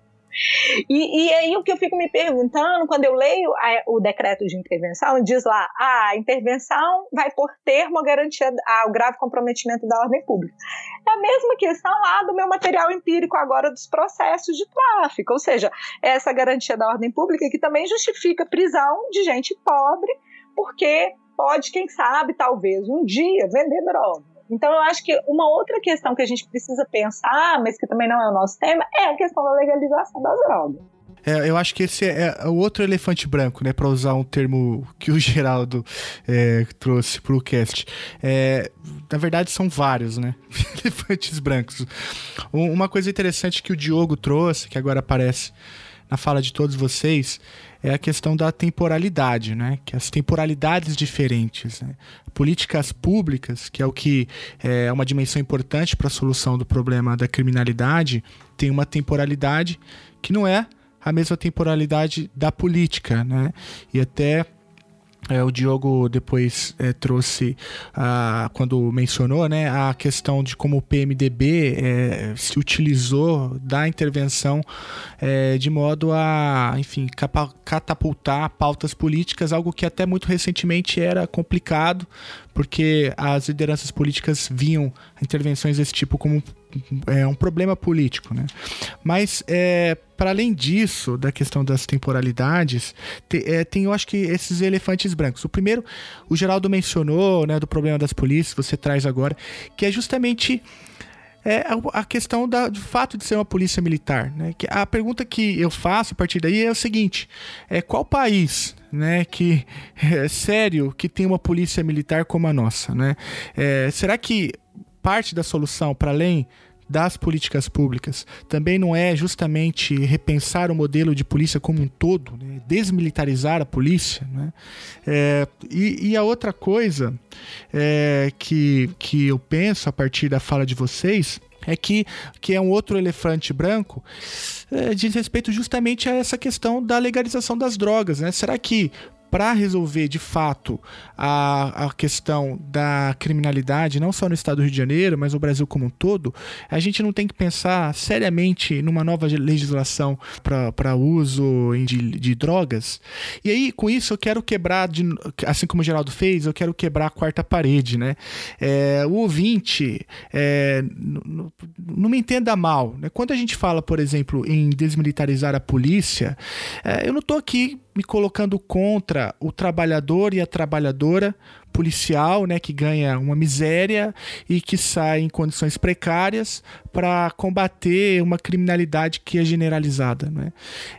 E, e aí o que eu fico me perguntando, quando eu leio a- o decreto de intervenção, diz lá, ah, a intervenção vai por termo a garantia ao grave comprometimento da ordem pública. É a mesma questão lá do meu material empírico agora dos processos de tráfico, ou seja, essa garantia da ordem pública que também justifica prisão de gente pobre, porque pode, quem sabe, talvez um dia vender droga. Então, eu acho que uma outra questão que a gente precisa pensar, mas que também não é o nosso tema, é a questão da legalização das drogas. É, eu acho que esse é, é o outro elefante branco, né? Para usar um termo que o Geraldo é, trouxe pro cast. É, na verdade, são vários, né? Elefantes brancos. Um- uma coisa interessante que o Diogo trouxe, que agora aparece na fala de todos vocês, é a questão da temporalidade, né? Que as temporalidades diferentes, né? Políticas públicas, que é o que é uma dimensão importante para a solução do problema da criminalidade, tem uma temporalidade que não é a mesma temporalidade da política, né? E até é, o Diogo depois é, trouxe, quando mencionou, né, a questão de como o PMDB é, se utilizou da intervenção é, de modo a, enfim, capa- catapultar pautas políticas, algo que até muito recentemente era complicado, porque as lideranças políticas viam intervenções desse tipo como é, um problema político, né? Mas é, para além disso, da questão das temporalidades, te- é, tem, eu acho que esses elefantes brancos. O primeiro, o Geraldo mencionou, né, do problema das polícias, você traz agora, que é justamente é a- questão da- do fato de ser uma polícia militar. Né? Que a pergunta que eu faço a partir daí é o seguinte: é qual país né, que é sério que tem uma polícia militar como a nossa? Né? É, será que parte da solução, para além das políticas públicas, também não é justamente repensar o modelo de polícia como um todo, né? desmilitarizar a polícia, né? É, e, e a outra coisa é, que, que eu penso a partir da fala de vocês é que, que é um outro elefante branco é, diz respeito justamente a essa questão da legalização das drogas, né? Será que para resolver de fato a, a questão da criminalidade, não só no estado do Rio de Janeiro, mas no Brasil como um todo, a gente não tem que pensar seriamente numa nova legislação para uso de, de drogas? E aí, com isso, eu quero quebrar, de, assim como o Geraldo fez, eu quero quebrar a quarta parede, né? É, o ouvinte, é, não me entenda mal, né? Quando a gente fala, por exemplo, em desmilitarizar a polícia, é, eu não estou aqui me colocando contra o trabalhador e a trabalhadora policial, né, que ganha uma miséria e que sai em condições precárias para combater uma criminalidade que é generalizada, né?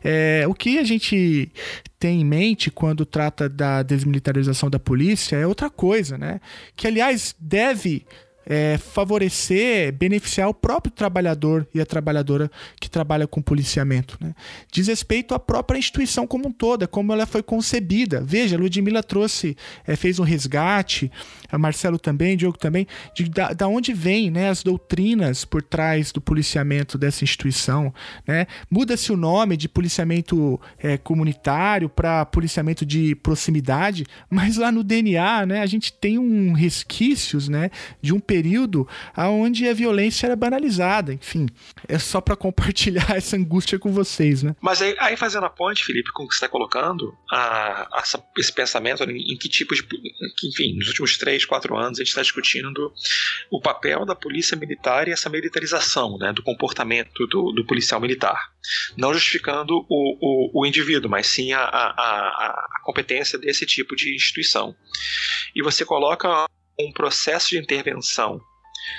É, o que a gente tem em mente quando trata da desmilitarização da polícia é outra coisa, né? Que aliás deve é, favorecer, beneficiar o próprio trabalhador e a trabalhadora que trabalha com policiamento. Né? Diz respeito à própria instituição como um todo, é como ela foi concebida. Veja, Ludmilla trouxe, é, fez um resgate, a Marcelo também, Diogo também, de da, da onde vem né, as doutrinas por trás do policiamento dessa instituição. Né? Muda-se o nome de policiamento é, comunitário para policiamento de proximidade, mas lá no DNA né, a gente tem um resquícios né, de um período onde a violência era banalizada. Enfim, é só para compartilhar essa angústia com vocês. Né? Mas aí, aí fazendo a ponte, Felipe, com o que você está colocando, a- essa- esse pensamento em, em que tipo de. que, enfim, nos últimos três, quatro anos a gente está discutindo o papel da polícia militar e essa militarização né, do comportamento do, do policial militar. Não justificando o, o, o indivíduo, mas sim a, a, a, a competência desse tipo de instituição. E você coloca um processo de intervenção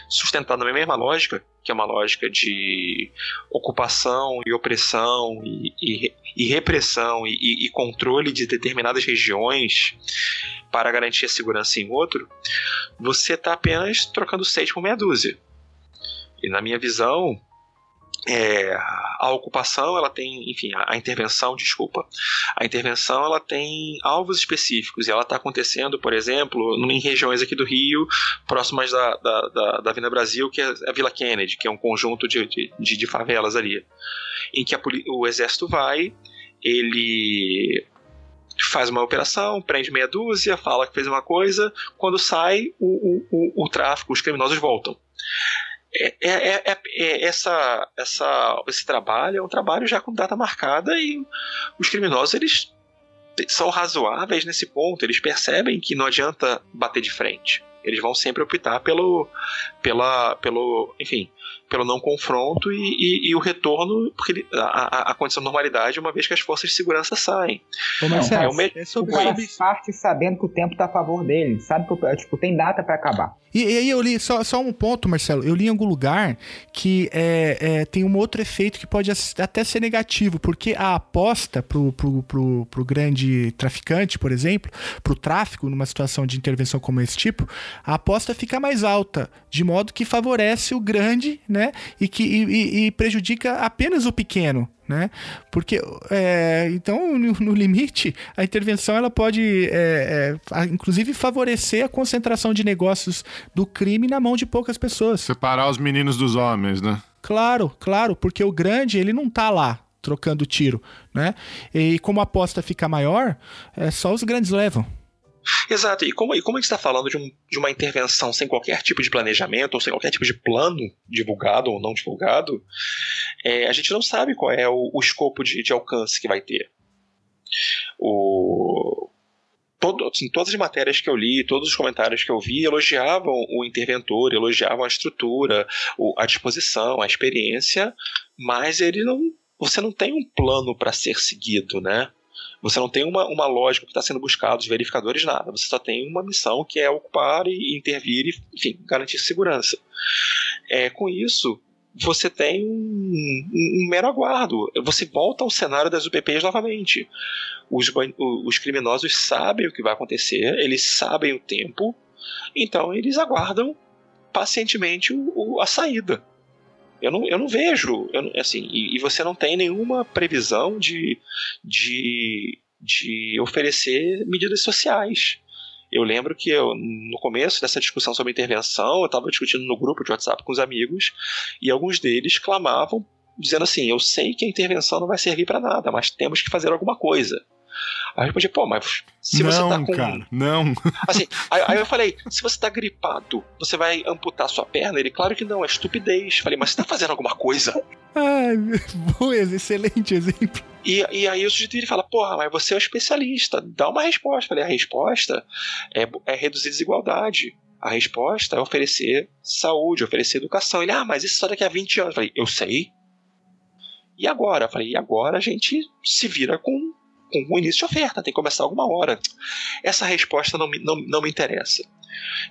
sustentado na mesma lógica, que é uma lógica de ocupação e opressão e, e- e repressão e, e- controle de determinadas regiões para garantir a segurança em outro, você está apenas trocando seis por meia dúzia. E na minha visão, é, a ocupação ela tem, enfim, a, a, intervenção, desculpa, a intervenção ela tem alvos específicos e ela está acontecendo, por exemplo, em regiões aqui do Rio, próximas da, da, da, da Avenida Brasil, que é a Vila Kennedy, que é um conjunto de, de, de favelas ali, em que a, o exército vai, ele faz uma operação, prende meia dúzia, fala que fez uma coisa, quando sai, o, o, o, o tráfico, os criminosos voltam. É, é, é, é, essa, essa, esse trabalho é um trabalho já com data marcada e os criminosos eles são razoáveis nesse ponto, eles percebem que não adianta bater de frente. Eles vão sempre optar pelo, pela, pelo, enfim, pelo não confronto e, e, e o retorno, porque a, a, condição de normalidade, uma vez que as forças de segurança saem. Ô, Marcelo, é, o, me... é sobre o cara parte sabendo que o tempo está a favor dele, sabe que tipo, tem data para acabar. E, e, aí eu li, só, só um ponto, Marcelo, eu li em algum lugar que é, é, tem um outro efeito que pode até ser negativo, porque a aposta pro, pro, pro, pro grande traficante, por exemplo, pro tráfico, numa situação de intervenção como esse tipo, a aposta fica mais alta, de modo que favorece o grande, né, e que e, e prejudica apenas o pequeno né? Porque, é, então, no, no, limite, a intervenção ela pode, é, é, inclusive, favorecer a concentração de negócios do crime na mão de poucas pessoas. Separar os meninos dos homens, né? Claro, claro, porque o grande, ele não tá lá trocando tiro, né? E como a aposta fica maior, é, só os grandes levam. Exato, e como, e como a gente está falando de, um, de, uma intervenção sem qualquer tipo de planejamento, ou sem qualquer tipo de plano divulgado ou não divulgado, é, a gente não sabe qual é o, o escopo de, de, alcance que vai ter. O, todo, assim, todas as matérias que eu li, todos os comentários que eu vi elogiavam o interventor, elogiavam a estrutura, o, a disposição, a experiência, mas ele não, você não tem um plano para ser seguido, né? Você não tem uma, uma lógica que está sendo buscado, os verificadores, nada. Você só tem uma missão que é ocupar e intervir e, enfim, garantir segurança. É, com isso, você tem um, um, um, mero aguardo. Você volta ao cenário das UPPs novamente. Os, os criminosos sabem o que vai acontecer, eles sabem o tempo, então eles aguardam pacientemente o, o, a saída. Eu não, eu não vejo, eu, assim, e, e, você não tem nenhuma previsão de, de, de oferecer medidas sociais. Eu lembro que eu, no começo dessa discussão sobre intervenção, eu estava discutindo no grupo de WhatsApp com os amigos, e alguns deles clamavam, dizendo assim: Eu sei que a intervenção não vai servir para nada, mas temos que fazer alguma coisa. Aí eu respondi, pô, mas se não, você tá com. Cara, não. Assim, aí, aí, eu falei, se você tá gripado, você vai amputar sua perna? Ele, claro que não, é estupidez. Falei, mas você tá fazendo alguma coisa? Ai, bom, excelente exemplo. E, e aí o sujeito ele fala, porra, mas você é um especialista, dá uma resposta. Falei, a resposta é, é reduzir desigualdade. A resposta é oferecer saúde, oferecer educação. Ele, ah, mas isso só daqui a 20 anos. Eu falei, eu sei. E agora? Eu falei, e agora a gente se vira com com o início de oferta, tem que começar alguma hora. Essa resposta não me, não, não me interessa.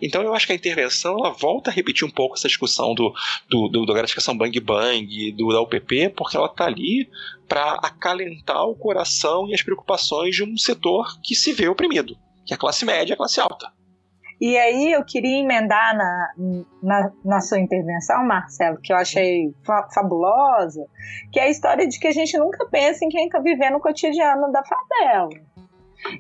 Então eu acho que a intervenção ela volta a repetir um pouco essa discussão do, do, do da gratificação bang bang, do, da UPP, porque ela está ali para acalentar o coração e as preocupações de um setor que se vê oprimido, que é a classe média e a classe alta. E aí eu queria emendar na, na, na, sua intervenção, Marcelo, que eu achei fa fabulosa, que é a história de que a gente nunca pensa em quem está vivendo o cotidiano da favela.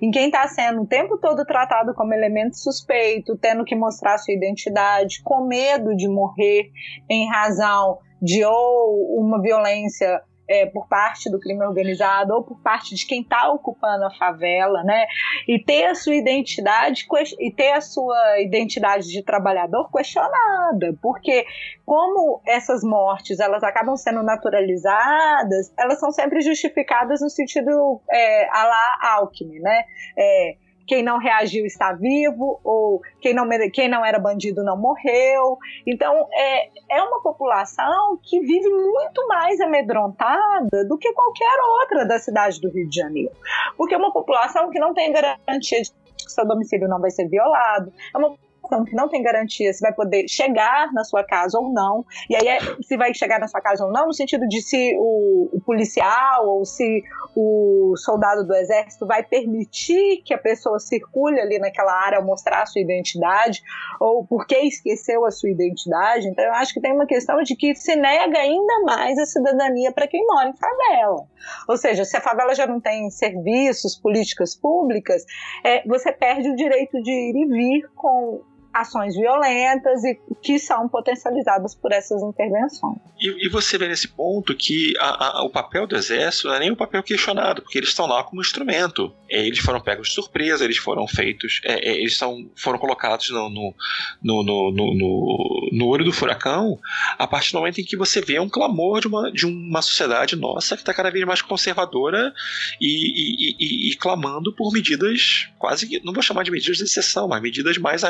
Em quem está sendo o tempo todo tratado como elemento suspeito, tendo que mostrar sua identidade, com medo de morrer em razão de ou uma violência é, por parte do crime organizado ou por parte de quem está ocupando a favela, né? E ter a sua identidade e ter a sua identidade de trabalhador questionada, porque como essas mortes elas acabam sendo naturalizadas, elas são sempre justificadas no sentido é, a lá Alckmin, né? É, quem não reagiu está vivo, ou quem não, quem não era bandido não morreu. Então, é, é uma população que vive muito mais amedrontada do que qualquer outra da cidade do Rio de Janeiro. Porque é uma população que não tem garantia de que seu domicílio não vai ser violado, é uma que não tem garantia se vai poder chegar na sua casa ou não. E aí, é, se vai chegar na sua casa ou não, no sentido de se o, o policial ou se o soldado do exército vai permitir que a pessoa circule ali naquela área ao mostrar a sua identidade, ou porque esqueceu a sua identidade. Então, eu acho que tem uma questão de que se nega ainda mais a cidadania para quem mora em favela. Ou seja, se a favela já não tem serviços, políticas públicas, é, você perde o direito de ir e vir com ações violentas e que são potencializadas por essas intervenções. E, e você vê nesse ponto que a, a, o papel do exército não é nem um papel questionado, porque eles estão lá como instrumento. É, eles foram pegos de surpresa, eles foram feitos, é, é, eles são, foram colocados no, no, no, no, no, olho do furacão a partir do momento em que você vê um clamor de uma, de uma sociedade nossa que está cada vez mais conservadora e, e, e, e, clamando por medidas quase que, não vou chamar de medidas de exceção, mas medidas mais,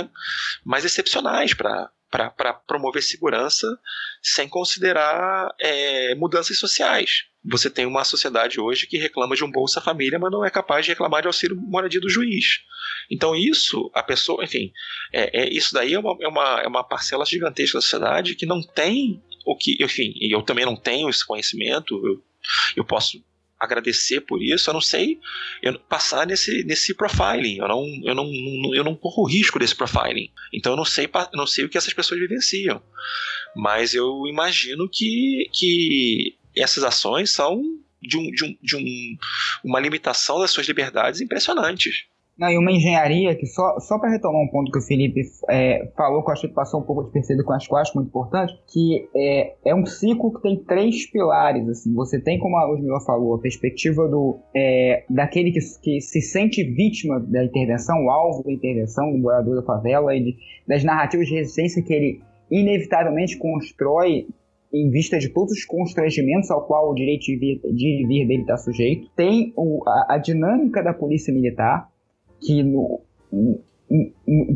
mais excepcionais para para promover segurança sem considerar é, mudanças sociais. Você tem uma sociedade hoje que reclama de um Bolsa Família, mas não é capaz de reclamar de auxílio moradia do juiz. Então isso, a pessoa, enfim, é, é isso daí é uma, é, uma, é uma parcela gigantesca da sociedade que não tem o que, enfim, eu também não tenho esse conhecimento, eu, eu posso agradecer por isso, eu não sei eu passar nesse, nesse profiling, eu não, eu, não, eu não corro risco desse profiling, então eu não sei, eu não sei o que essas pessoas vivenciam, mas eu imagino que, que essas ações são de, um, de, um, de um, uma limitação das suas liberdades impressionantes. Não, e uma engenharia que só, só para retomar um ponto que o Felipe é, falou, que eu acho que passou um pouco de perceber com as acho muito importante, que é, é um ciclo que tem três pilares. Assim. Você tem, como a Ludmilla falou, a perspectiva do, é, daquele que, que se sente vítima da intervenção, o alvo da intervenção, do morador da favela, e de, das narrativas de resistência que ele inevitavelmente constrói em vista de todos os constrangimentos ao qual o direito de vir, de vir dele está sujeito. Tem o, a, a dinâmica da polícia militar, que no,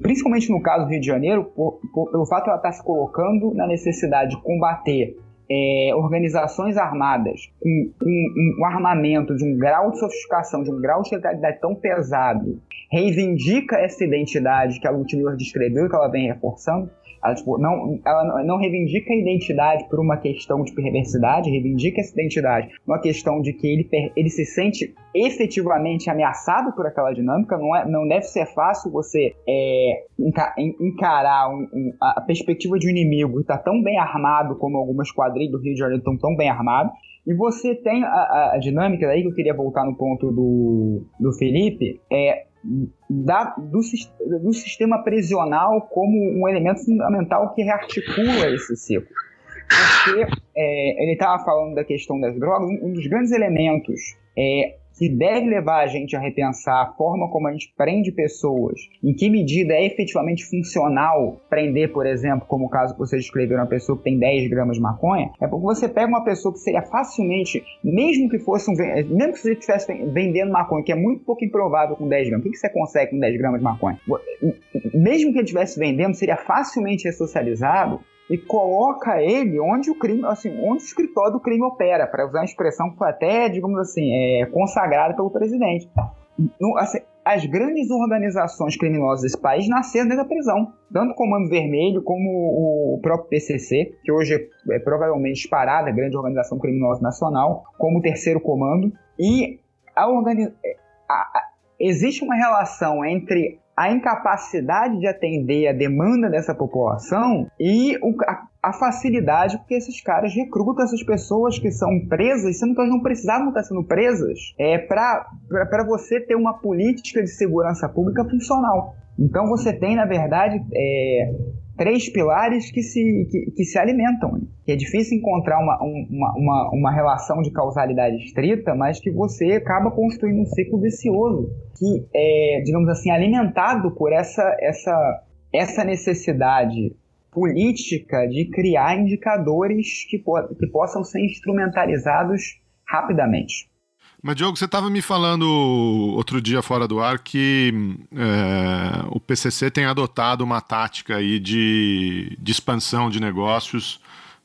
principalmente no caso do Rio de Janeiro, por, por, pelo fato de ela estar se colocando na necessidade de combater é, organizações armadas com, um, armamento de um grau de sofisticação, de um grau de letalidade tão pesado, reivindica essa identidade que a Ludmilla descreveu e que ela vem reforçando, ela, tipo, não, ela não reivindica a identidade por uma questão de perversidade, reivindica essa identidade uma questão de que ele, ele se sente efetivamente ameaçado por aquela dinâmica. Não, é, não deve ser fácil você é, encarar um, um, a perspectiva de um inimigo que está tão bem armado como algumas quadrilhas do Rio de Janeiro estão tão bem armados. E você tem a, a, a, dinâmica, daí que eu queria voltar no ponto do, do Felipe, é da, do, do sistema prisional como um elemento fundamental que rearticula esse ciclo. Porque é, ele estava falando da questão das drogas, um dos grandes elementos é, que deve levar a gente a repensar a forma como a gente prende pessoas, em que medida é efetivamente funcional prender, por exemplo, como o caso que você descreveu, uma pessoa que tem 10 gramas de maconha, é porque você pega uma pessoa que seria facilmente, mesmo que fosse um, mesmo que você estivesse vendendo maconha, que é muito pouco improvável com 10 gramas, o que você consegue com 10 gramas de maconha? Mesmo que ele estivesse vendendo, seria facilmente ressocializado e coloca ele onde o crime, assim, onde o escritório do crime opera, para usar uma expressão que foi até, digamos assim, é, consagrada pelo presidente. No, assim, as grandes organizações criminosas desse país nasceram dentro da prisão, tanto o Comando Vermelho como o próprio PCC, que hoje é, é provavelmente disparada, grande organização criminosa nacional, como o Terceiro Comando, e a organi a, a, existe uma relação entre a incapacidade de atender a demanda dessa população e o, a, a, facilidade porque esses caras recrutam essas pessoas que são presas, sendo que elas não precisavam estar sendo presas, é para você ter uma política de segurança pública funcional. Então você tem, na verdade, é, três pilares que se, que, que se alimentam. Né? é difícil encontrar uma, uma, uma, uma, relação de causalidade estrita, mas que você acaba construindo um ciclo vicioso, que é, digamos assim, alimentado por essa, essa, essa necessidade política de criar indicadores que, po que possam ser instrumentalizados rapidamente. Mas, Diogo, você estava me falando outro dia fora do ar que é, o PCC tem adotado uma tática aí de, de expansão de negócios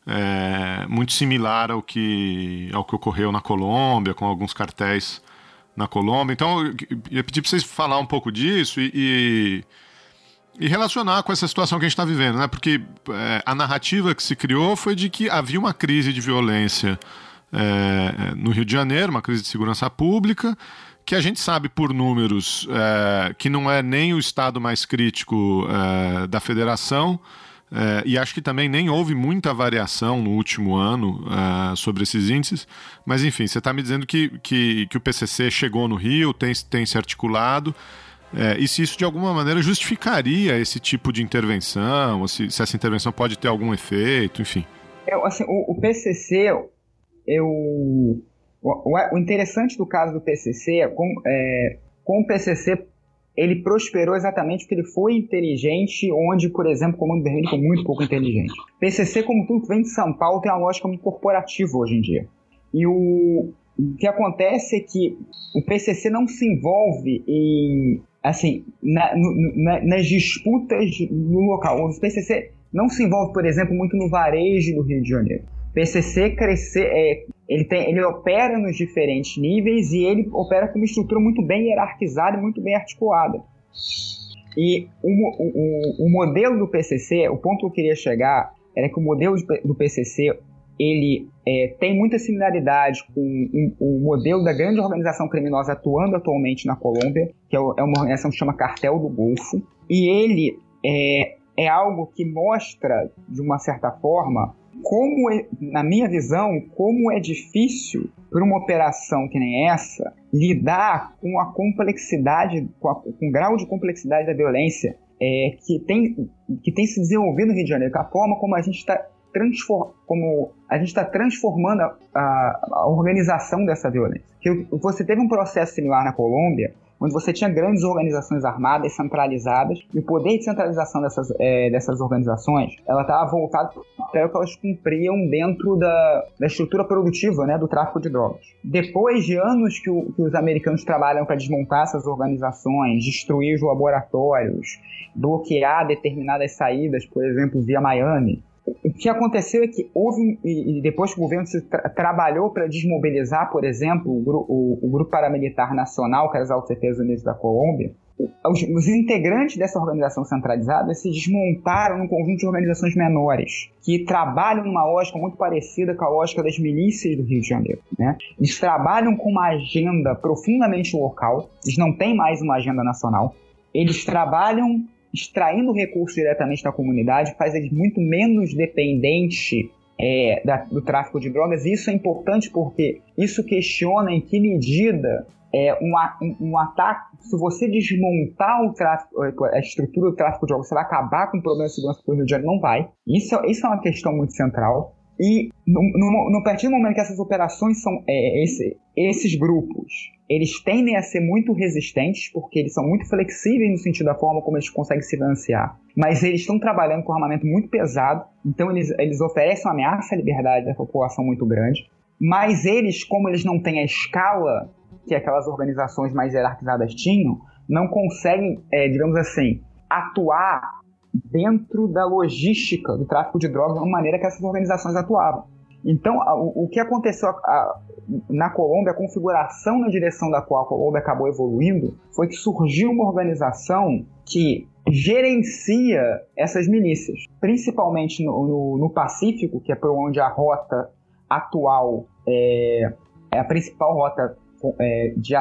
é, muito similar ao que, ao que ocorreu na Colômbia, com alguns cartéis na Colômbia. Então, eu ia pedir para vocês falar um pouco disso e, e E relacionar com essa situação que a gente está vivendo, né? Porque é, a narrativa que se criou foi de que havia uma crise de violência é, no Rio de Janeiro, uma crise de segurança pública, que a gente sabe por números é, que não é nem o estado mais crítico é, da federação. É, e acho que também nem houve muita variação no último ano é, sobre esses índices, mas enfim, você está me dizendo que, que, que, o PCC chegou no Rio, tem, tem se articulado, é, e se isso de alguma maneira justificaria esse tipo de intervenção, se, se essa intervenção pode ter algum efeito, enfim. Eu, assim, o, o, PCC, eu, o, o, interessante do caso do PCC é com, é, com o PCC ele prosperou exatamente porque ele foi inteligente, onde, por exemplo, o Comando Vermelho foi muito pouco inteligente. PCC, como tudo que vem de São Paulo, tem uma lógica muito corporativa hoje em dia. E o, o que acontece é que o PCC não se envolve em, assim, na, na, nas disputas no local. O PCC não se envolve, por exemplo, muito no varejo do Rio de Janeiro. PCC crescer, é, ele, tem, ele opera nos diferentes níveis e ele opera com uma estrutura muito bem hierarquizada e muito bem articulada. E o, o, o modelo do PCC, o ponto que eu queria chegar era que o modelo do PCC ele é, tem muita similaridade com um, o modelo da grande organização criminosa atuando atualmente na Colômbia, que é, é uma organização que chama Cartel do Golfo, e ele é, é algo que mostra, de uma certa forma, como, é, na minha visão, como é difícil para uma operação que nem essa lidar com a complexidade, com, a, com o grau de complexidade da violência é, que, tem, que tem se desenvolvido no Rio de Janeiro, com a forma como a gente está como a gente está transformando a, a, a, organização dessa violência. Que você teve um processo similar na Colômbia, onde você tinha grandes organizações armadas centralizadas e o poder de centralização dessas, é, dessas organizações ela estava voltada para o papel que elas cumpriam dentro da, da estrutura produtiva né, do tráfico de drogas. Depois de anos que, o, que os americanos trabalham para desmontar essas organizações, destruir os laboratórios, bloquear determinadas saídas, por exemplo, via Miami, o que aconteceu é que houve, e depois que o governo se tra trabalhou para desmobilizar, por exemplo, o, o, o, Grupo Paramilitar Nacional, que era as Alcetes Unidas da Colômbia, os, os, integrantes dessa organização centralizada se desmontaram num conjunto de organizações menores, que trabalham numa lógica muito parecida com a lógica das milícias do Rio de Janeiro. Né? Eles trabalham com uma agenda profundamente local, eles não têm mais uma agenda nacional, eles trabalham extraindo recursos diretamente da comunidade faz eles muito menos dependentes é, da, do tráfico de drogas. E isso é importante porque isso questiona em que medida é, um, um, um, ataque, se você desmontar o tráfico, a estrutura do tráfico de drogas, você vai acabar com o problema de segurança do Rio de Janeiro? Não vai. Isso, isso é uma questão muito central. E no, no, no partir do momento que essas operações são é, esse, esses grupos, eles tendem a ser muito resistentes porque eles são muito flexíveis no sentido da forma como eles conseguem se financiar. Mas eles estão trabalhando com armamento muito pesado, então eles, eles oferecem uma ameaça à liberdade da população muito grande. Mas eles, como eles não têm a escala que aquelas organizações mais hierarquizadas tinham, não conseguem, é, digamos assim, atuar dentro da logística do tráfico de drogas de uma maneira que essas organizações atuavam. Então, o, o que aconteceu a, a, na Colômbia, a configuração na direção da qual a Colômbia acabou evoluindo, foi que surgiu uma organização que gerencia essas milícias, principalmente no, no, no Pacífico, que é por onde a rota atual é, é a principal rota é, de,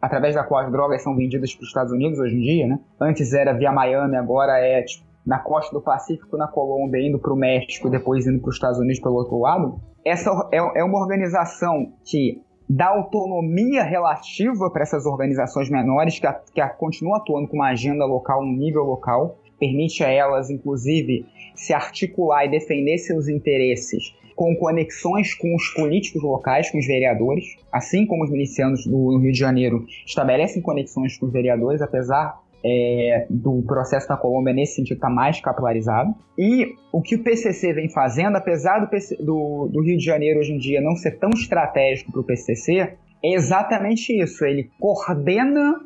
através da qual as drogas são vendidas para os Estados Unidos hoje em dia, né? Antes era via Miami, agora é tipo, na costa do Pacífico, na Colômbia, indo para o México, depois indo para os Estados Unidos pelo outro lado. Essa é, é uma organização que dá autonomia relativa para essas organizações menores que, a, que a, continuam atuando com uma agenda local, um nível local, permite a elas, inclusive, se articular e defender seus interesses com conexões com os políticos locais, com os vereadores, assim como os milicianos do Rio de Janeiro estabelecem conexões com os vereadores, apesar é, do processo na Colômbia nesse sentido está mais capilarizado. E o que o PCC vem fazendo, apesar do, PC, do, do Rio de Janeiro hoje em dia não ser tão estratégico para o PCC, é exatamente isso. Ele coordena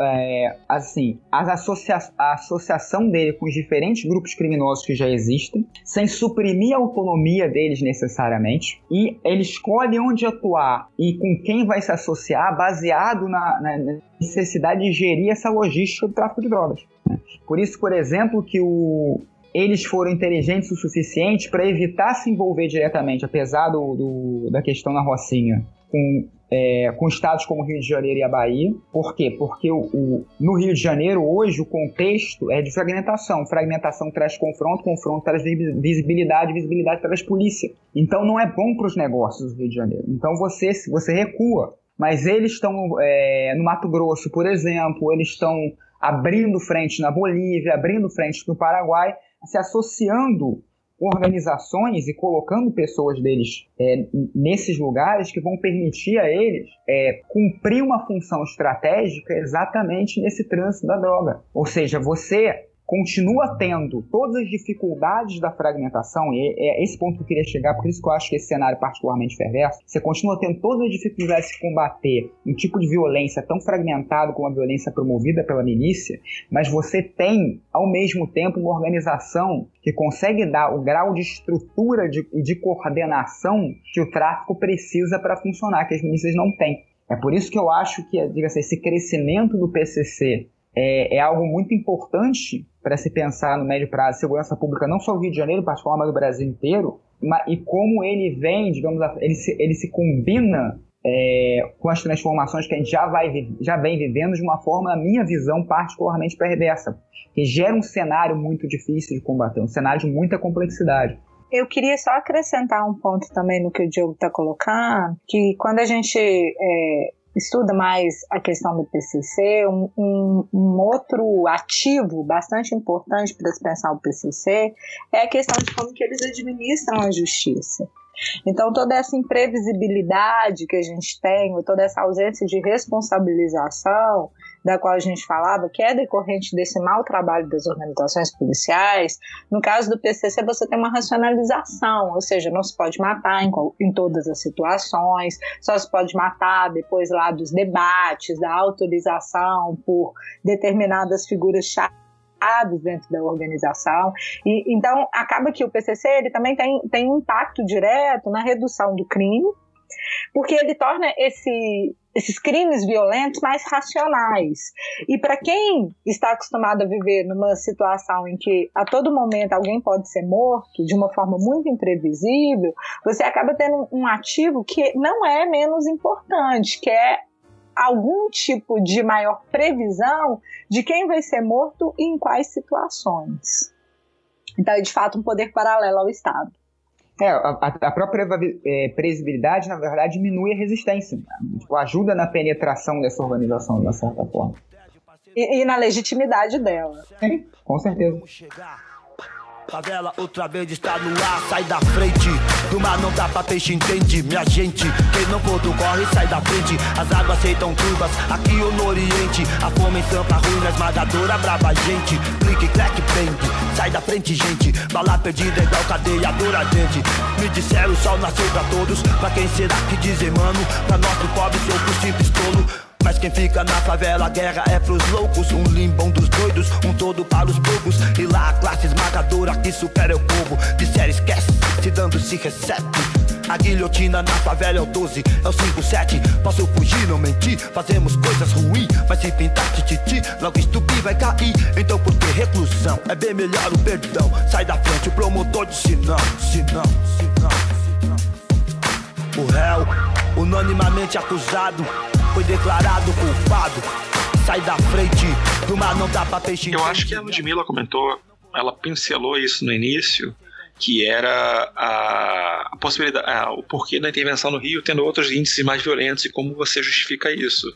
é, assim, as associa a associação dele com os diferentes grupos criminosos que já existem, sem suprimir a autonomia deles necessariamente, e ele escolhe onde atuar e com quem vai se associar baseado na, na necessidade de gerir essa logística do tráfico de drogas. né? Por isso, por exemplo, que o, eles foram inteligentes o suficiente para evitar se envolver diretamente, apesar do, do- da questão na Rocinha, com, é, com estados como Rio de Janeiro e a Bahia. Por quê? Porque o, o- no Rio de Janeiro, hoje, o contexto é de fragmentação. Fragmentação traz confronto, confronto traz vi- visibilidade, visibilidade traz polícia. Então não é bom para os negócios do Rio de Janeiro. Então você, você recua. Mas eles estão é, no Mato Grosso, por exemplo, eles estão abrindo frente na Bolívia, abrindo frente no Paraguai, se associando organizações e colocando pessoas deles é, nesses lugares que vão permitir a eles é, cumprir uma função estratégica exatamente nesse trânsito da droga. Ou seja, você continua tendo todas as dificuldades da fragmentação, e é esse ponto que eu queria chegar, por isso que eu acho que esse cenário é particularmente perverso, você continua tendo todas as dificuldades de combater um tipo de violência tão fragmentado como a violência promovida pela milícia, mas você tem, ao mesmo tempo, uma organização que consegue dar o grau de estrutura de- e de coordenação que o tráfico precisa para funcionar, que as milícias não têm. É por isso que eu acho que, diga-se, esse crescimento do PCC é, é algo muito importante para se pensar no médio prazo segurança pública, não só no Rio de Janeiro, particular, mas no Brasil inteiro, ma- e como ele vem, digamos, ele se, ele se combina é, com as transformações que a gente já, vai, já vem vivendo de uma forma, na minha visão, particularmente perversa, que gera um cenário muito difícil de combater, um cenário de muita complexidade. Eu queria só acrescentar um ponto também no que o Diogo está colocando, que quando a gente é, estuda mais a questão do PCC, um, um- um outro ativo bastante importante para se pensar o PCC é a questão de como que eles administram a justiça. Então, toda essa imprevisibilidade que a gente tem, toda essa ausência de responsabilização, da qual a gente falava, que é decorrente desse mau trabalho das organizações policiais, no caso do PCC, você tem uma racionalização, ou seja, não se pode matar em, em todas as situações, só se pode matar depois lá dos debates, da autorização por determinadas figuras chaves dentro da organização. E, então, acaba que o PCC ele também tem, tem um impacto direto na redução do crime, porque ele torna esse, esses crimes violentos mais racionais. E para quem está acostumado a viver numa situação em que a todo momento alguém pode ser morto de uma forma muito imprevisível, você acaba tendo um ativo que não é menos importante, que é algum tipo de maior previsão de quem vai ser morto e em quais situações. Então, é de fato um poder paralelo ao Estado. É, a, a- própria é, previsibilidade, na verdade, diminui a resistência. né? Tipo, ajuda na penetração dessa organização, de uma certa forma. E, e na legitimidade dela. Sim, com certeza. Favela outra vez está no ar, sai da frente. Do mar não dá pra peixe, entende? Minha gente, quem não for do corre, sai da frente. As águas aceitam curvas, aqui ou no Oriente. A fome em Sampa, ruína esmagadora, brava gente. Clique, crack, prende. Sai da frente, gente. Bala perdida igual cadeia gente. Me disseram o sol nasceu pra todos. Pra quem será que dizem, mano? Pra nós do pobre, sou pro simples tolo. Mas quem fica na favela, a guerra é pros loucos. Um limbão dos doidos, um todo para os bobos. E lá a classe esmagadora que supera o povo. Disseram esquece, se dando se recebe. A guilhotina na favela é o 12, é o 57. Posso fugir, não mentir, fazemos coisas ruins. Mas se pintar tititi, logo estupir vai cair. Então por que reclusão? É bem melhor o perdão. Sai da frente, o promotor disse não, se não, se não, se não. O réu, unanimamente acusado, foi declarado culpado. Sai da frente, do mar não dá pra peixe. Eu acho que a Ludmilla comentou, ela pincelou isso no início, que era a, a possibilidade, a- o porquê da intervenção no Rio tendo outros índices mais violentos e como você justifica isso.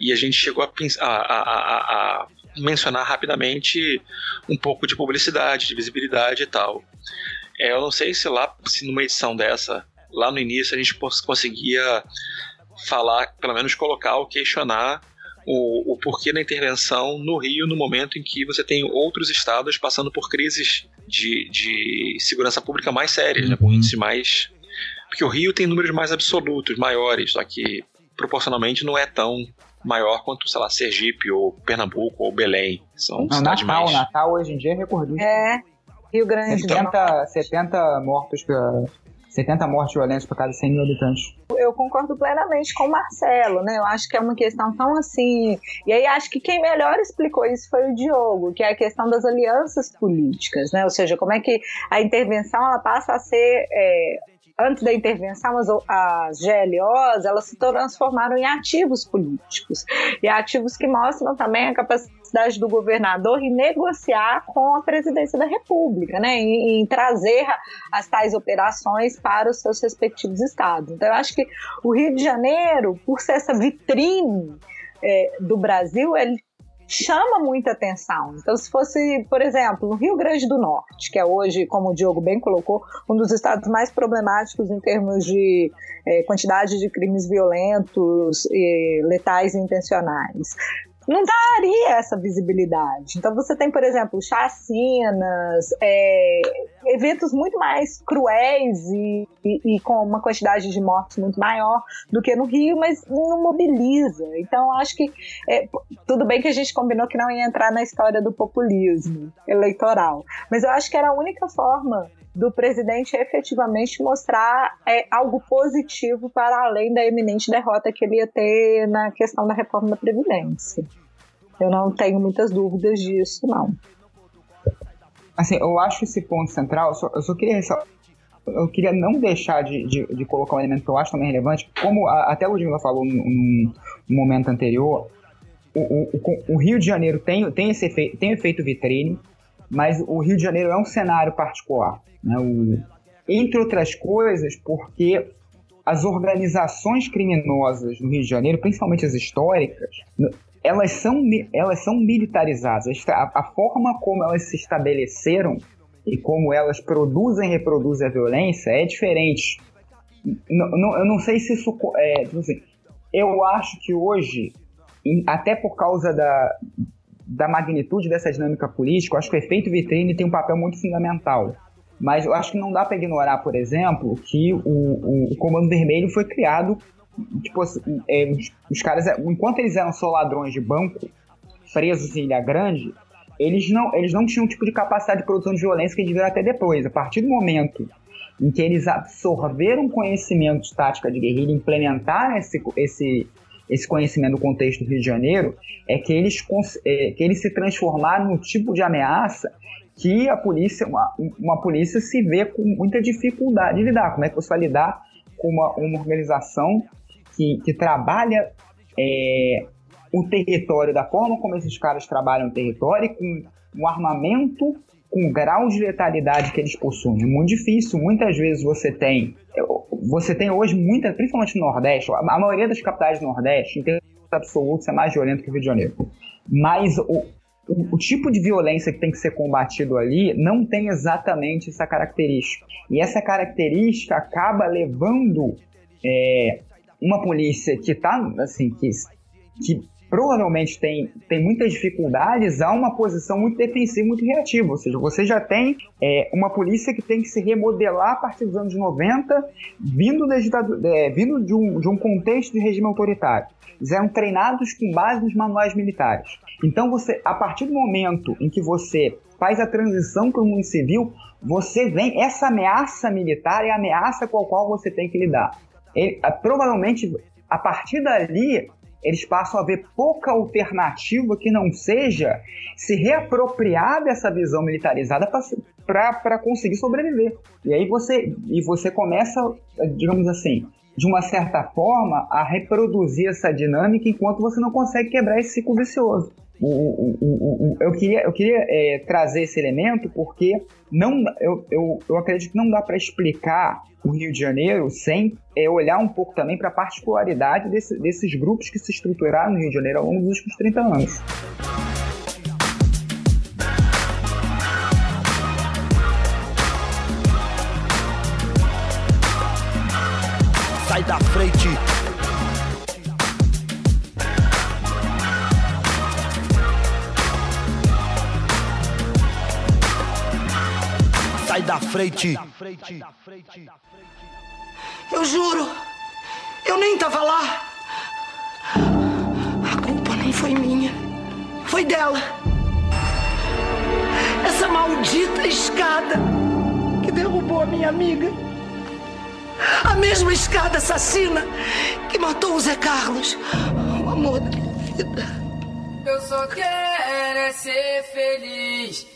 E a gente chegou a, a- mencionar rapidamente um pouco de publicidade, de visibilidade e tal. É, eu não sei se lá, se numa edição dessa, lá no início, a gente conseguia falar, pelo menos colocar ou questionar o, o porquê da intervenção no Rio no momento em que você tem outros estados passando por crises de, de segurança pública mais sérias, né, com índice mais. Porque o Rio tem números mais absolutos, maiores, só que proporcionalmente não é tão maior quanto, sei lá, Sergipe ou Pernambuco ou Belém. São Não, cidades Natal, mais. Natal hoje em dia é recordista. É, Rio Grande do 70, 70 mortos pra, 70 mortes violentas por cada 100 mil habitantes. Eu concordo plenamente com o Marcelo, né? Eu acho que é uma questão tão assim. E aí acho que quem melhor explicou isso foi o Diogo, que é a questão das alianças políticas, né? Ou seja, como é que a intervenção ela passa a ser. é, Antes da intervenção, as, as GLOs elas se transformaram em ativos políticos. E ativos que mostram também a capacidade do governador em negociar com a presidência da República, né? Em, em trazer as tais operações para os seus respectivos estados. Então, eu acho que o Rio de Janeiro, por ser essa vitrine é, do Brasil, ele chama muita atenção. Então, se fosse, por exemplo, no Rio Grande do Norte, que é hoje, como o Diogo bem colocou, um dos estados mais problemáticos em termos de eh, quantidade de crimes violentos, e letais e intencionais. Não daria essa visibilidade. Então, você tem, por exemplo, chacinas, é, eventos muito mais cruéis e, e- e com uma quantidade de mortes muito maior do que no Rio, mas não mobiliza. Então, acho que é, tudo bem que a gente combinou que não ia entrar na história do populismo eleitoral, mas eu acho que era a única forma do presidente efetivamente mostrar é, algo positivo para além da eminente derrota que ele ia ter na questão da reforma da Previdência. Eu não tenho muitas dúvidas disso, não. Assim, eu acho esse ponto central, eu só, eu só queria eu queria não deixar de, de, de colocar um elemento que eu acho também relevante, como a- até a Ludmilla falou num, num- momento anterior, o, o- o- o Rio de Janeiro tem, tem esse efeito, tem efeito vitrine, mas o Rio de Janeiro é um cenário particular. Né? O- entre outras coisas, porque as organizações criminosas no Rio de Janeiro, principalmente as históricas, elas são, elas são militarizadas. A, a forma como elas se estabeleceram e como elas produzem e reproduzem a violência é diferente. N- n- eu não sei se isso. É, tipo assim, eu acho que hoje, até por causa da, da magnitude dessa dinâmica política, acho que o efeito vitrine tem um papel muito fundamental. Mas eu acho que não dá para ignorar, por exemplo, que o, o, o Comando Vermelho foi criado. Tipo, assim, é, os, os caras, enquanto eles eram só ladrões de banco, presos em Ilha Grande, eles não, eles não tinham o tipo de capacidade de produção de violência que eles tiveram até depois. A partir do momento em que eles absorveram conhecimento de tática de guerrilha, implementaram esse, esse, esse conhecimento no contexto do Rio de Janeiro, é que eles, é, que eles se transformaram no tipo de ameaça que a polícia, uma, uma polícia se vê com muita dificuldade de lidar. Como é que você vai lidar com uma, uma organização que, que trabalha é, o território da forma como esses caras trabalham o território, com um armamento com o grau de letalidade que eles possuem. É muito difícil. Muitas vezes você tem. Você tem hoje muita, principalmente no Nordeste, a a maioria das capitais do Nordeste, em termos absolutos, é mais violento que o Rio de Janeiro. Mas o, o, o tipo de violência que tem que ser combatido ali não tem exatamente essa característica. E essa característica acaba levando é, uma polícia que está assim, que, que provavelmente tem, tem muitas dificuldades a uma posição muito defensiva, muito reativa. Ou seja, você já tem é, uma polícia que tem que se remodelar a partir dos anos 90, vindo, da é, vindo de, um, de um contexto de regime autoritário. Eles eram treinados com base nos manuais militares. Então, você, a partir do momento em que você faz a transição para o mundo civil, você vem. Essa ameaça militar é a ameaça com a qual você tem que lidar. Ele, provavelmente, a partir dali, eles passam a ver pouca alternativa que não seja se reapropriar dessa visão militarizada para conseguir sobreviver. E aí você, e você começa, digamos assim, de uma certa forma, a reproduzir essa dinâmica enquanto você não consegue quebrar esse ciclo vicioso. O, o, o, eu queria, eu queria é, trazer esse elemento porque não, eu, eu, eu acredito que não dá para explicar o Rio de Janeiro sem é, olhar um pouco também para a particularidade desse- desses grupos que se estruturaram no Rio de Janeiro ao longo dos últimos 30 anos. Sai da frente. Frente. Eu juro, eu nem tava lá. foi minha. Foi dela. Essa maldita escada que derrubou a minha amiga. A mesma escada assassina que matou o Zé Carlos. O amor da minha vida. Eu só quero é ser feliz.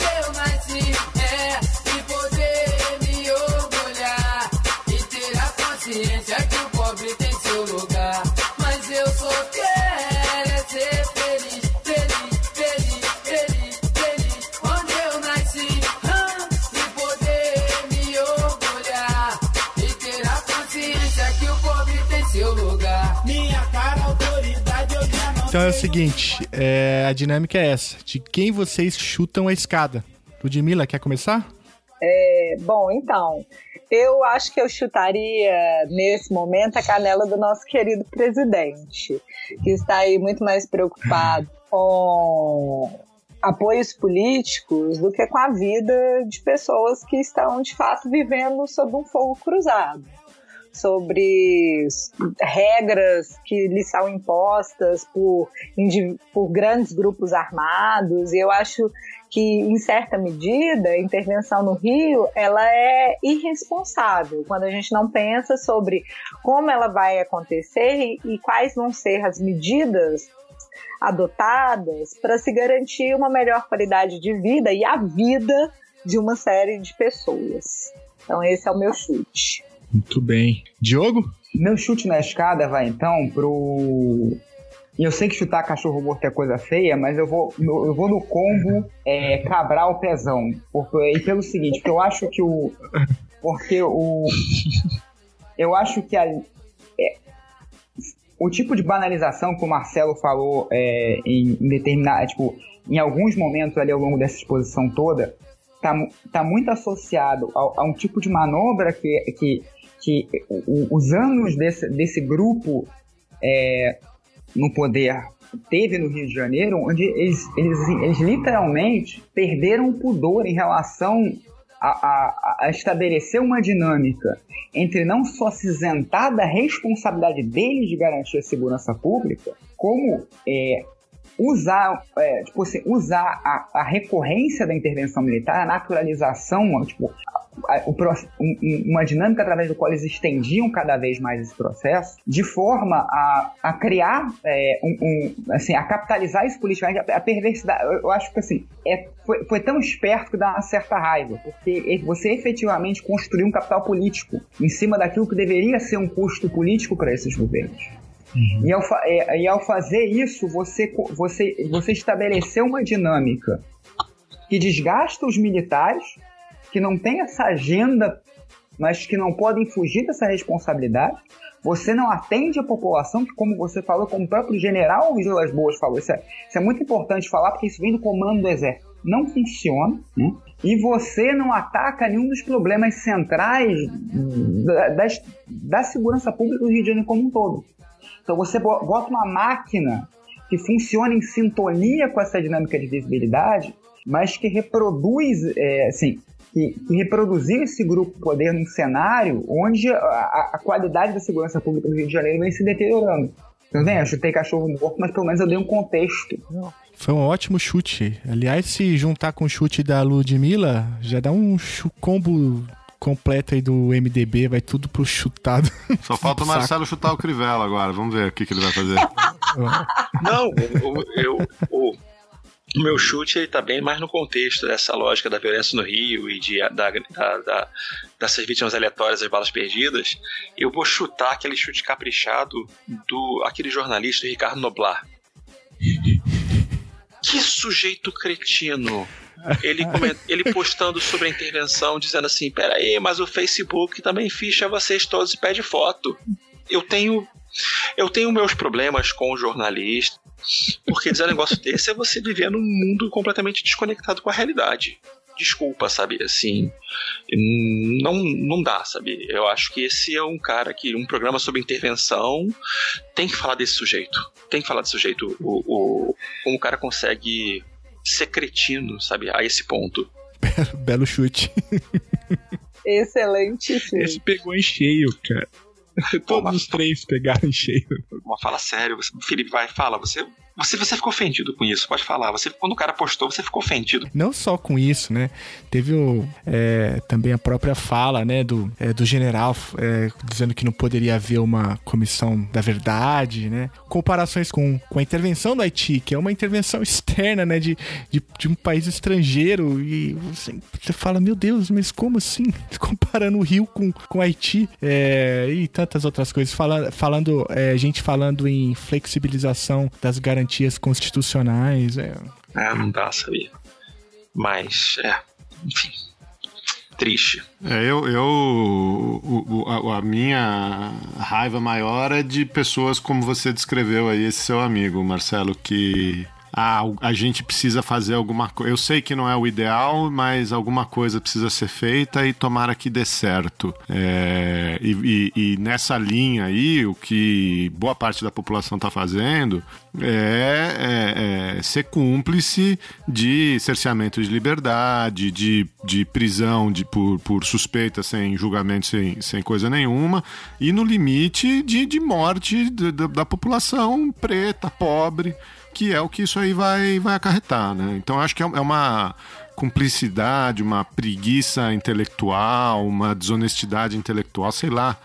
Então é o seguinte, é, a dinâmica é essa. De quem vocês chutam a escada? Ludmilla, quer começar? É, bom, então, eu acho que eu chutaria nesse momento a canela do nosso querido presidente, que está aí muito mais preocupado com apoios políticos do que com a vida de pessoas que estão de fato vivendo sob um fogo cruzado. Sobre regras que lhes são impostas por, por grandes grupos armados, e eu acho que, em certa medida, a intervenção no Rio ela é irresponsável quando a gente não pensa sobre como ela vai acontecer e, e quais vão ser as medidas adotadas para se garantir uma melhor qualidade de vida e a vida de uma série de pessoas. Então, esse é o meu chute. Muito bem. Diogo? Meu chute na escada vai então pro. Eu sei que chutar cachorro morto é coisa feia, mas eu vou, eu vou no combo é, Cabral Pezão. Por, e pelo seguinte, porque eu acho que o. Porque o. Eu acho que a, é, o tipo de banalização que o Marcelo falou é, em, em determinar, tipo, em alguns momentos ali ao longo dessa exposição toda, tá, tá muito associado ao- a, um tipo de manobra que, que, que os anos desse, desse grupo é, no poder teve no Rio de Janeiro, onde eles, eles, eles literalmente perderam o pudor em relação a, a- a estabelecer uma dinâmica entre não só se isentar da responsabilidade deles de garantir a segurança pública, como é, usar, é, tipo assim, usar a, a recorrência da intervenção militar, a naturalização, tipo, a- o um- um- uma dinâmica através do qual eles estendiam cada vez mais esse processo, de forma a, a criar, é, um, um- assim, a capitalizar isso politicamente, a, a perversidade. Eu, eu acho que assim, é, foi, foi tão esperto que dá uma certa raiva, porque você efetivamente construiu um capital político em cima daquilo que deveria ser um custo político para esses governos. E, ao fa- é, e ao fazer isso, você, você, você estabeleceu uma dinâmica que desgasta os militares, que não tem essa agenda, mas que não podem fugir dessa responsabilidade. Você não atende a população, que, como você falou, como o próprio general Vilas Boas falou, isso é, isso é muito importante falar, porque isso vem do comando do Exército. Não funciona, né? E você não ataca nenhum dos problemas centrais da, das- da segurança pública do Rio de Janeiro como um todo. Então você bo- bota uma máquina que funciona em sintonia com essa dinâmica de visibilidade, mas que reproduz, é, assim, que, que reproduziu esse grupo poder num cenário onde a, a- qualidade da segurança pública do Rio de Janeiro vem se deteriorando. Então, vem, eu chutei cachorro morto, mas pelo menos eu dei um contexto. Foi um ótimo chute. Aliás, se juntar com o chute da Ludmilla, já dá um combo completo aí do MDB, vai tudo pro chutado. Só falta o. Marcelo chutar o Crivella agora. Vamos ver o que, que ele vai fazer. Não, o, eu, o, o meu chute ele tá bem mais no contexto dessa lógica da violência no Rio e de, da, da, da, dessas vítimas aleatórias das balas perdidas. Eu vou chutar aquele chute caprichado do aquele jornalista Ricardo Noblar. Que sujeito cretino! Ele, ele postando sobre a intervenção, dizendo assim: peraí, mas o Facebook também ficha vocês todos e pede foto. Eu tenho. Eu tenho meus problemas com o jornalista, porque dizer um negócio desse é você viver num mundo completamente desconectado com a realidade. desculpa, sabe? Assim, não, não dá, sabe? Eu acho que esse é um cara que um programa sobre intervenção tem que falar desse sujeito. Tem que falar desse sujeito. O, o, como o cara consegue ser cretino, sabe? A esse ponto. Belo chute. Excelente. Sim. Esse pegou em cheio, cara. Todos os três pegaram em cheio. Uma fala sério, você- Felipe, vai, fala. Você, você, você ficou ofendido com isso, pode falar. Você, quando o cara postou, você ficou ofendido. Não só com isso, né? Teve o, é, também a própria fala, né, do, é, do general é, dizendo que não poderia haver uma comissão da verdade, né? Comparações com, com a intervenção do Haiti, que é uma intervenção externa, né, de, de, de um país estrangeiro e você, você fala, meu Deus, mas como assim? Comparando o Rio com, com o Haiti é, e tantas outras coisas. Fala, falando, é, gente falando em flexibilização das garantias constitucionais, é, É, não dá, sabia? Mas, é, enfim. Triste. É, eu, eu o- o- a, a minha raiva maior é de pessoas como você descreveu aí, esse seu amigo, Marcelo, que ah, a gente precisa fazer alguma coisa. Eu sei que não é o ideal, mas alguma coisa precisa ser feita e tomara que dê certo. É, e, e- e nessa linha aí, o que boa parte da população está fazendo é, é- é ser cúmplice de cerceamento de liberdade, de, de prisão de, por, por suspeita sem julgamento, sem, sem coisa nenhuma, e no limite de, de morte da- da população preta, pobre, que é o que isso aí vai, vai acarretar, né? Então acho que é é uma cumplicidade, uma preguiça intelectual, uma desonestidade intelectual, sei lá.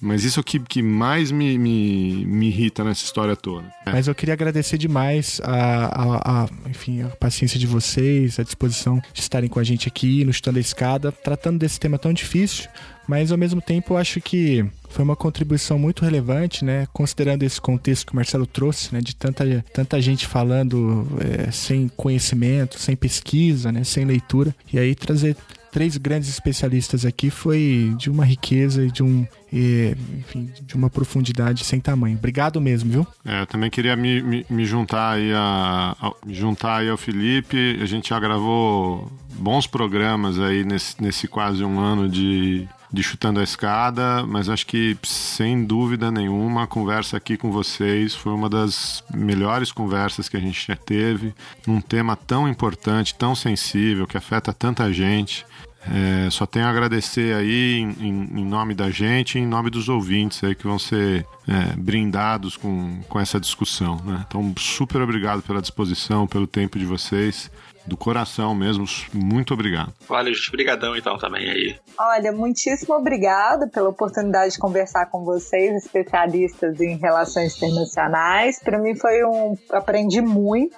Mas isso é o que, que mais me, me, me irrita nessa história toda. Mas eu queria agradecer demais a, a- a- enfim, a paciência de vocês, a disposição de estarem com a gente aqui no Chutando a Escada, tratando desse tema tão difícil, mas ao mesmo tempo eu acho que foi uma contribuição muito relevante, né? Considerando esse contexto que o Marcelo trouxe, né? De tanta, tanta gente falando é, sem conhecimento, sem pesquisa, né? Sem leitura. E aí trazer três grandes especialistas aqui foi de uma riqueza e de um eh, enfim, de uma profundidade sem tamanho. Obrigado mesmo, viu? É, eu também queria me, me, me juntar aí a, me juntar aí ao Felipe. A gente já gravou bons programas aí nesse, nesse quase um ano de, de Chutando a Escada, mas acho que, sem dúvida nenhuma, a conversa aqui com vocês foi uma das melhores conversas que a gente já teve, num tema tão importante, tão sensível, que afeta tanta gente. É, só tenho a agradecer aí em, em- nome da gente em nome dos ouvintes aí que vão ser é, brindados com, com essa discussão. Né? Então, super obrigado pela disposição, pelo tempo de vocês. Do coração mesmo, muito obrigado. Valeu, gente. Obrigadão então também aí. Olha, muitíssimo obrigada pela oportunidade de conversar com vocês, especialistas em relações internacionais. Para mim foi um, aprendi muito.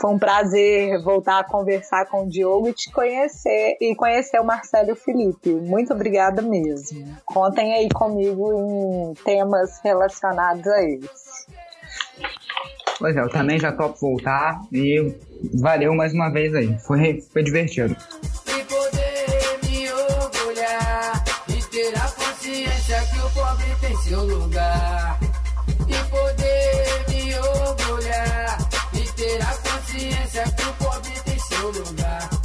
Foi um prazer voltar a conversar com o Diogo e te conhecer e conhecer o Marcelo e o Felipe. Muito obrigada mesmo. Contem aí comigo em temas relacionados a eles. Pois é, eu também já topo voltar e valeu mais uma vez aí. Foi, foi divertido. E poder me orgulhar e ter a consciência que o pobre tem seu lugar. E poder me orgulhar e ter a consciência que o pobre tem seu lugar.